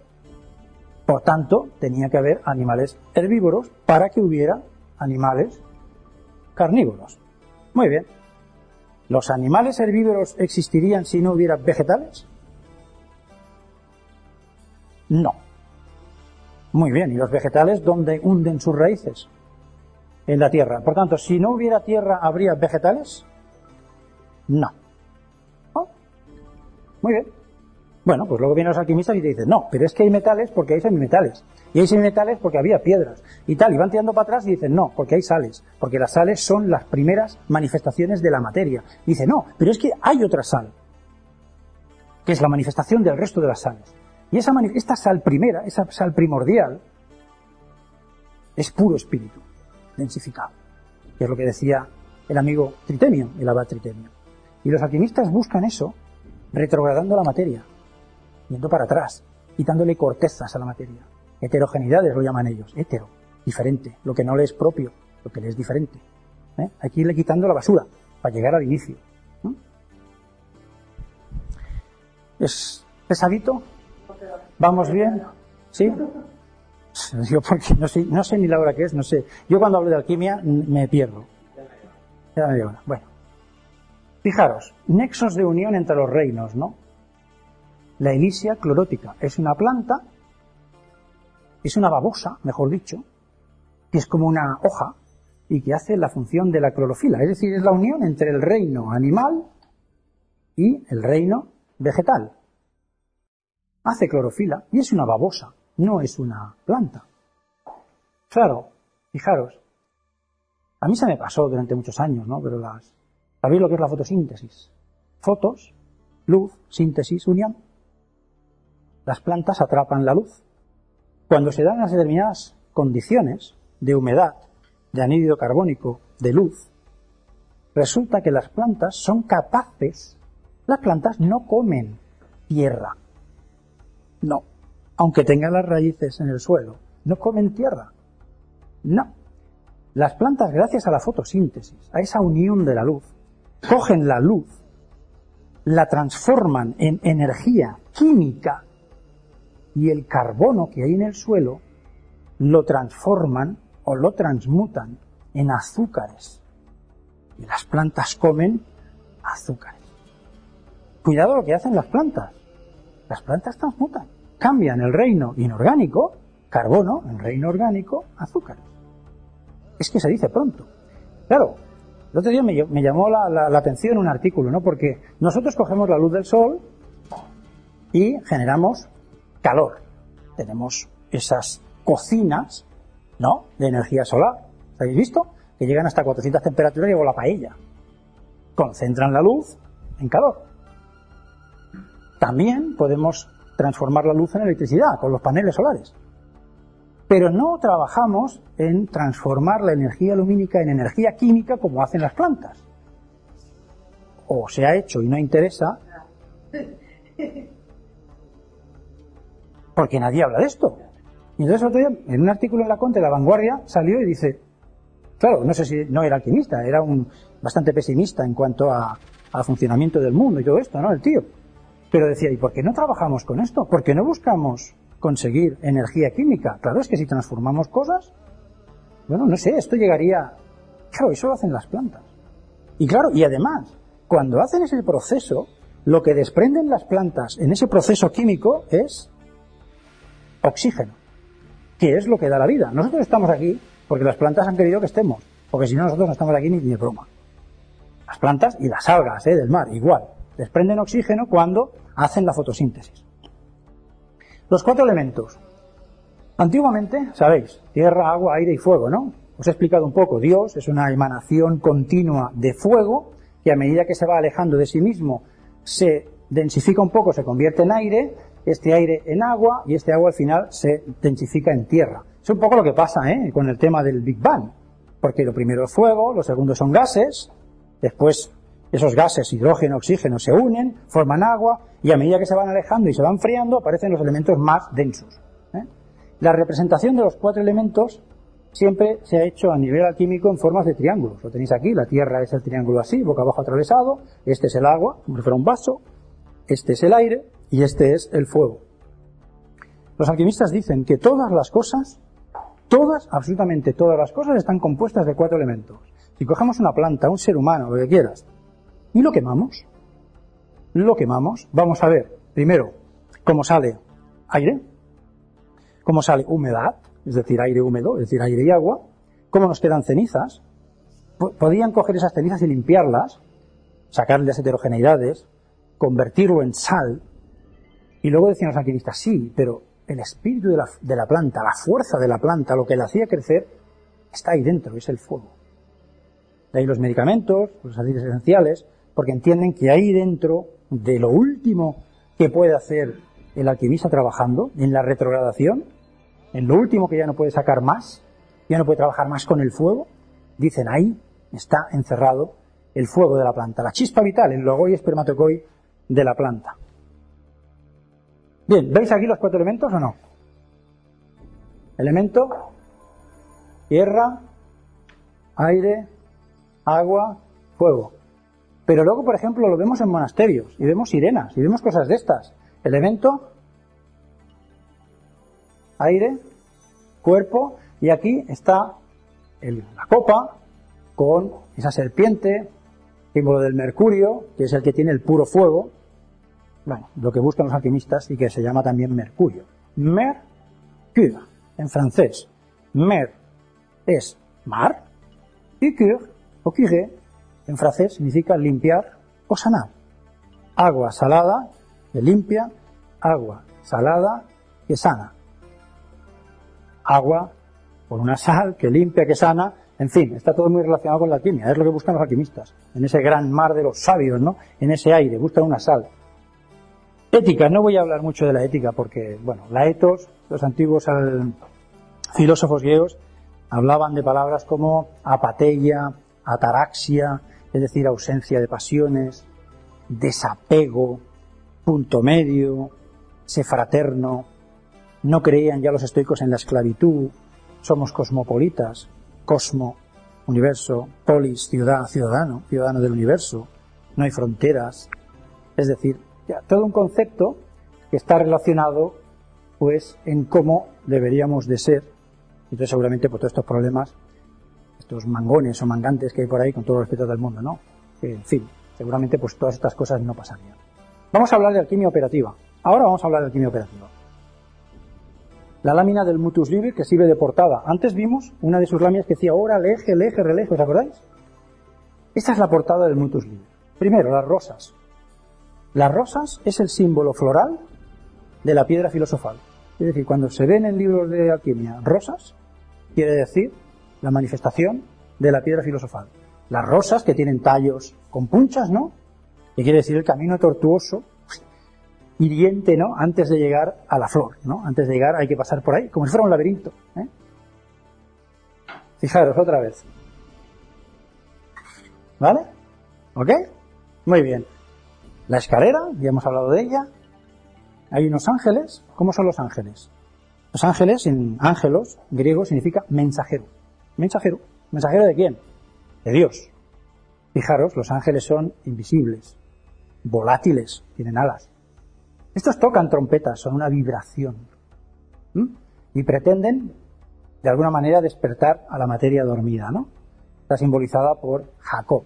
Por tanto, tenía que haber animales herbívoros para que hubiera animales carnívoros. Muy bien. ¿Los animales herbívoros existirían si no hubiera vegetales? No. Muy bien. ¿Y los vegetales dónde hunden sus raíces? en la tierra. Por tanto, si no hubiera tierra, ¿habría vegetales? No. Muy bien. Bueno, pues luego vienen los alquimistas y te dicen, no, pero es que hay metales porque hay semimetales. Y hay semimetales porque había piedras. Y tal, y van tirando para atrás y dicen, no, porque hay sales. Porque las sales son las primeras manifestaciones de la materia. Y dice, no, pero es que hay otra sal. Que es la manifestación del resto de las sales. Y esa, esta sal primera, esa sal primordial, es puro espíritu densificado, que es lo que decía el amigo Tritemio, el abad Tritemio. Y los alquimistas buscan eso retrogradando la materia, yendo para atrás, quitándole cortezas a la materia. Heterogeneidades lo llaman ellos, hetero, diferente, lo que no le es propio, lo que le es diferente. ¿Eh? Hay que irle quitando la basura para llegar al inicio. ¿Es pesadito? ¿Vamos bien? ¿Sí? Yo porque no sé, no sé ni la hora que es, no sé. Yo cuando hablo de alquimia me pierdo. Ya me Bueno. Fijaros, nexos de unión entre los reinos, ¿no? La elisia clorótica es una planta, es una babosa, mejor dicho, que es como una hoja y que hace la función de la clorofila. Es decir, es la unión entre el reino animal y el reino vegetal. Hace clorofila y es una babosa no es una planta. Claro, fijaros, a mí se me pasó durante muchos años, ¿no? Pero las, ¿sabéis lo que es la fotosíntesis? Fotos, luz, síntesis, unión. Las plantas atrapan la luz. Cuando se dan las determinadas condiciones de humedad, de anhídrido carbónico, de luz, resulta que las plantas son capaces, las plantas no comen tierra. No, aunque tengan las raíces en el suelo, no comen tierra. No. Las plantas, gracias a la fotosíntesis, a esa unión de la luz, cogen la luz, la transforman en energía química y el carbono que hay en el suelo lo transforman o lo transmutan en azúcares. Y las plantas comen azúcares. Cuidado lo que hacen las plantas. Las plantas transmutan cambian el reino inorgánico, carbono, en reino orgánico, azúcar. Es que se dice pronto. Claro, el otro día me, llamó la, atención un artículo, ¿no? Porque nosotros cogemos la luz del sol y generamos calor. Tenemos esas cocinas, ¿no? De energía solar. ¿Habéis visto? Que llegan hasta 400 temperaturas y luego la paella. Concentran la luz en calor. También podemos transformar la luz en electricidad con los paneles solares. Pero no trabajamos en transformar la energía lumínica en energía química como hacen las plantas. O se ha hecho y no interesa porque nadie habla de esto. Y entonces otro día, en un artículo en la Conte, La Vanguardia, salió y dice, claro, no sé si no era alquimista, era un bastante pesimista en cuanto a, al funcionamiento del mundo y todo esto, ¿no? El tío. Pero decía, ¿y por qué no trabajamos con esto? ¿Por qué no buscamos conseguir energía química? Claro, es que si transformamos cosas, bueno, no sé, esto llegaría... Claro, eso lo hacen las plantas. Y claro, y además, cuando hacen ese proceso, lo que desprenden las plantas en ese proceso químico es oxígeno, que es lo que da la vida. Nosotros estamos aquí porque las plantas han querido que estemos, porque si no nosotros no estamos aquí ni, de broma. Las plantas y las algas ¿eh? del mar, igual, desprenden oxígeno cuando hacen la fotosíntesis. Los cuatro elementos. Antiguamente, sabéis, tierra, agua, aire y fuego, ¿no? Os he explicado un poco, Dios es una emanación continua de fuego que a medida que se va alejando de sí mismo se densifica un poco, se convierte en aire este aire en agua y este agua al final se densifica en tierra. Es un poco lo que pasa ¿eh? con el tema del Big Bang, porque lo primero es fuego, lo segundo son gases, después esos gases, hidrógeno, oxígeno, se unen, forman agua y a medida que se van alejando y se van friando aparecen los elementos más densos. ¿eh? La representación de los cuatro elementos siempre se ha hecho a nivel alquímico en formas de triángulos. Lo tenéis aquí, la Tierra es el triángulo así, boca abajo atravesado, este es el agua, como si fuera un vaso, este es el aire y este es el fuego. Los alquimistas dicen que todas las cosas, todas, absolutamente todas las cosas están compuestas de cuatro elementos. Si cogemos una planta, un ser humano, lo que quieras, y lo quemamos, lo quemamos, vamos a ver, primero, cómo sale aire, cómo sale humedad, es decir, aire húmedo, es decir, aire y agua, cómo nos quedan cenizas, podían coger esas cenizas y limpiarlas, sacarles heterogeneidades, convertirlo en sal, y luego decían los alquimistas, sí, pero el espíritu de la, de la, planta, la fuerza de la planta, lo que la hacía crecer, está ahí dentro, es el fuego. De ahí los medicamentos, los aceites esenciales, porque entienden que ahí dentro de lo último que puede hacer el alquimista trabajando, en la retrogradación, en lo último que ya no puede sacar más, ya no puede trabajar más con el fuego, dicen ahí está encerrado el fuego de la planta, la chispa vital, el logoi espermatocoi de la planta. Bien, ¿veis aquí los cuatro elementos o no? Elemento, tierra, aire, agua, fuego. Pero luego, por ejemplo, lo vemos en monasterios y vemos sirenas y vemos cosas de estas. Elemento, aire, cuerpo y aquí está la copa con esa serpiente, símbolo del mercurio, que es el que tiene el puro fuego, bueno, lo que buscan los alquimistas y que se llama también mercurio. Mercure, en francés. Mer es mar y cure o cure en francés significa limpiar o sanar. Agua salada que limpia, agua salada que sana. Agua con una sal que limpia, que sana, en fin, está todo muy relacionado con la alquimia, es lo que buscan los alquimistas, en ese gran mar de los sabios, ¿no? En ese aire, buscan una sal. Ética, no voy a hablar mucho de la ética porque, bueno, la etos, los antiguos filósofos griegos hablaban de palabras como apateia, ataraxia, es decir, ausencia de pasiones, desapego, punto medio, se fraterno, no creían ya los estoicos en la esclavitud, somos cosmopolitas, cosmo, universo, polis, ciudad, ciudadano, ciudadano del universo, no hay fronteras, es decir, todo un concepto que está relacionado pues en cómo deberíamos de ser. Entonces seguramente por todos estos problemas, estos mangones o mangantes que hay por ahí, con todo el respeto del mundo, ¿no? en fin, seguramente pues todas estas cosas no pasarían. Vamos a hablar de alquimia operativa. Ahora vamos a hablar de alquimia operativa. La lámina del Mutus Libre que sirve de portada. Antes vimos una de sus láminas que decía ora, leje, leje, releje, ¿os acordáis? Esta es la portada del Mutus Libre. Primero, las rosas. Las rosas es el símbolo floral de la piedra filosofal. Es decir, cuando se ven en libros de alquimia rosas, quiere decir la manifestación de la piedra filosofal. Las rosas que tienen tallos con punchas, ¿no? Que quiere decir el camino tortuoso, hiriente, ¿no? Antes de llegar a la flor, ¿no? Antes de llegar hay que pasar por ahí, como si fuera un laberinto. ¿eh? Fijaros otra vez. ¿Vale? ¿Ok? Muy bien. La escalera, ya hemos hablado de ella. Hay unos ángeles. ¿Cómo son los ángeles? Los ángeles, en ángelos, griego, significa mensajero. Mensajero. ¿Mensajero de quién? De Dios. Fijaros, los ángeles son invisibles, volátiles, tienen alas. Estos tocan trompetas, son una vibración. Y pretenden, de alguna manera, despertar a la materia dormida, ¿no? Está simbolizada por Jacob.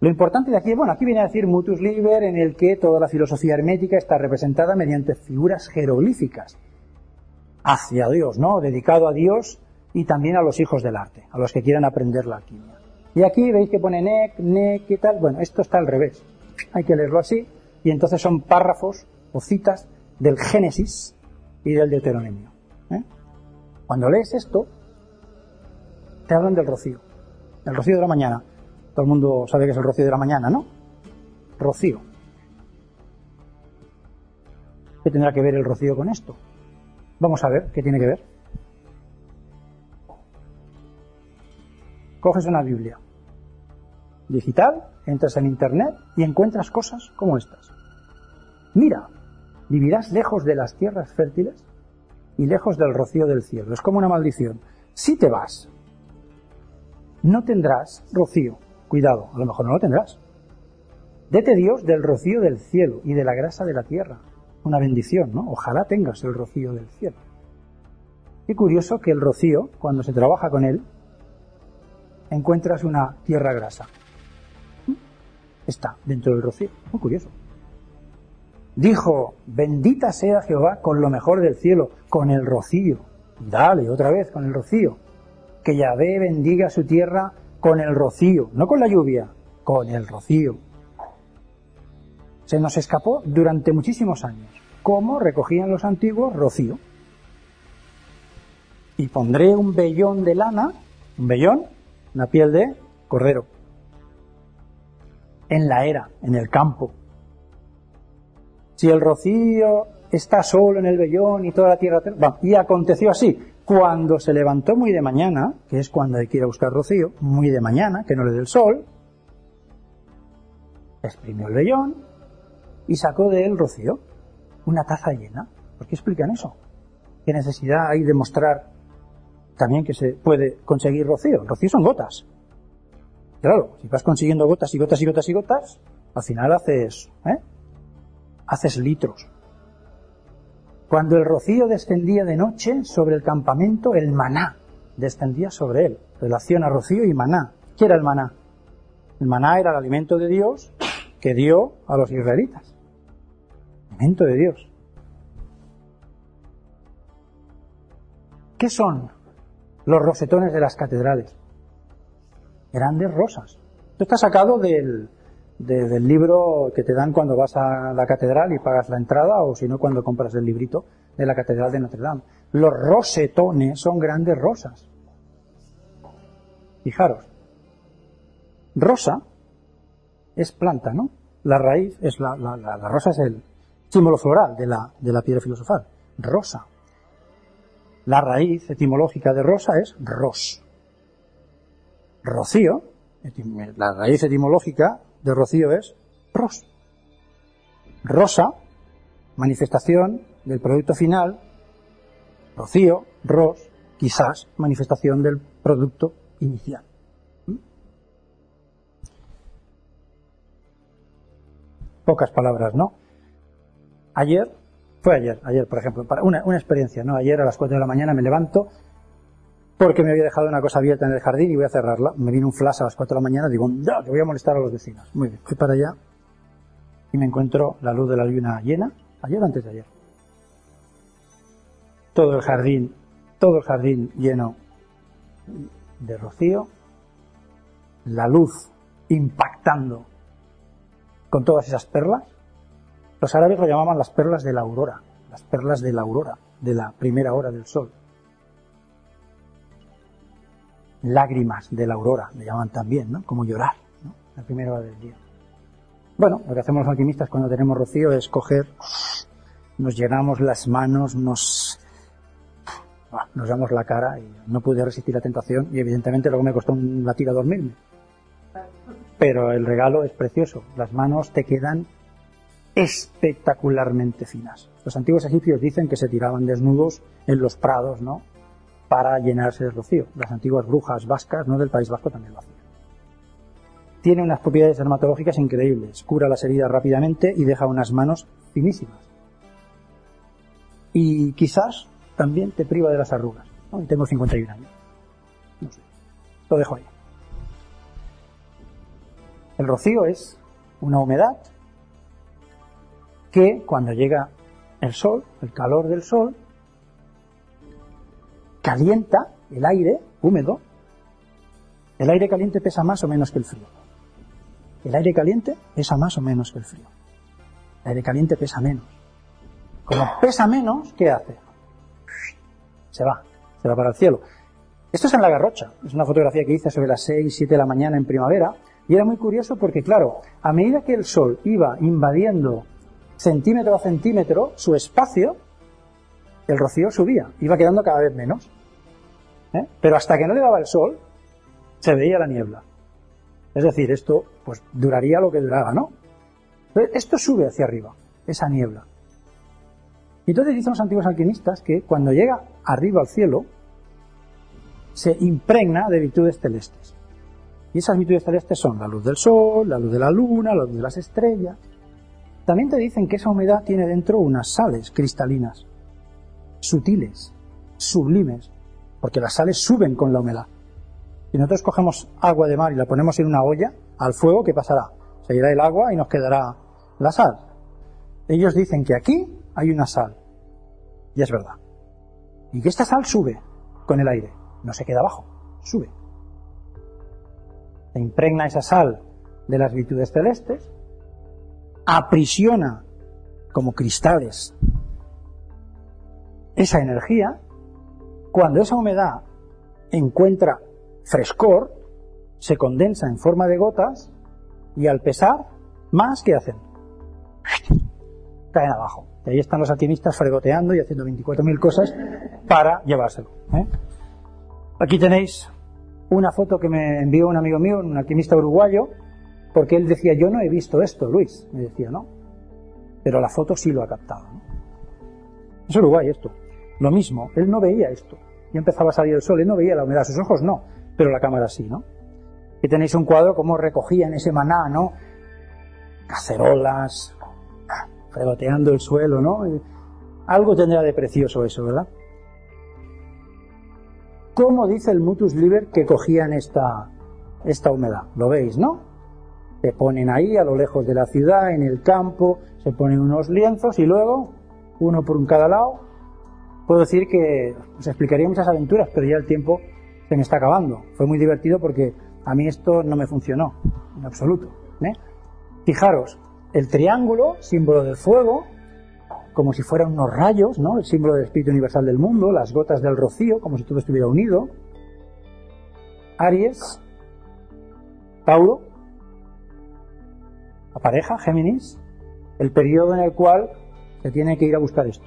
Lo importante de aquí, bueno, aquí viene a decir mutus liber, en el que toda la filosofía hermética está representada mediante figuras jeroglíficas hacia Dios, ¿no? Dedicado a Dios y también a los hijos del arte, a los que quieran aprender la alquimia. Y aquí veis que pone nec, nec y tal. Bueno, esto está al revés. Hay que leerlo así. Y entonces son párrafos o citas del Génesis y del Deuteronomio. ¿eh? Cuando lees esto, te hablan del rocío. El rocío de la mañana. Todo el mundo sabe que es el rocío de la mañana, ¿no? Rocío. ¿Qué tendrá que ver el rocío con esto? Vamos a ver qué tiene que ver. Coges una Biblia digital, entras en Internet y encuentras cosas como estas. Mira, vivirás lejos de las tierras fértiles y lejos del rocío del cielo. Es como una maldición. Si te vas, no tendrás rocío Cuidado, a lo mejor no lo tendrás. Dete Dios del rocío del cielo y de la grasa de la tierra. Una bendición, ¿no? Ojalá tengas el rocío del cielo. Qué curioso que el rocío, cuando se trabaja con él, encuentras una tierra grasa. Está dentro del rocío. Muy curioso. Dijo, bendita sea Jehová con lo mejor del cielo, con el rocío. Dale, otra vez, con el rocío. Que Yahvé bendiga su tierra con el rocío, no con la lluvia, con el rocío. Se nos escapó durante muchísimos años. ¿Cómo recogían los antiguos rocío? Y pondré un vellón de lana, un vellón, una piel de cordero, en la era, en el campo. Si el rocío está solo en el vellón y toda la tierra... y aconteció así. Cuando se levantó muy de mañana, que es cuando hay que ir a buscar rocío, muy de mañana, que no le dé el sol, exprimió el vellón y sacó de él rocío, una taza llena. ¿Por qué explican eso? ¿Qué necesidad hay de mostrar también que se puede conseguir rocío? Rocío son gotas. Claro, si vas consiguiendo gotas y gotas y gotas y gotas, al final haces, ¿eh? Haces litros. Cuando el rocío descendía de noche sobre el campamento, el maná descendía sobre él. Relación a rocío y maná. ¿Qué era el maná? El maná era el alimento de Dios que dio a los israelitas. Alimento de Dios. ¿Qué son los rosetones de las catedrales? Grandes rosas. Esto está sacado del, del libro que te dan cuando vas a la catedral y pagas la entrada o si no cuando compras el librito de la catedral de Notre Dame. Los rosetones son grandes rosas. Fijaros. Rosa es planta, ¿no? La raíz es la, la, la, rosa es el símbolo floral de la, de la piedra filosofal. Rosa. La raíz etimológica de rosa es ros. Rocío, la raíz etimológica de rocío es ros. Rosa, manifestación del producto final, rocío, ros, quizás manifestación del producto inicial. ¿Mm? Pocas palabras, ¿no? Ayer, fue ayer, ayer por ejemplo, para una, una experiencia, ¿no? Ayer a las 4 de la mañana me levanto porque me había dejado una cosa abierta en el jardín y voy a cerrarla. Me vino un flash a las 4 de la mañana, digo, ya, que voy a molestar a los vecinos. Muy bien, fui para allá y me encuentro la luz de la luna llena, ayer o antes de ayer. Todo el jardín, todo el jardín lleno de rocío, la luz impactando con todas esas perlas. Los árabes lo llamaban las perlas de la aurora. las perlas de la aurora, de la primera hora del sol. Lágrimas de la aurora, le llaman también, ¿no? Como llorar, ¿no? La primera hora del día. Bueno, lo que hacemos los alquimistas cuando tenemos rocío es coger, nos llenamos las manos, nos, nos damos la cara y no pude resistir la tentación y evidentemente luego me costó un latir a dormirme. Pero el regalo es precioso, las manos te quedan espectacularmente finas. Los antiguos egipcios dicen que se tiraban desnudos en los prados, ¿no? Para llenarse de rocío. Las antiguas brujas vascas, ¿no? Del País Vasco también lo hacían. Tiene unas propiedades dermatológicas increíbles. Cura las heridas rápidamente y deja unas manos finísimas. Y quizás también te priva de las arrugas. ¿no? Y tengo 51 años. No sé. Lo dejo ahí. El rocío es una humedad que cuando llega el sol, el calor del sol, calienta el aire húmedo. El aire caliente pesa más o menos que el frío. El aire caliente pesa más o menos que el frío. El aire caliente pesa menos. Como pesa menos, ¿qué hace? Se va, se va para el cielo. Esto es en la Garrocha, es una fotografía que hice sobre las 6, 7 de la mañana en primavera, y era muy curioso porque, claro, a medida que el sol iba invadiendo centímetro a centímetro su espacio, el rocío subía, iba quedando cada vez menos. ¿eh? Pero hasta que no le daba el sol, se veía la niebla. Es decir, esto pues duraría lo que duraba, ¿no? Pero esto sube hacia arriba, esa niebla. Y entonces dicen los antiguos alquimistas que cuando llega arriba al cielo, se impregna de virtudes celestes. Y esas virtudes celestes son la luz del sol, la luz de la luna, la luz de las estrellas. También te dicen que esa humedad tiene dentro unas sales cristalinas, sutiles, sublimes, porque las sales suben con la humedad. Si nosotros cogemos agua de mar y la ponemos en una olla al fuego, ¿qué pasará? Se irá el agua y nos quedará la sal. Ellos dicen que aquí hay una sal. Y es verdad. Y que esta sal sube con el aire. No se queda abajo, sube. Se impregna esa sal de las virtudes celestes, aprisiona como cristales esa energía, cuando esa humedad encuentra frescor, se condensa en forma de gotas y al pesar, más que hacen. Caen abajo. Y ahí están los alquimistas fregoteando y haciendo 24.000 cosas para llevárselo. ¿eh? Aquí tenéis una foto que me envió un amigo mío, un alquimista uruguayo, porque él decía, yo no he visto esto, Luis. Me decía, no. Pero la foto sí lo ha captado. ¿no? Es Uruguay esto. Lo mismo, él no veía esto. Y empezaba a salir el sol, él no veía la humedad, sus ojos no, pero la cámara sí, ¿no? Y tenéis un cuadro como recogían ese maná, ¿no? Cacerolas, fregoteando el suelo, ¿no? Algo tendrá de precioso eso, ¿verdad? ¿Cómo dice el Mutus Liber que cogían esta, esta humedad? ¿Lo veis, no? Se ponen ahí a lo lejos de la ciudad, en el campo, se ponen unos lienzos y luego, uno por un cada lado, puedo decir que os explicaría muchas aventuras, pero ya el tiempo se me está acabando. Fue muy divertido porque a mí esto no me funcionó, en absoluto. ¿eh? Fijaros, el triángulo, símbolo del fuego, como si fueran unos rayos, ¿no? El símbolo del Espíritu Universal del mundo, las gotas del rocío, como si todo estuviera unido. Aries, Tauro, la pareja, Géminis, el periodo en el cual se tiene que ir a buscar esto.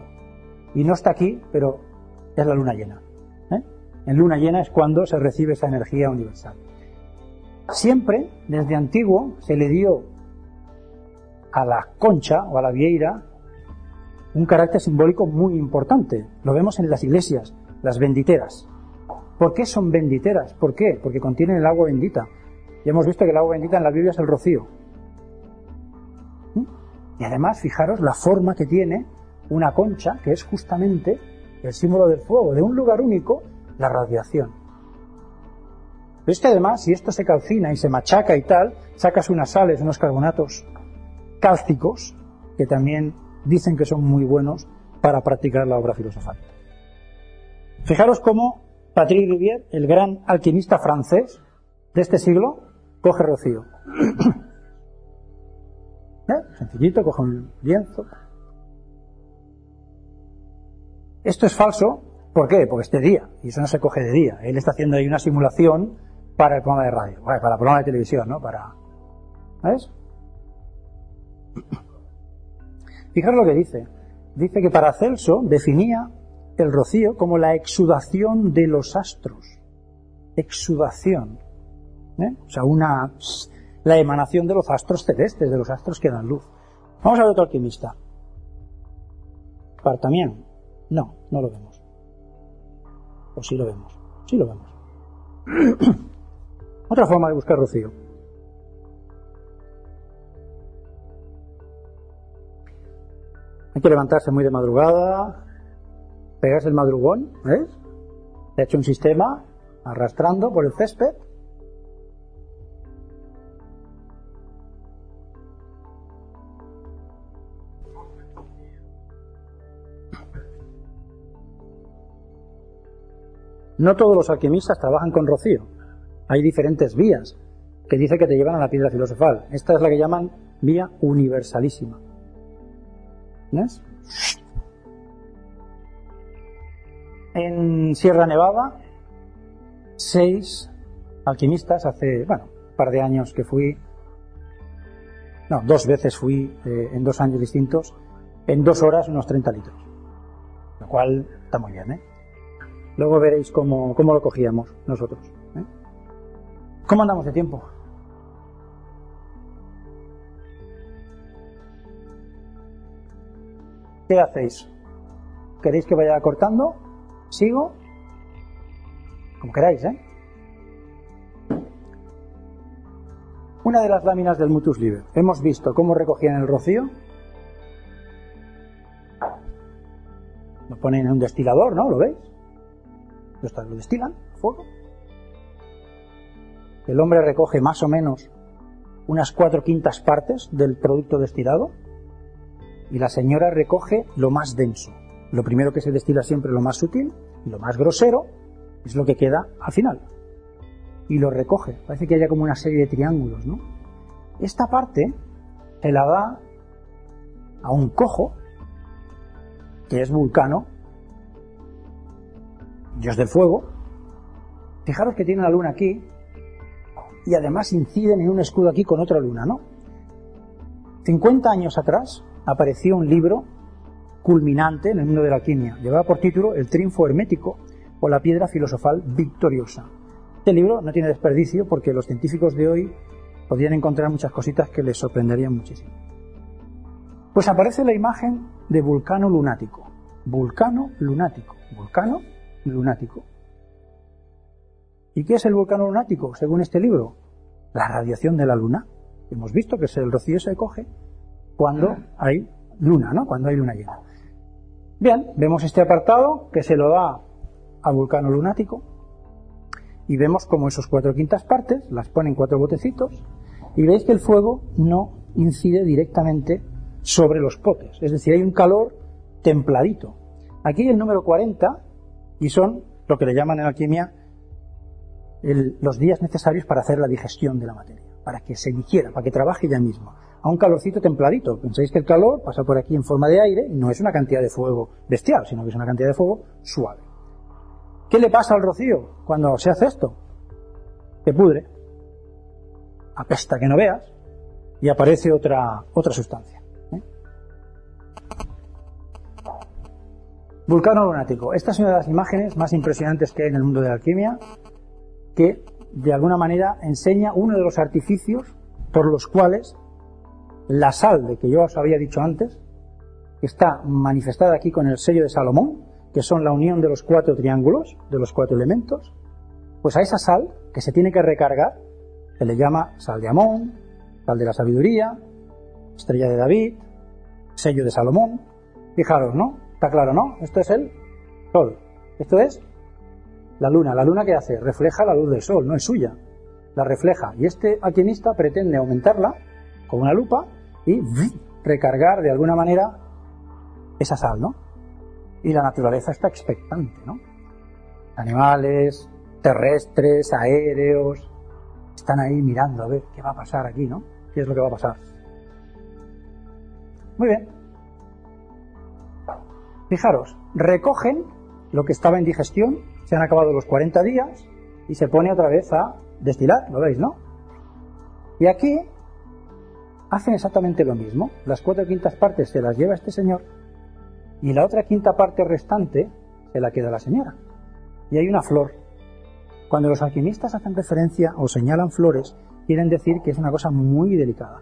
Y no está aquí, pero es la luna llena. ¿eh? En luna llena es cuando se recibe esa energía universal. Siempre, desde antiguo, se le dio a la concha o a la vieira un carácter simbólico muy importante. Lo vemos en las iglesias, las benditeras. ¿Por qué son benditeras? ¿Por qué? Porque contienen el agua bendita. Y hemos visto que el agua bendita en la Biblia es el rocío. Y además, fijaros la forma que tiene una concha, que es justamente el símbolo del fuego, de un lugar único, la radiación. Pero es además, si esto se calcina y se machaca y tal, sacas unas sales, unos carbonatos cálcicos que también dicen que son muy buenos para practicar la obra filosofal. Fijaros cómo Patrick Rivière, el gran alquimista francés de este siglo, coge rocío. ¿Eh? Sencillito, coge un lienzo. Esto es falso, ¿por qué? Porque es de día, y eso no se coge de día. Él está haciendo ahí una simulación para el programa de radio, para el programa de televisión, ¿no? Para, ¿Sabes? Fijaros lo que dice. Dice que para Celso definía el rocío como la exudación de los astros. Exudación. ¿eh? O sea, una, la emanación de los astros celestes, de los astros que dan luz. Vamos a ver otro alquimista. Partamien. No, no lo vemos. O sí lo vemos. Sí lo vemos. Otra forma de buscar rocío. Hay que levantarse muy de madrugada, pegarse el madrugón, ¿ves? He hecho un sistema arrastrando por el césped. No todos los alquimistas trabajan con rocío. Hay diferentes vías que dice que te llevan a la piedra filosofal. Esta es la que llaman vía universalísima. ¿Ves? En Sierra Nevada, seis alquimistas, hace, bueno, un par de años que fui, no, dos veces fui eh, en dos años distintos, en dos horas unos 30 litros. Lo cual está muy bien, ¿eh? Luego veréis cómo, cómo lo cogíamos nosotros. ¿eh? ¿Cómo andamos de tiempo? ¿Qué hacéis? ¿Queréis que vaya cortando? ¿Sigo? Como queráis, ¿eh? Una de las láminas del Mutus Liber. Hemos visto cómo recogían el rocío. Lo ponen en un destilador, ¿no? ¿Lo veis? Lo destilan, fuego. El hombre recoge más o menos unas cuatro quintas partes del producto destilado y la señora recoge lo más denso. Lo primero que se destila siempre lo más sutil y lo más grosero es lo que queda al final. Y lo recoge. Parece que haya como una serie de triángulos, ¿no? Esta parte se la da a un cojo, que es Vulcano, dios del fuego. Fijaros que tiene la luna aquí y además inciden en un escudo aquí con otra luna, ¿no? 50 años atrás, apareció un libro culminante en el mundo de la alquimia. Llevaba por título El triunfo hermético o la piedra filosofal victoriosa. Este libro no tiene desperdicio porque los científicos de hoy podrían encontrar muchas cositas que les sorprenderían muchísimo. Pues aparece la imagen de vulcano lunático. Vulcano lunático. Vulcano lunático. ¿Y qué es el vulcano lunático, según este libro? La radiación de la luna. Hemos visto que el rocío se coge cuando hay luna, ¿no? Cuando hay luna llena. Bien, vemos este apartado que se lo da a Vulcano Lunático y vemos como esos cuatro quintas partes las ponen cuatro botecitos y veis que el fuego no incide directamente sobre los potes, es decir, hay un calor templadito. Aquí el número 40 y son lo que le llaman en alquimia los días necesarios para hacer la digestión de la materia, para que se digiera, para que trabaje ya mismo a un calorcito templadito. Pensáis que el calor pasa por aquí en forma de aire y no es una cantidad de fuego bestial, sino que es una cantidad de fuego suave. ¿Qué le pasa al rocío cuando se hace esto? Se pudre, apesta que no veas y aparece otra, otra sustancia. Vulcano lunático. Esta es una de las imágenes más impresionantes que hay en el mundo de la alquimia, que de alguna manera enseña uno de los artificios por los cuales la sal de que yo os había dicho antes, está manifestada aquí con el sello de Salomón, que son la unión de los cuatro triángulos, de los cuatro elementos, pues a esa sal que se tiene que recargar, se le llama sal de Amón, sal de la sabiduría, estrella de David, sello de Salomón. Fijaros, ¿no? Está claro, ¿no? Esto es el sol. Esto es la luna. La luna que hace? Refleja la luz del sol, no es suya. La refleja. Y este alquimista pretende aumentarla con una lupa y recargar de alguna manera esa sal, ¿no? Y la naturaleza está expectante, ¿no? Animales, terrestres, aéreos, están ahí mirando a ver qué va a pasar aquí, ¿no? ¿Qué es lo que va a pasar? Muy bien. Fijaros, recogen lo que estaba en digestión, se han acabado los 40 días y se pone otra vez a destilar, lo veis, ¿no? Y aquí hacen exactamente lo mismo. Las cuatro quintas partes se las lleva este señor y la otra quinta parte restante se la queda la señora. Y hay una flor. Cuando los alquimistas hacen referencia o señalan flores, quieren decir que es una cosa muy delicada.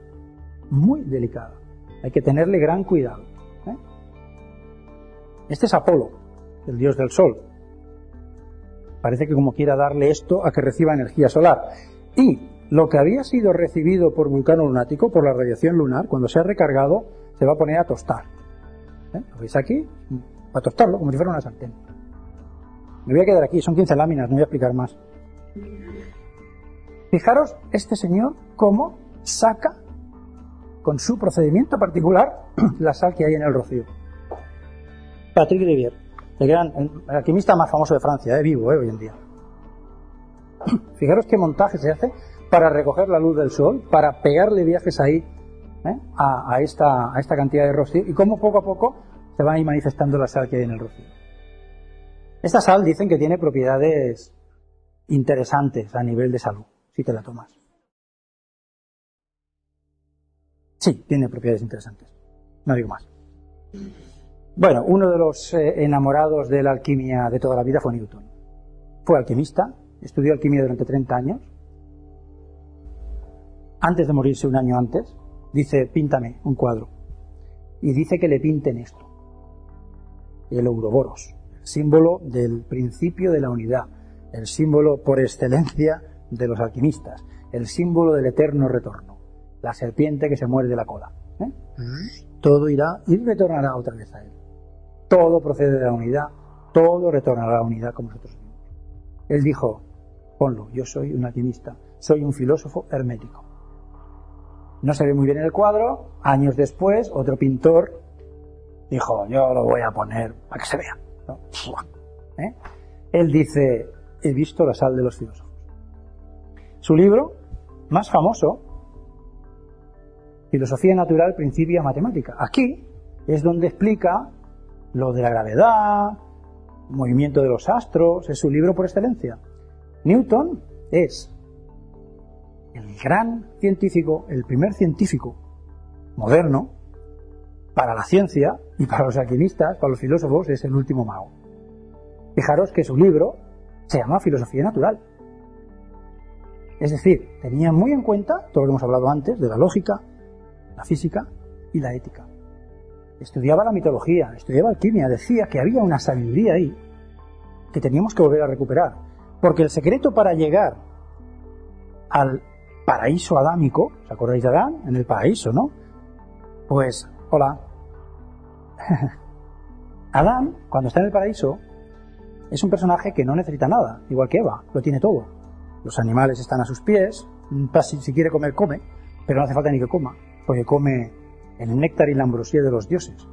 Muy delicada. Hay que tenerle gran cuidado. Este es Apolo, el dios del sol. Parece que como quiera darle esto a que reciba energía solar. Y lo que había sido recibido por vulcano lunático, por la radiación lunar, cuando se ha recargado, se va a poner a tostar. ¿Eh? ¿Lo veis aquí? A tostarlo, como si fuera una sartén. Me voy a quedar aquí, son 15 láminas, no voy a explicar más. Fijaros este señor cómo saca con su procedimiento particular la sal que hay en el rocío. Patrick Rivière, el gran alquimista más famoso de Francia, eh, vivo eh, hoy en día. Fijaros qué montaje se hace para recoger la luz del sol, para pegarle viajes ahí ¿eh? a, esta, a esta cantidad de rocío y cómo poco a poco se va a manifestando la sal que hay en el rocío. Esta sal dicen que tiene propiedades interesantes a nivel de salud, si te la tomas. Sí, tiene propiedades interesantes. No digo más. Bueno, uno de los eh, enamorados de la alquimia de toda la vida fue Newton. Fue alquimista, estudió alquimia durante 30 años. Antes de morirse, un año antes, dice, píntame un cuadro. Y dice que le pinten esto. El Ouroboros símbolo del principio de la unidad, el símbolo por excelencia de los alquimistas, el símbolo del eterno retorno, la serpiente que se muerde la cola. ¿eh? Todo irá y retornará otra vez a él. Todo procede de la unidad, todo retornará a la unidad como nosotros vimos. Él dijo, ponlo, yo soy un alquimista, soy un filósofo hermético. No se ve muy bien en el cuadro, años después otro pintor dijo, yo lo voy a poner para que se vea. ¿Eh? Él dice, he visto la sal de los filósofos. Su libro más famoso, Filosofía Natural, Principia Matemática. Aquí es donde explica lo de la gravedad, movimiento de los astros, es su libro por excelencia. Newton es el gran científico, el primer científico moderno para la ciencia y para los alquimistas, para los filósofos, es el último mago. Fijaros que su libro se llama Filosofía Natural. Es decir, tenía muy en cuenta todo lo que hemos hablado antes de la lógica, la física y la ética. Estudiaba la mitología, estudiaba alquimia, decía que había una sabiduría ahí que teníamos que volver a recuperar. Porque el secreto para llegar al paraíso adámico, ¿os acordáis de Adán? En el paraíso, ¿no? Pues, hola, Adán, cuando está en el paraíso, es un personaje que no necesita nada, igual que Eva, lo tiene todo. Los animales están a sus pies, si quiere comer, come, pero no hace falta ni que coma, porque come el néctar y la ambrosía de los dioses.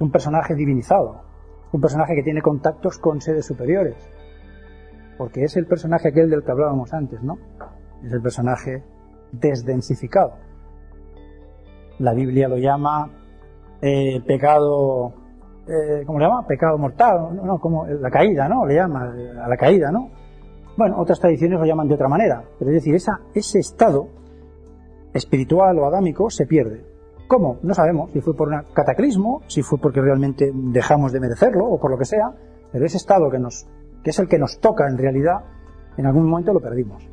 Un personaje divinizado, un personaje que tiene contactos con seres superiores, porque es el personaje aquel del que hablábamos antes, ¿no? Es el personaje desdensificado. La Biblia lo llama eh, pecado, eh, ¿cómo le llama? Pecado mortal, no, como la caída, ¿no? Le llama a la caída, ¿no? Bueno, otras tradiciones lo llaman de otra manera, pero es decir, esa, ese estado espiritual o adámico se pierde. ¿Cómo? No sabemos si fue por un cataclismo, si fue porque realmente dejamos de merecerlo o por lo que sea, pero ese estado que, nos, que es el que nos toca en realidad, en algún momento lo perdimos.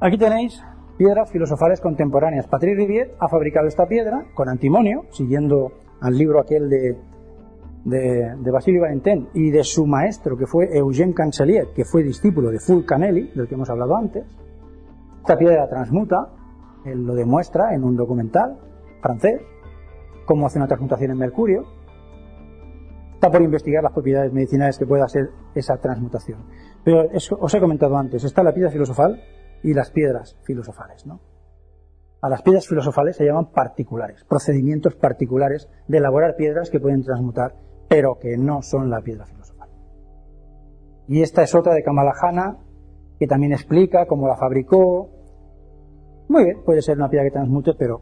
Aquí tenéis piedras filosofales contemporáneas. Patrick Rivière ha fabricado esta piedra con antimonio, siguiendo al libro aquel de, de, de Basilio Valentin y de su maestro, que fue Eugène Cancelier, que fue discípulo de Fulcanelli, del que hemos hablado antes. Esta piedra transmuta, él lo demuestra en un documental francés, cómo hace una transmutación en mercurio. Está por investigar las propiedades medicinales que pueda ser esa transmutación. Pero os he comentado antes, está la piedra filosofal, y las piedras filosofales. ¿no? A las piedras filosofales se llaman particulares, procedimientos particulares de elaborar piedras que pueden transmutar, pero que no son la piedra filosofal. Y esta es otra de Kamalahana, que también explica cómo la fabricó. Muy bien, puede ser una piedra que transmute, pero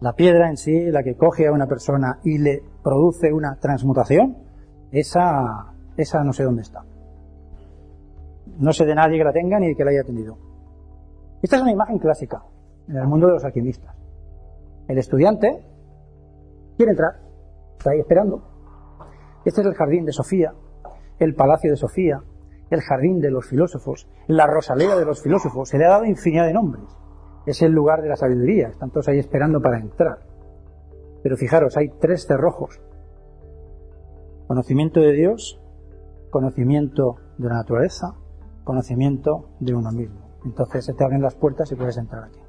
la piedra en sí, la que coge a una persona y le produce una transmutación, esa, esa no sé dónde está. No sé de nadie que la tenga ni que la haya tenido. Esta es una imagen clásica en el mundo de los alquimistas. El estudiante quiere entrar, está ahí esperando. Este es el jardín de Sofía, el palacio de Sofía, el jardín de los filósofos, la rosaleda de los filósofos. Se le ha dado infinidad de nombres. Es el lugar de la sabiduría. Están todos ahí esperando para entrar. Pero fijaros, hay tres cerrojos. Conocimiento de Dios, conocimiento de la naturaleza, conocimiento de uno mismo. Entonces se te abren las puertas y puedes entrar aquí.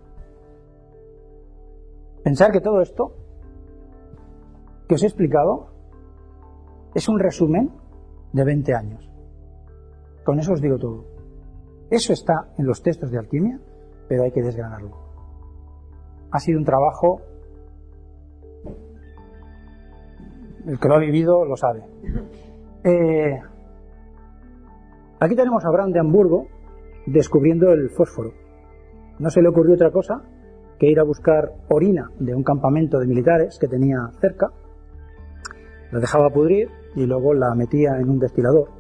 Pensar que todo esto que os he explicado es un resumen de 20 años. Con eso os digo todo. Eso está en los textos de alquimia, pero hay que desgranarlo. Ha sido un trabajo, el que lo ha vivido lo sabe. Eh, aquí tenemos a Abraham de Hamburgo descubriendo el fósforo. No se le ocurrió otra cosa que ir a buscar orina de un campamento de militares que tenía cerca, la dejaba pudrir y luego la metía en un destilador.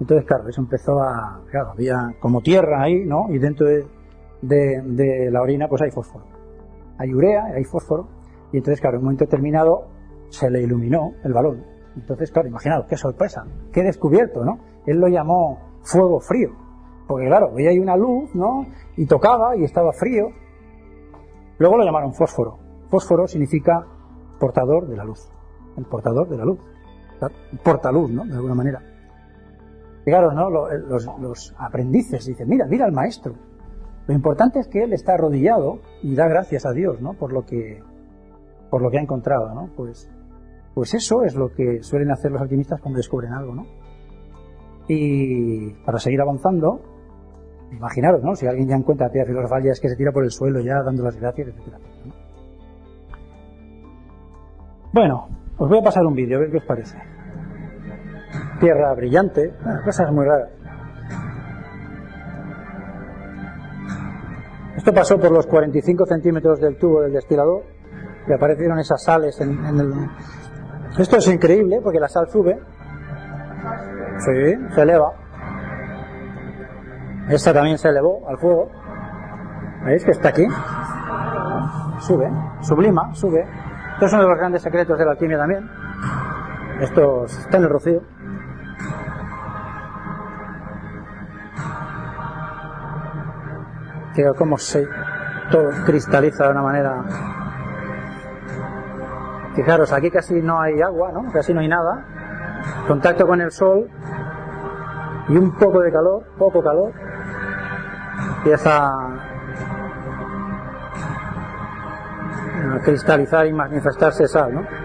Entonces, claro, eso empezó a. Claro, había como tierra ahí, ¿no? Y dentro de, la orina, pues hay fósforo. Hay urea, hay fósforo. Y entonces, claro, en un momento determinado se le iluminó el balón. Entonces, claro, imaginaos, qué sorpresa, qué descubierto, ¿no? Él lo llamó fuego frío. Porque, claro, veía ahí una luz, ¿no? Y tocaba y estaba frío. Luego lo llamaron fósforo. Fósforo significa portador de la luz. El portador de la luz. Portaluz, ¿no? De alguna manera. Fijaros, ¿no? Los, los aprendices dicen, mira, mira al maestro. Lo importante es que él está arrodillado y da gracias a Dios, ¿no? Por lo que, por lo que ha encontrado, ¿no? Pues, pues eso es lo que suelen hacer los alquimistas cuando descubren algo, ¿no? Y para seguir avanzando, imaginaros, ¿no? Si alguien ya encuentra piedra filosofal ya es que se tira por el suelo ya dando las gracias, etc. Bueno, os voy a pasar un vídeo, a ver qué os parece tierra brillante, cosas muy raras. Esto pasó por los 45 centímetros del tubo del destilador y aparecieron esas sales en. Esto es increíble porque la sal sube. Sí, se eleva. Esta también se elevó al fuego. ¿Veis que está aquí? Sube, sublima, sube. Estos son los grandes secretos de la alquimia también. Esto está en el rocío. Fijaos cómo se todo cristaliza de una manera. Fijaros, aquí casi no hay agua, ¿no? Casi no hay nada. Contacto con el sol y un poco de calor, poco calor. Empieza a cristalizar y manifestarse sal, ¿no?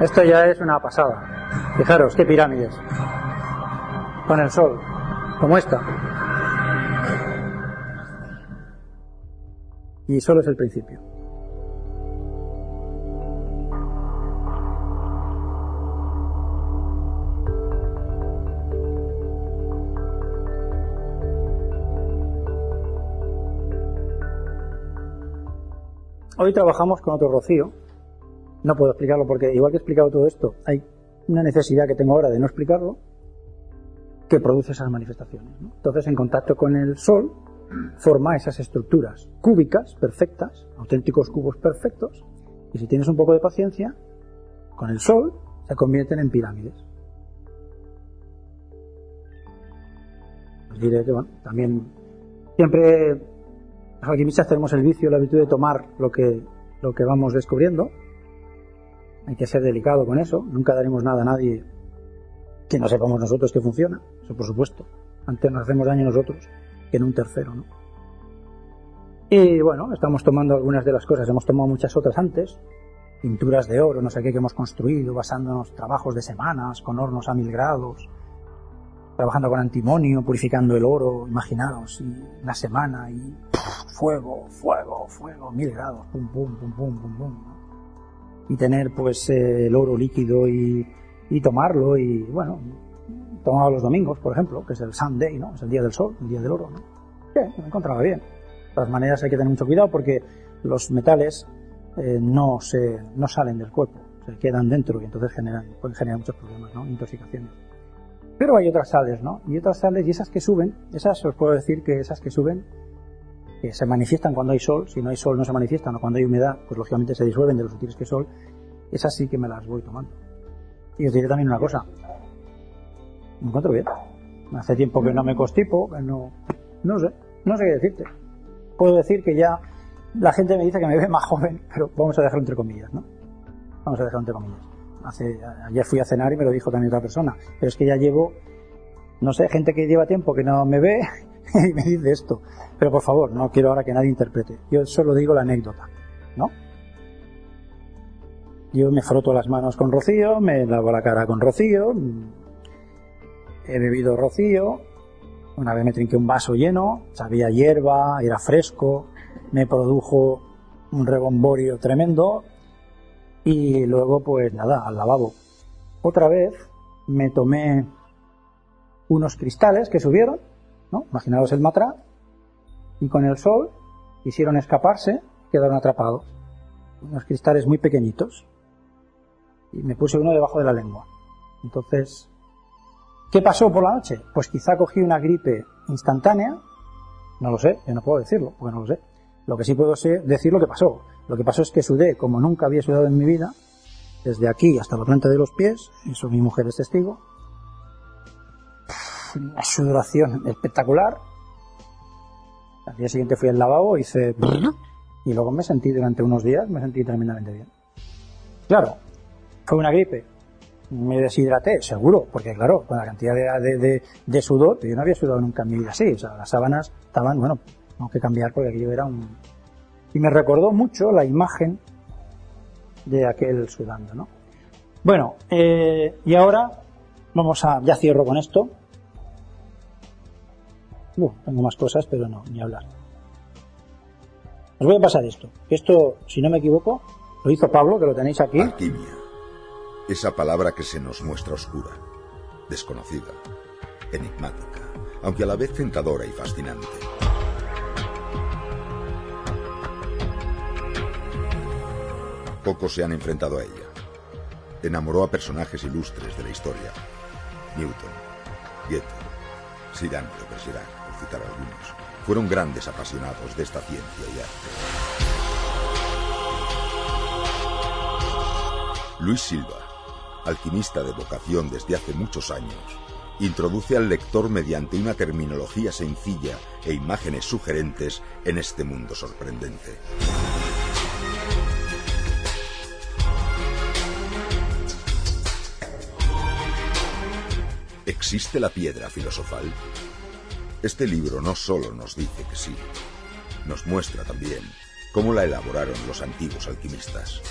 Esto ya es una pasada. Fijaros, qué pirámides. Con el sol, como esta. Y solo es el principio. Hoy trabajamos con otro rocío, no puedo explicarlo porque, igual que he explicado todo esto, hay una necesidad que tengo ahora de no explicarlo que produce esas manifestaciones. Entonces, en contacto con el Sol, forma esas estructuras cúbicas perfectas, auténticos cubos perfectos, y si tienes un poco de paciencia, con el Sol se convierten en pirámides. Os diré que, bueno, también siempre los alquimistas tenemos el vicio, la virtud de tomar lo que, lo que vamos descubriendo hay que ser delicado con eso. Nunca daremos nada a nadie que no sepamos nosotros que funciona. Eso por supuesto. Antes nos hacemos daño nosotros que en un tercero, ¿no? Y bueno, estamos tomando algunas de las cosas. Hemos tomado muchas otras antes. Pinturas de oro, no sé qué, que hemos construido basándonos trabajos de semanas, con hornos a mil grados, trabajando con antimonio, purificando el oro, imaginaos, y una semana, y fuego, fuego, fuego, mil grados, pum, pum, pum, pum, pum, pum y tener pues eh, el oro líquido y, y tomarlo y bueno, tomaba los domingos, por ejemplo, que es el Sunday, ¿no? Es el día del sol, el día del oro, ¿no? Bien, me encontraba bien. De todas maneras hay que tener mucho cuidado porque los metales eh, no, se, no salen del cuerpo, se quedan dentro y entonces generan, pueden generar muchos problemas, ¿no? Intoxicaciones. Pero hay otras sales, ¿no? Y otras sales, y esas que suben, esas os puedo decir que esas que suben, que se manifiestan cuando hay sol, si no hay sol no se manifiestan, o cuando hay humedad, pues lógicamente se disuelven de los sutiles que sol, esas sí que me las voy tomando. Y os diré también una cosa, me encuentro bien. Hace tiempo que no me constipo, que no, no sé, no sé qué decirte. Puedo decir que ya la gente me dice que me ve más joven, pero vamos a dejarlo entre comillas, ¿no? Vamos a dejarlo entre comillas. Hace, ayer fui a cenar y me lo dijo también otra persona, pero es que ya llevo, no sé, gente que lleva tiempo que no me ve y me dice esto. Pero por favor, no quiero ahora que nadie interprete. Yo solo digo la anécdota, ¿no? Yo me froto las manos con rocío, me lavo la cara con rocío, he bebido rocío, una vez me trinqué un vaso lleno, sabía hierba, era fresco, me produjo un rebomborio tremendo y luego pues nada, al lavabo. Otra vez me tomé unos cristales que subieron, ¿no? Imaginaos el matra, y con el sol hicieron escaparse, quedaron atrapados. Unos cristales muy pequeñitos. Y me puse uno debajo de la lengua. Entonces ¿Qué pasó por la noche? Pues quizá cogí una gripe instantánea, no lo sé, yo no puedo decirlo, porque no lo sé. Lo que sí puedo decir lo que pasó. Lo que pasó es que sudé como nunca había sudado en mi vida, desde aquí hasta la planta de los pies, eso mi mujer es testigo. Una sudoración espectacular. Al día siguiente fui al lavabo, hice... Y luego me sentí durante unos días, me sentí tremendamente bien. Claro, fue una gripe, me deshidraté, seguro, porque claro, con la cantidad de, de, sudor, yo no había sudado nunca en mi vida así, o sea, las sábanas estaban, bueno, tengo que cambiar porque aquello era un... Y me recordó mucho la imagen de aquel sudando, ¿no? Bueno, eh, y ahora vamos a, ya cierro con esto. Uh, tengo más cosas, pero no, ni hablar. Os voy a pasar esto. Esto, si no me equivoco, lo hizo Pablo, que lo tenéis aquí esa palabra que se nos muestra oscura, desconocida, enigmática, aunque a la vez tentadora y fascinante. Pocos se han enfrentado a ella. Enamoró a personajes ilustres de la historia. Newton, Goethe, Cyrano de Algunos, fueron grandes apasionados de esta ciencia y arte. Luis Silva, alquimista de vocación desde hace muchos años, introduce al lector mediante una terminología sencilla e imágenes sugerentes en este mundo sorprendente. ¿Existe la piedra filosofal? Este libro no solo nos dice que sí, nos muestra también cómo la elaboraron los antiguos alquimistas.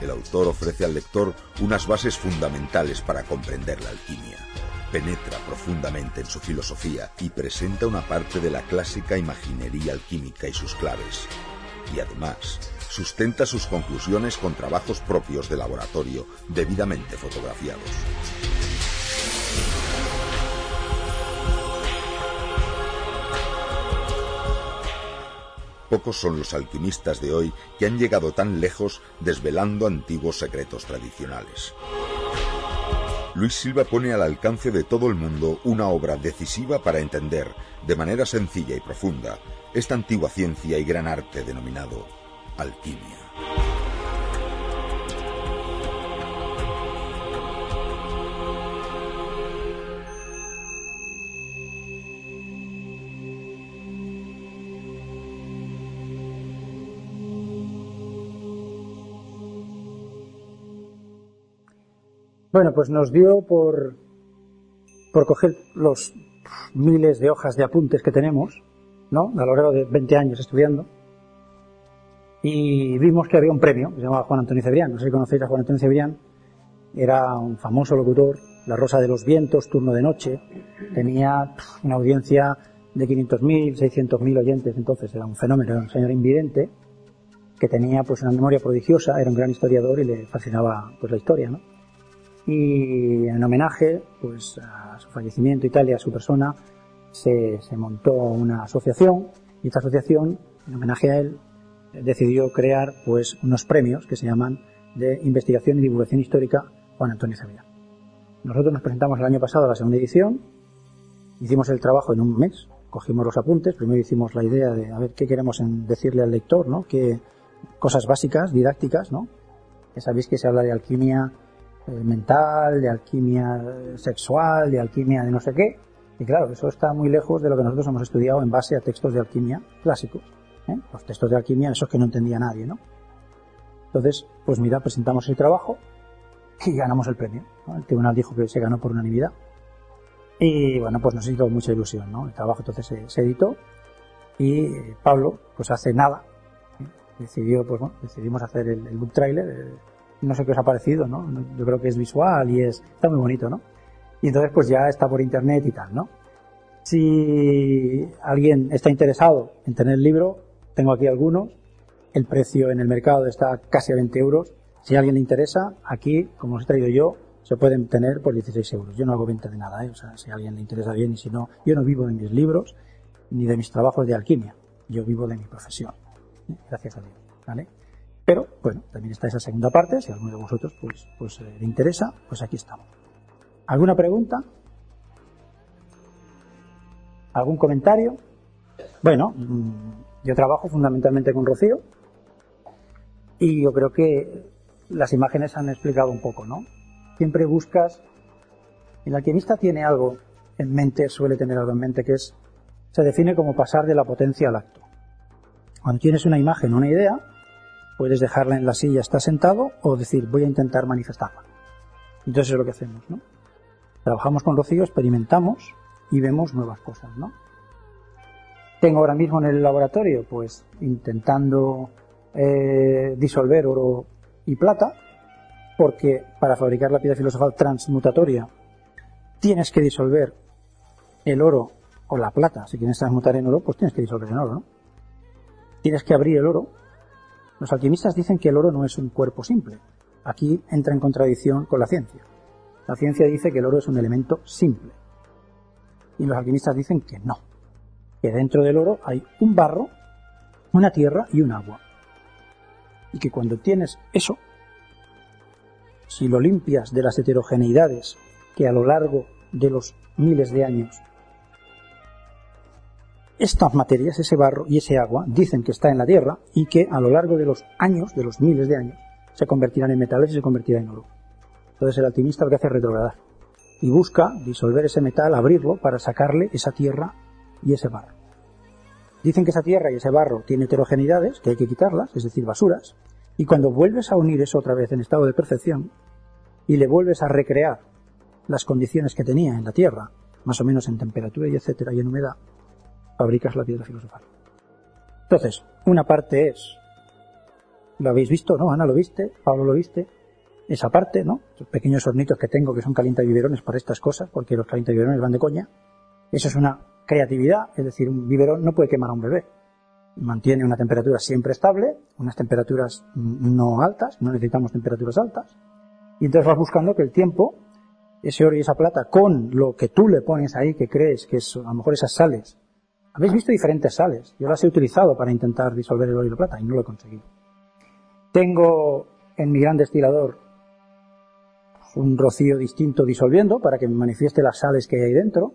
el autor ofrece al lector unas bases fundamentales para comprender la alquimia. Penetra profundamente en su filosofía y presenta una parte de la clásica imaginería alquímica y sus claves. Y además, sustenta sus conclusiones con trabajos propios de laboratorio debidamente fotografiados. Pocos son los alquimistas de hoy que han llegado tan lejos desvelando antiguos secretos tradicionales. Luis Silva pone al alcance de todo el mundo una obra decisiva para entender, de manera sencilla y profunda, esta antigua ciencia y gran arte denominado alquimia. Bueno, pues nos dio por, por coger los miles de hojas de apuntes que tenemos, ¿no? A lo largo de 20 años estudiando. Y vimos que había un premio que se llamaba Juan Antonio Cebrián. No sé si conocéis a Juan Antonio Cebrián. Era un famoso locutor, La Rosa de los Vientos, turno de noche. Tenía una audiencia de 500.000, 600.000 oyentes, entonces era un fenómeno, era un señor invidente que tenía pues una memoria prodigiosa, era un gran historiador y le fascinaba pues la historia, ¿no? Y en homenaje pues a su fallecimiento y tal y a su persona se, se montó una asociación y esta asociación en homenaje a él decidió crear pues unos premios que se llaman de investigación y divulgación histórica Juan Antonio Cebeda. Nosotros nos presentamos el año pasado a la segunda edición, hicimos el trabajo en un mes, cogimos los apuntes, primero hicimos la idea de a ver qué queremos decirle al lector, ¿no? Qué cosas básicas, didácticas, ¿no? Sabéis que se habla de alquimia eh, mental, de alquimia sexual, de alquimia de no sé qué, y claro, eso está muy lejos de lo que nosotros hemos estudiado en base a textos de alquimia clásicos, ¿eh? los textos de alquimia, esos que no entendía nadie, ¿no? Entonces, pues mira, presentamos el trabajo y ganamos el premio. El tribunal dijo que se ganó por unanimidad. Y bueno, pues nos hizo mucha ilusión, ¿no? El trabajo entonces se, editó y Pablo, pues hace nada, ¿eh? decidió, pues bueno, decidimos hacer el, book trailer. Eh, no sé qué os ha parecido, ¿no? Yo creo que es visual y es, está muy bonito, ¿no? Y entonces pues ya está por internet y tal, ¿no? Si alguien está interesado en tener el libro, tengo aquí algunos. El precio en el mercado está casi a 20 euros. Si a alguien le interesa, aquí, como os he traído yo, se pueden tener por 16 euros. Yo no hago venta de nada, ¿eh? o sea, si a alguien le interesa bien y si no, yo no vivo de mis libros ni de mis trabajos de alquimia. Yo vivo de mi profesión. ¿eh? Gracias a Dios. ¿vale? Pero, bueno, también está esa segunda parte. Si a alguno de vosotros pues, pues eh, le interesa, pues aquí estamos. ¿Alguna pregunta? ¿Algún comentario? Bueno, mm, yo trabajo fundamentalmente con Rocío y yo creo que las imágenes han explicado un poco, ¿no? Siempre buscas, el alquimista tiene algo en mente, suele tener algo en mente que es, se define como pasar de la potencia al acto. Cuando tienes una imagen, una idea, puedes dejarla en la silla, está sentado, o decir, voy a intentar manifestarla. Entonces es lo que hacemos, ¿no? Trabajamos con Rocío, experimentamos y vemos nuevas cosas, ¿no? Tengo ahora mismo en el laboratorio, pues, intentando eh, disolver oro y plata, porque para fabricar la piedra filosofal transmutatoria tienes que disolver el oro o la plata. Si quieres transmutar en oro, pues tienes que disolver en oro, ¿no? Tienes que abrir el oro. Los alquimistas dicen que el oro no es un cuerpo simple. Aquí entra en contradicción con la ciencia. La ciencia dice que el oro es un elemento simple. Y los alquimistas dicen que no. Que dentro del oro hay un barro, una tierra y un agua. Y que cuando tienes eso, si lo limpias de las heterogeneidades que a lo largo de los miles de años estas materias, ese barro y ese agua, dicen que está en la tierra y que a lo largo de los años, de los miles de años, se convertirán en metales y se convertirán en oro. Entonces el alquimista lo que hace es retrogradar y busca disolver ese metal, abrirlo para sacarle esa tierra y ese barro. Dicen que esa tierra y ese barro tiene heterogeneidades, que hay que quitarlas, es decir, basuras, y cuando vuelves a unir eso otra vez en estado de perfección y le vuelves a recrear las condiciones que tenía en la tierra, más o menos en temperatura y etcétera y en humedad, fabricas la piedra filosofal. Entonces, una parte es, lo habéis visto, ¿no? Ana lo viste, Pablo lo viste, esa parte, ¿no? Esos pequeños hornitos que tengo que son calientaviverones para estas cosas, porque los calientaviverones van de coña. Eso es una creatividad, es decir, un biberón no puede quemar a un bebé. Mantiene una temperatura siempre estable, unas temperaturas no altas, no necesitamos temperaturas altas. Y entonces vas buscando que el tiempo, ese oro y esa plata, con lo que tú le pones ahí, que crees que es a lo mejor esas sales. Habéis visto diferentes sales. Yo las he utilizado para intentar disolver el oro y la plata y no lo he conseguido. Tengo en mi gran destilador un rocío distinto disolviendo para que me manifieste las sales que hay dentro.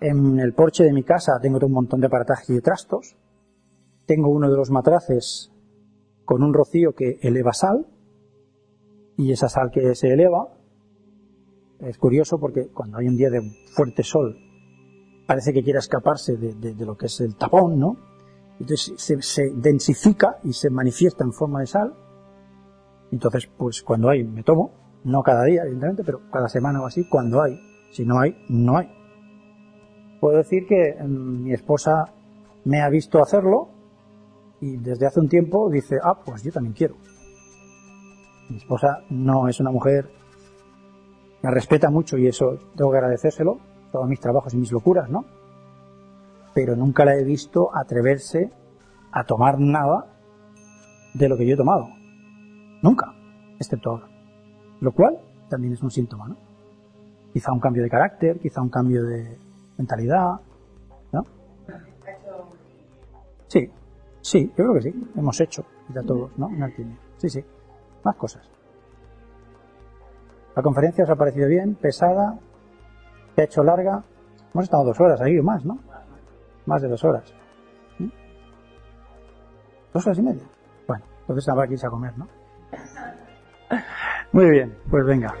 En el porche de mi casa tengo un montón de aparataje y de trastos. Tengo uno de los matraces con un rocío que eleva sal y esa sal que se eleva es curioso porque cuando hay un día de fuerte sol parece que quiere escaparse de, lo que es el tapón, ¿no? Entonces se, se densifica y se manifiesta en forma de sal. Entonces, pues cuando hay, me tomo no cada día, evidentemente, pero cada semana o así, cuando hay. Si no hay, no hay. Puedo decir que mm, mi esposa me ha visto hacerlo y desde hace un tiempo dice, ah, pues yo también quiero. Mi esposa no es una mujer, me respeta mucho y eso tengo que agradecérselo, todos mis trabajos y mis locuras, ¿no? pero nunca la he visto atreverse a tomar nada de lo que yo he tomado. Nunca, excepto ahora. Lo cual también es un síntoma, ¿no? Quizá un cambio de carácter, quizá un cambio de mentalidad, ¿no? Sí, sí, yo creo que sí. Hemos hecho, ya todos, ¿no? En. Sí, sí. Más cosas. La conferencia os ha parecido bien, pesada, se ha hecho larga. Hemos estado dos horas ahí o más, ¿no? Más de dos horas. ¿Mm? Dos horas y media. Bueno, entonces habrá que irse a comer, ¿no? Muy bien, pues venga.